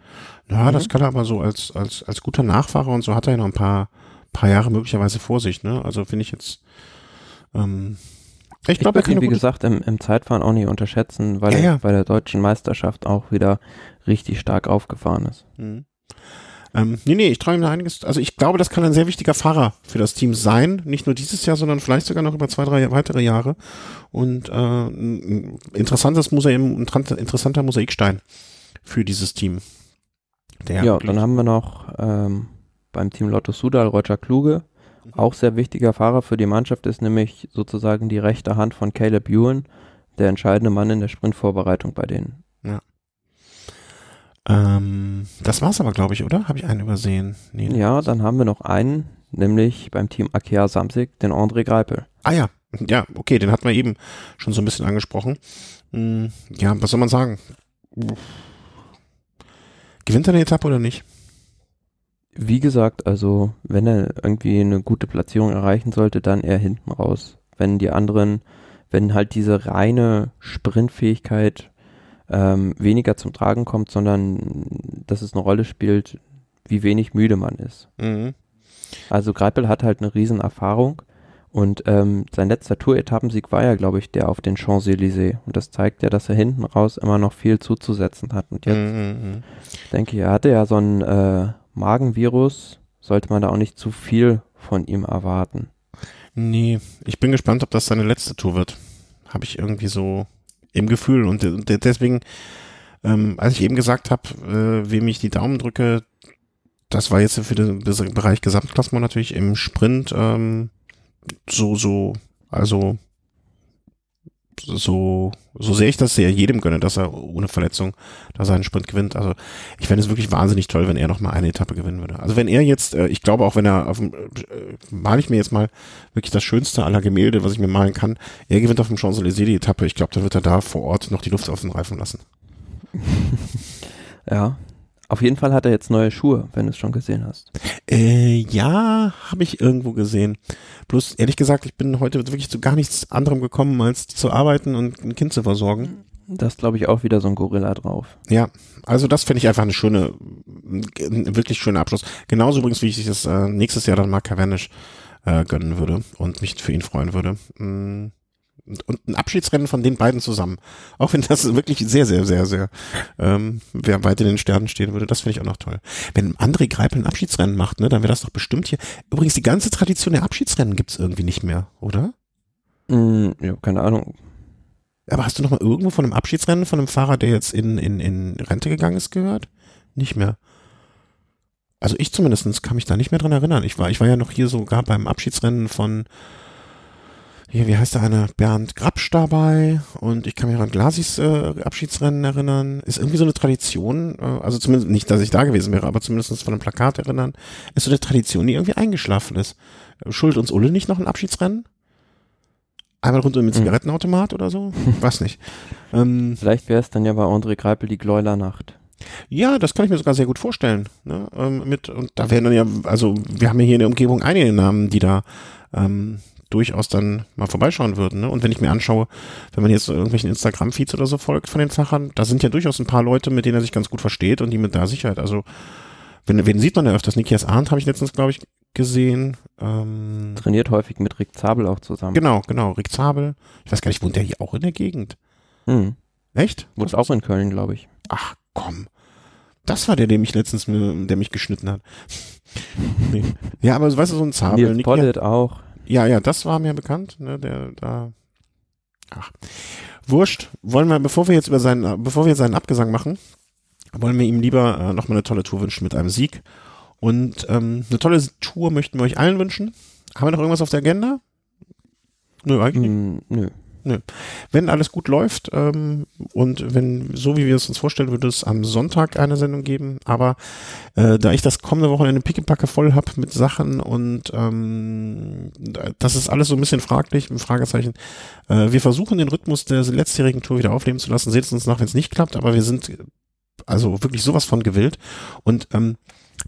Ja, mhm. das kann er aber so als, als, als guter Nachfahrer und so hat er ja noch ein paar, paar Jahre möglicherweise vor sich, ne? Also finde ich jetzt. Ähm, ich glaube, er kann wie gesagt, im, im Zeitfahren auch nicht unterschätzen, weil ja, ja. er bei der deutschen Meisterschaft auch wieder richtig stark aufgefahren ist. Mhm. Ähm, nee, nee, ich traue ihm da einiges. Also ich glaube, das kann ein sehr wichtiger Fahrer für das Team sein. Nicht nur dieses Jahr, sondern vielleicht sogar noch über zwei, drei weitere Jahre. Und äh, ein interessantes Museum, ein interessanter Mosaikstein für dieses Team. Der ja, dann haben wir noch ähm, beim Team Lotto Sudal Roger Kluge. Mhm. Auch sehr wichtiger Fahrer für die Mannschaft ist nämlich sozusagen die rechte Hand von Caleb Ewan, der entscheidende Mann in der Sprintvorbereitung bei denen. Ähm, das war's aber, glaube ich, oder? Habe ich einen übersehen? Nee, ja, dann haben wir noch einen, nämlich beim Team Akea Samsig, den André Greipel. Ah ja, ja, okay, den hatten wir eben schon so ein bisschen angesprochen. Hm, ja, was soll man sagen? Gewinnt er eine Etappe oder nicht? Wie gesagt, also wenn er irgendwie eine gute Platzierung erreichen sollte, dann eher hinten raus. Wenn die anderen, wenn halt diese reine Sprintfähigkeit ähm, weniger zum Tragen kommt, sondern dass es eine Rolle spielt, wie wenig müde man ist. Mhm. Also Greipel hat halt eine riesen Erfahrung und ähm, sein letzter Tour-Etappensieg war ja, glaube ich, der auf den Champs-Élysées. Und das zeigt ja, dass er hinten raus immer noch viel zuzusetzen hat. Und jetzt mhm. mhm. denke ich, er hatte ja so ein äh, Magenvirus, sollte man da auch nicht zu viel von ihm erwarten. Nee, ich bin gespannt, ob das seine letzte Tour wird. Habe ich irgendwie so im Gefühl. Und, und deswegen, ähm, als ich eben gesagt habe, äh, wem ich die Daumen drücke, das war jetzt für den Bereich Gesamtklassement natürlich im Sprint ähm, so, so, also so, so sehr ich das sehr jedem gönne, dass er ohne Verletzung da seinen Sprint gewinnt. Also ich fände es wirklich wahnsinnig toll, wenn er noch mal eine Etappe gewinnen würde. Also wenn er jetzt, äh, ich glaube auch, wenn er auf dem, äh, male ich mir jetzt mal wirklich das schönste aller Gemälde, was ich mir malen kann. Er gewinnt auf dem Champs-Élysées die Etappe. Ich glaube, dann wird er da vor Ort noch die Luft auf den Reifen lassen. ja, auf jeden Fall hat er jetzt neue Schuhe, wenn du es schon gesehen hast. Äh, ja, habe ich irgendwo gesehen. Bloß ehrlich gesagt, ich bin heute wirklich zu gar nichts anderem gekommen, als zu arbeiten und ein Kind zu versorgen. Das glaube ich auch wieder so ein Gorilla drauf. Ja, also das finde ich einfach eine schöne, ein wirklich schöner Abschluss. Genauso übrigens, wie ich das äh, nächstes Jahr dann Mark Cavendish äh, gönnen würde und mich für ihn freuen würde. Mm und ein Abschiedsrennen von den beiden zusammen. Auch wenn das wirklich sehr, sehr, sehr, sehr ähm, wer weit in den Sternen stehen würde, das finde ich auch noch toll. Wenn André Greipel ein Abschiedsrennen macht, ne, dann wäre das doch bestimmt hier. Übrigens, die ganze Tradition der Abschiedsrennen gibt's irgendwie nicht mehr, oder? Mm, ja, keine Ahnung. Aber hast du noch mal irgendwo von einem Abschiedsrennen von einem Fahrer, der jetzt in, in, in Rente gegangen ist, gehört? Nicht mehr. Also ich zumindest kann mich da nicht mehr dran erinnern. Ich war, ich war ja noch hier sogar beim Abschiedsrennen von, hier, wie heißt der eine, Bernd Grabsch dabei und ich kann mich an Glasis äh, Abschiedsrennen erinnern. Ist irgendwie so eine Tradition, äh, also zumindest nicht, dass ich da gewesen wäre, aber zumindest von einem Plakat erinnern, ist so eine Tradition, die irgendwie eingeschlafen ist. Schuld uns Ulle nicht noch ein Abschiedsrennen? Einmal runter mit Zigarettenautomat oder so? Weiß nicht. Ähm, Vielleicht wäre es dann ja bei André Greipel die Gläulernacht. ja, das kann ich mir sogar sehr gut vorstellen. Ne? Ähm, mit, und da werden dann ja, also wir haben ja hier in der Umgebung einige Namen, die da ähm, durchaus dann mal vorbeischauen würden. Ne? Und wenn ich mir anschaue, wenn man jetzt irgendwelchen Instagram-Feeds oder so folgt von den Fachern, da sind ja durchaus ein paar Leute, mit denen er sich ganz gut versteht und die mit da Sicherheit, also wenn, wen sieht man da öfters? Nikias Arndt habe ich letztens, glaube ich, gesehen. Ähm, Trainiert häufig mit Rick Zabel auch zusammen. genau, genau. Rick Zabel. Ich weiß gar nicht, wohnt der hier auch in der Gegend? Hm. Echt? Wohnt auch in Köln, glaube ich. Ach komm. Das war der, der mich letztens, der mich geschnitten hat. nee. Ja, aber weißt du, so ein Zabel. Nils Pollitt auch. Ja, ja, das war mir bekannt, ne, der da. Ach. Wurscht. Wollen wir, bevor wir jetzt über seinen, bevor wir seinen Abgesang machen, wollen wir ihm lieber äh, nochmal eine tolle Tour wünschen mit einem Sieg. Und ähm, eine tolle Tour möchten wir euch allen wünschen. Haben wir noch irgendwas auf der Agenda? Nö, eigentlich nicht. Hm, nö. Wenn alles gut läuft ähm, und wenn, so wie wir es uns vorstellen, würde es am Sonntag eine Sendung geben. Aber äh, da ich das kommende Wochenende pickepacke voll hab mit Sachen und ähm, das ist alles so ein bisschen fraglich, ein Fragezeichen. Äh, wir versuchen den Rhythmus der letztjährigen Tour wieder aufleben zu lassen. Seht es uns nach, wenn es nicht klappt, aber wir sind also wirklich sowas von gewillt. Und ähm,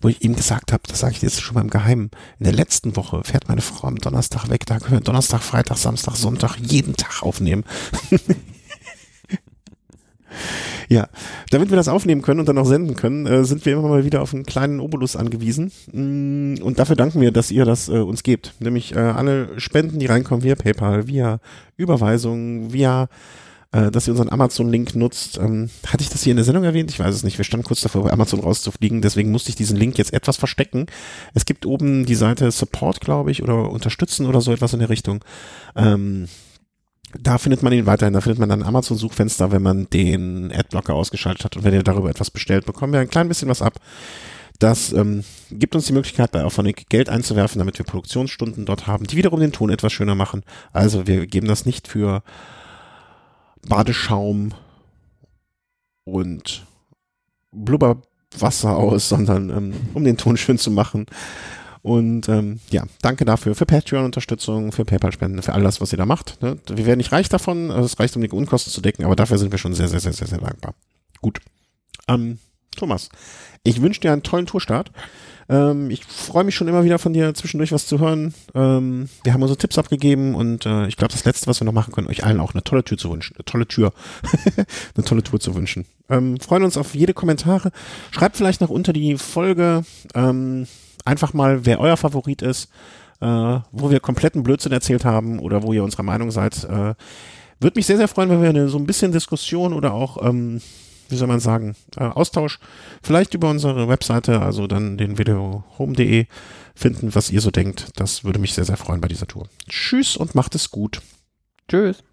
wo ich ihm gesagt habe, das sage ich jetzt schon mal im Geheimen, in der letzten Woche fährt meine Frau am Donnerstag weg, da können wir Donnerstag, Freitag, Samstag, Sonntag jeden Tag aufnehmen. ja, damit wir das aufnehmen können und dann auch senden können, äh, sind wir immer mal wieder auf einen kleinen Obolus angewiesen. Mm, Und dafür danken wir, dass ihr das äh, uns gebt. Nämlich äh, alle Spenden, die reinkommen via PayPal, via Überweisung, via äh, dass ihr unseren Amazon-Link nutzt. Ähm, hatte ich das hier in der Sendung erwähnt? Ich weiß es nicht. Wir standen kurz davor, bei Amazon rauszufliegen. Deswegen musste ich diesen Link jetzt etwas verstecken. Es gibt oben die Seite Support, glaube ich, oder Unterstützen oder so etwas in der Richtung. Ähm, da findet man ihn weiterhin. Da findet man dann Amazon-Suchfenster, wenn man den Adblocker ausgeschaltet hat. Und wenn ihr darüber etwas bestellt, bekommen wir ein klein bisschen was ab. Das ähm, gibt uns die Möglichkeit, bei Auphonic Geld einzuwerfen, damit wir Produktionsstunden dort haben, die wiederum den Ton etwas schöner machen. Also wir geben das nicht für Badeschaum und Blubberwasser aus, sondern ähm, um den Ton schön zu machen. Und ähm, ja, danke dafür für Patreon-Unterstützung, für PayPal-Spenden, für all das, was ihr da macht. Ne? Wir werden nicht reich davon, also es reicht, um die Unkosten zu decken, aber dafür sind wir schon sehr, sehr, sehr, sehr, sehr dankbar. Gut. Ähm, Thomas, ich wünsche dir einen tollen Tourstart. Ähm, ich freue mich schon immer wieder von dir zwischendurch was zu hören. Ähm, wir haben unsere Tipps abgegeben und äh, ich glaube, das Letzte, was wir noch machen können, euch allen auch eine tolle Tür zu wünschen. Eine tolle Tür. eine tolle Tour zu wünschen. Ähm, freuen uns auf jede Kommentare. Schreibt vielleicht noch unter die Folge ähm, einfach mal, wer euer Favorit ist, äh, wo wir kompletten Blödsinn erzählt haben oder wo ihr unserer Meinung seid. Äh, Würde mich sehr, sehr freuen, wenn wir eine, so ein bisschen Diskussion oder auch ähm, wie soll man sagen, äh, Austausch vielleicht über unsere Webseite, also dann den videohome.de finden, was ihr so denkt. Das würde mich sehr, sehr freuen bei dieser Tour. Tschüss und macht es gut. Tschüss.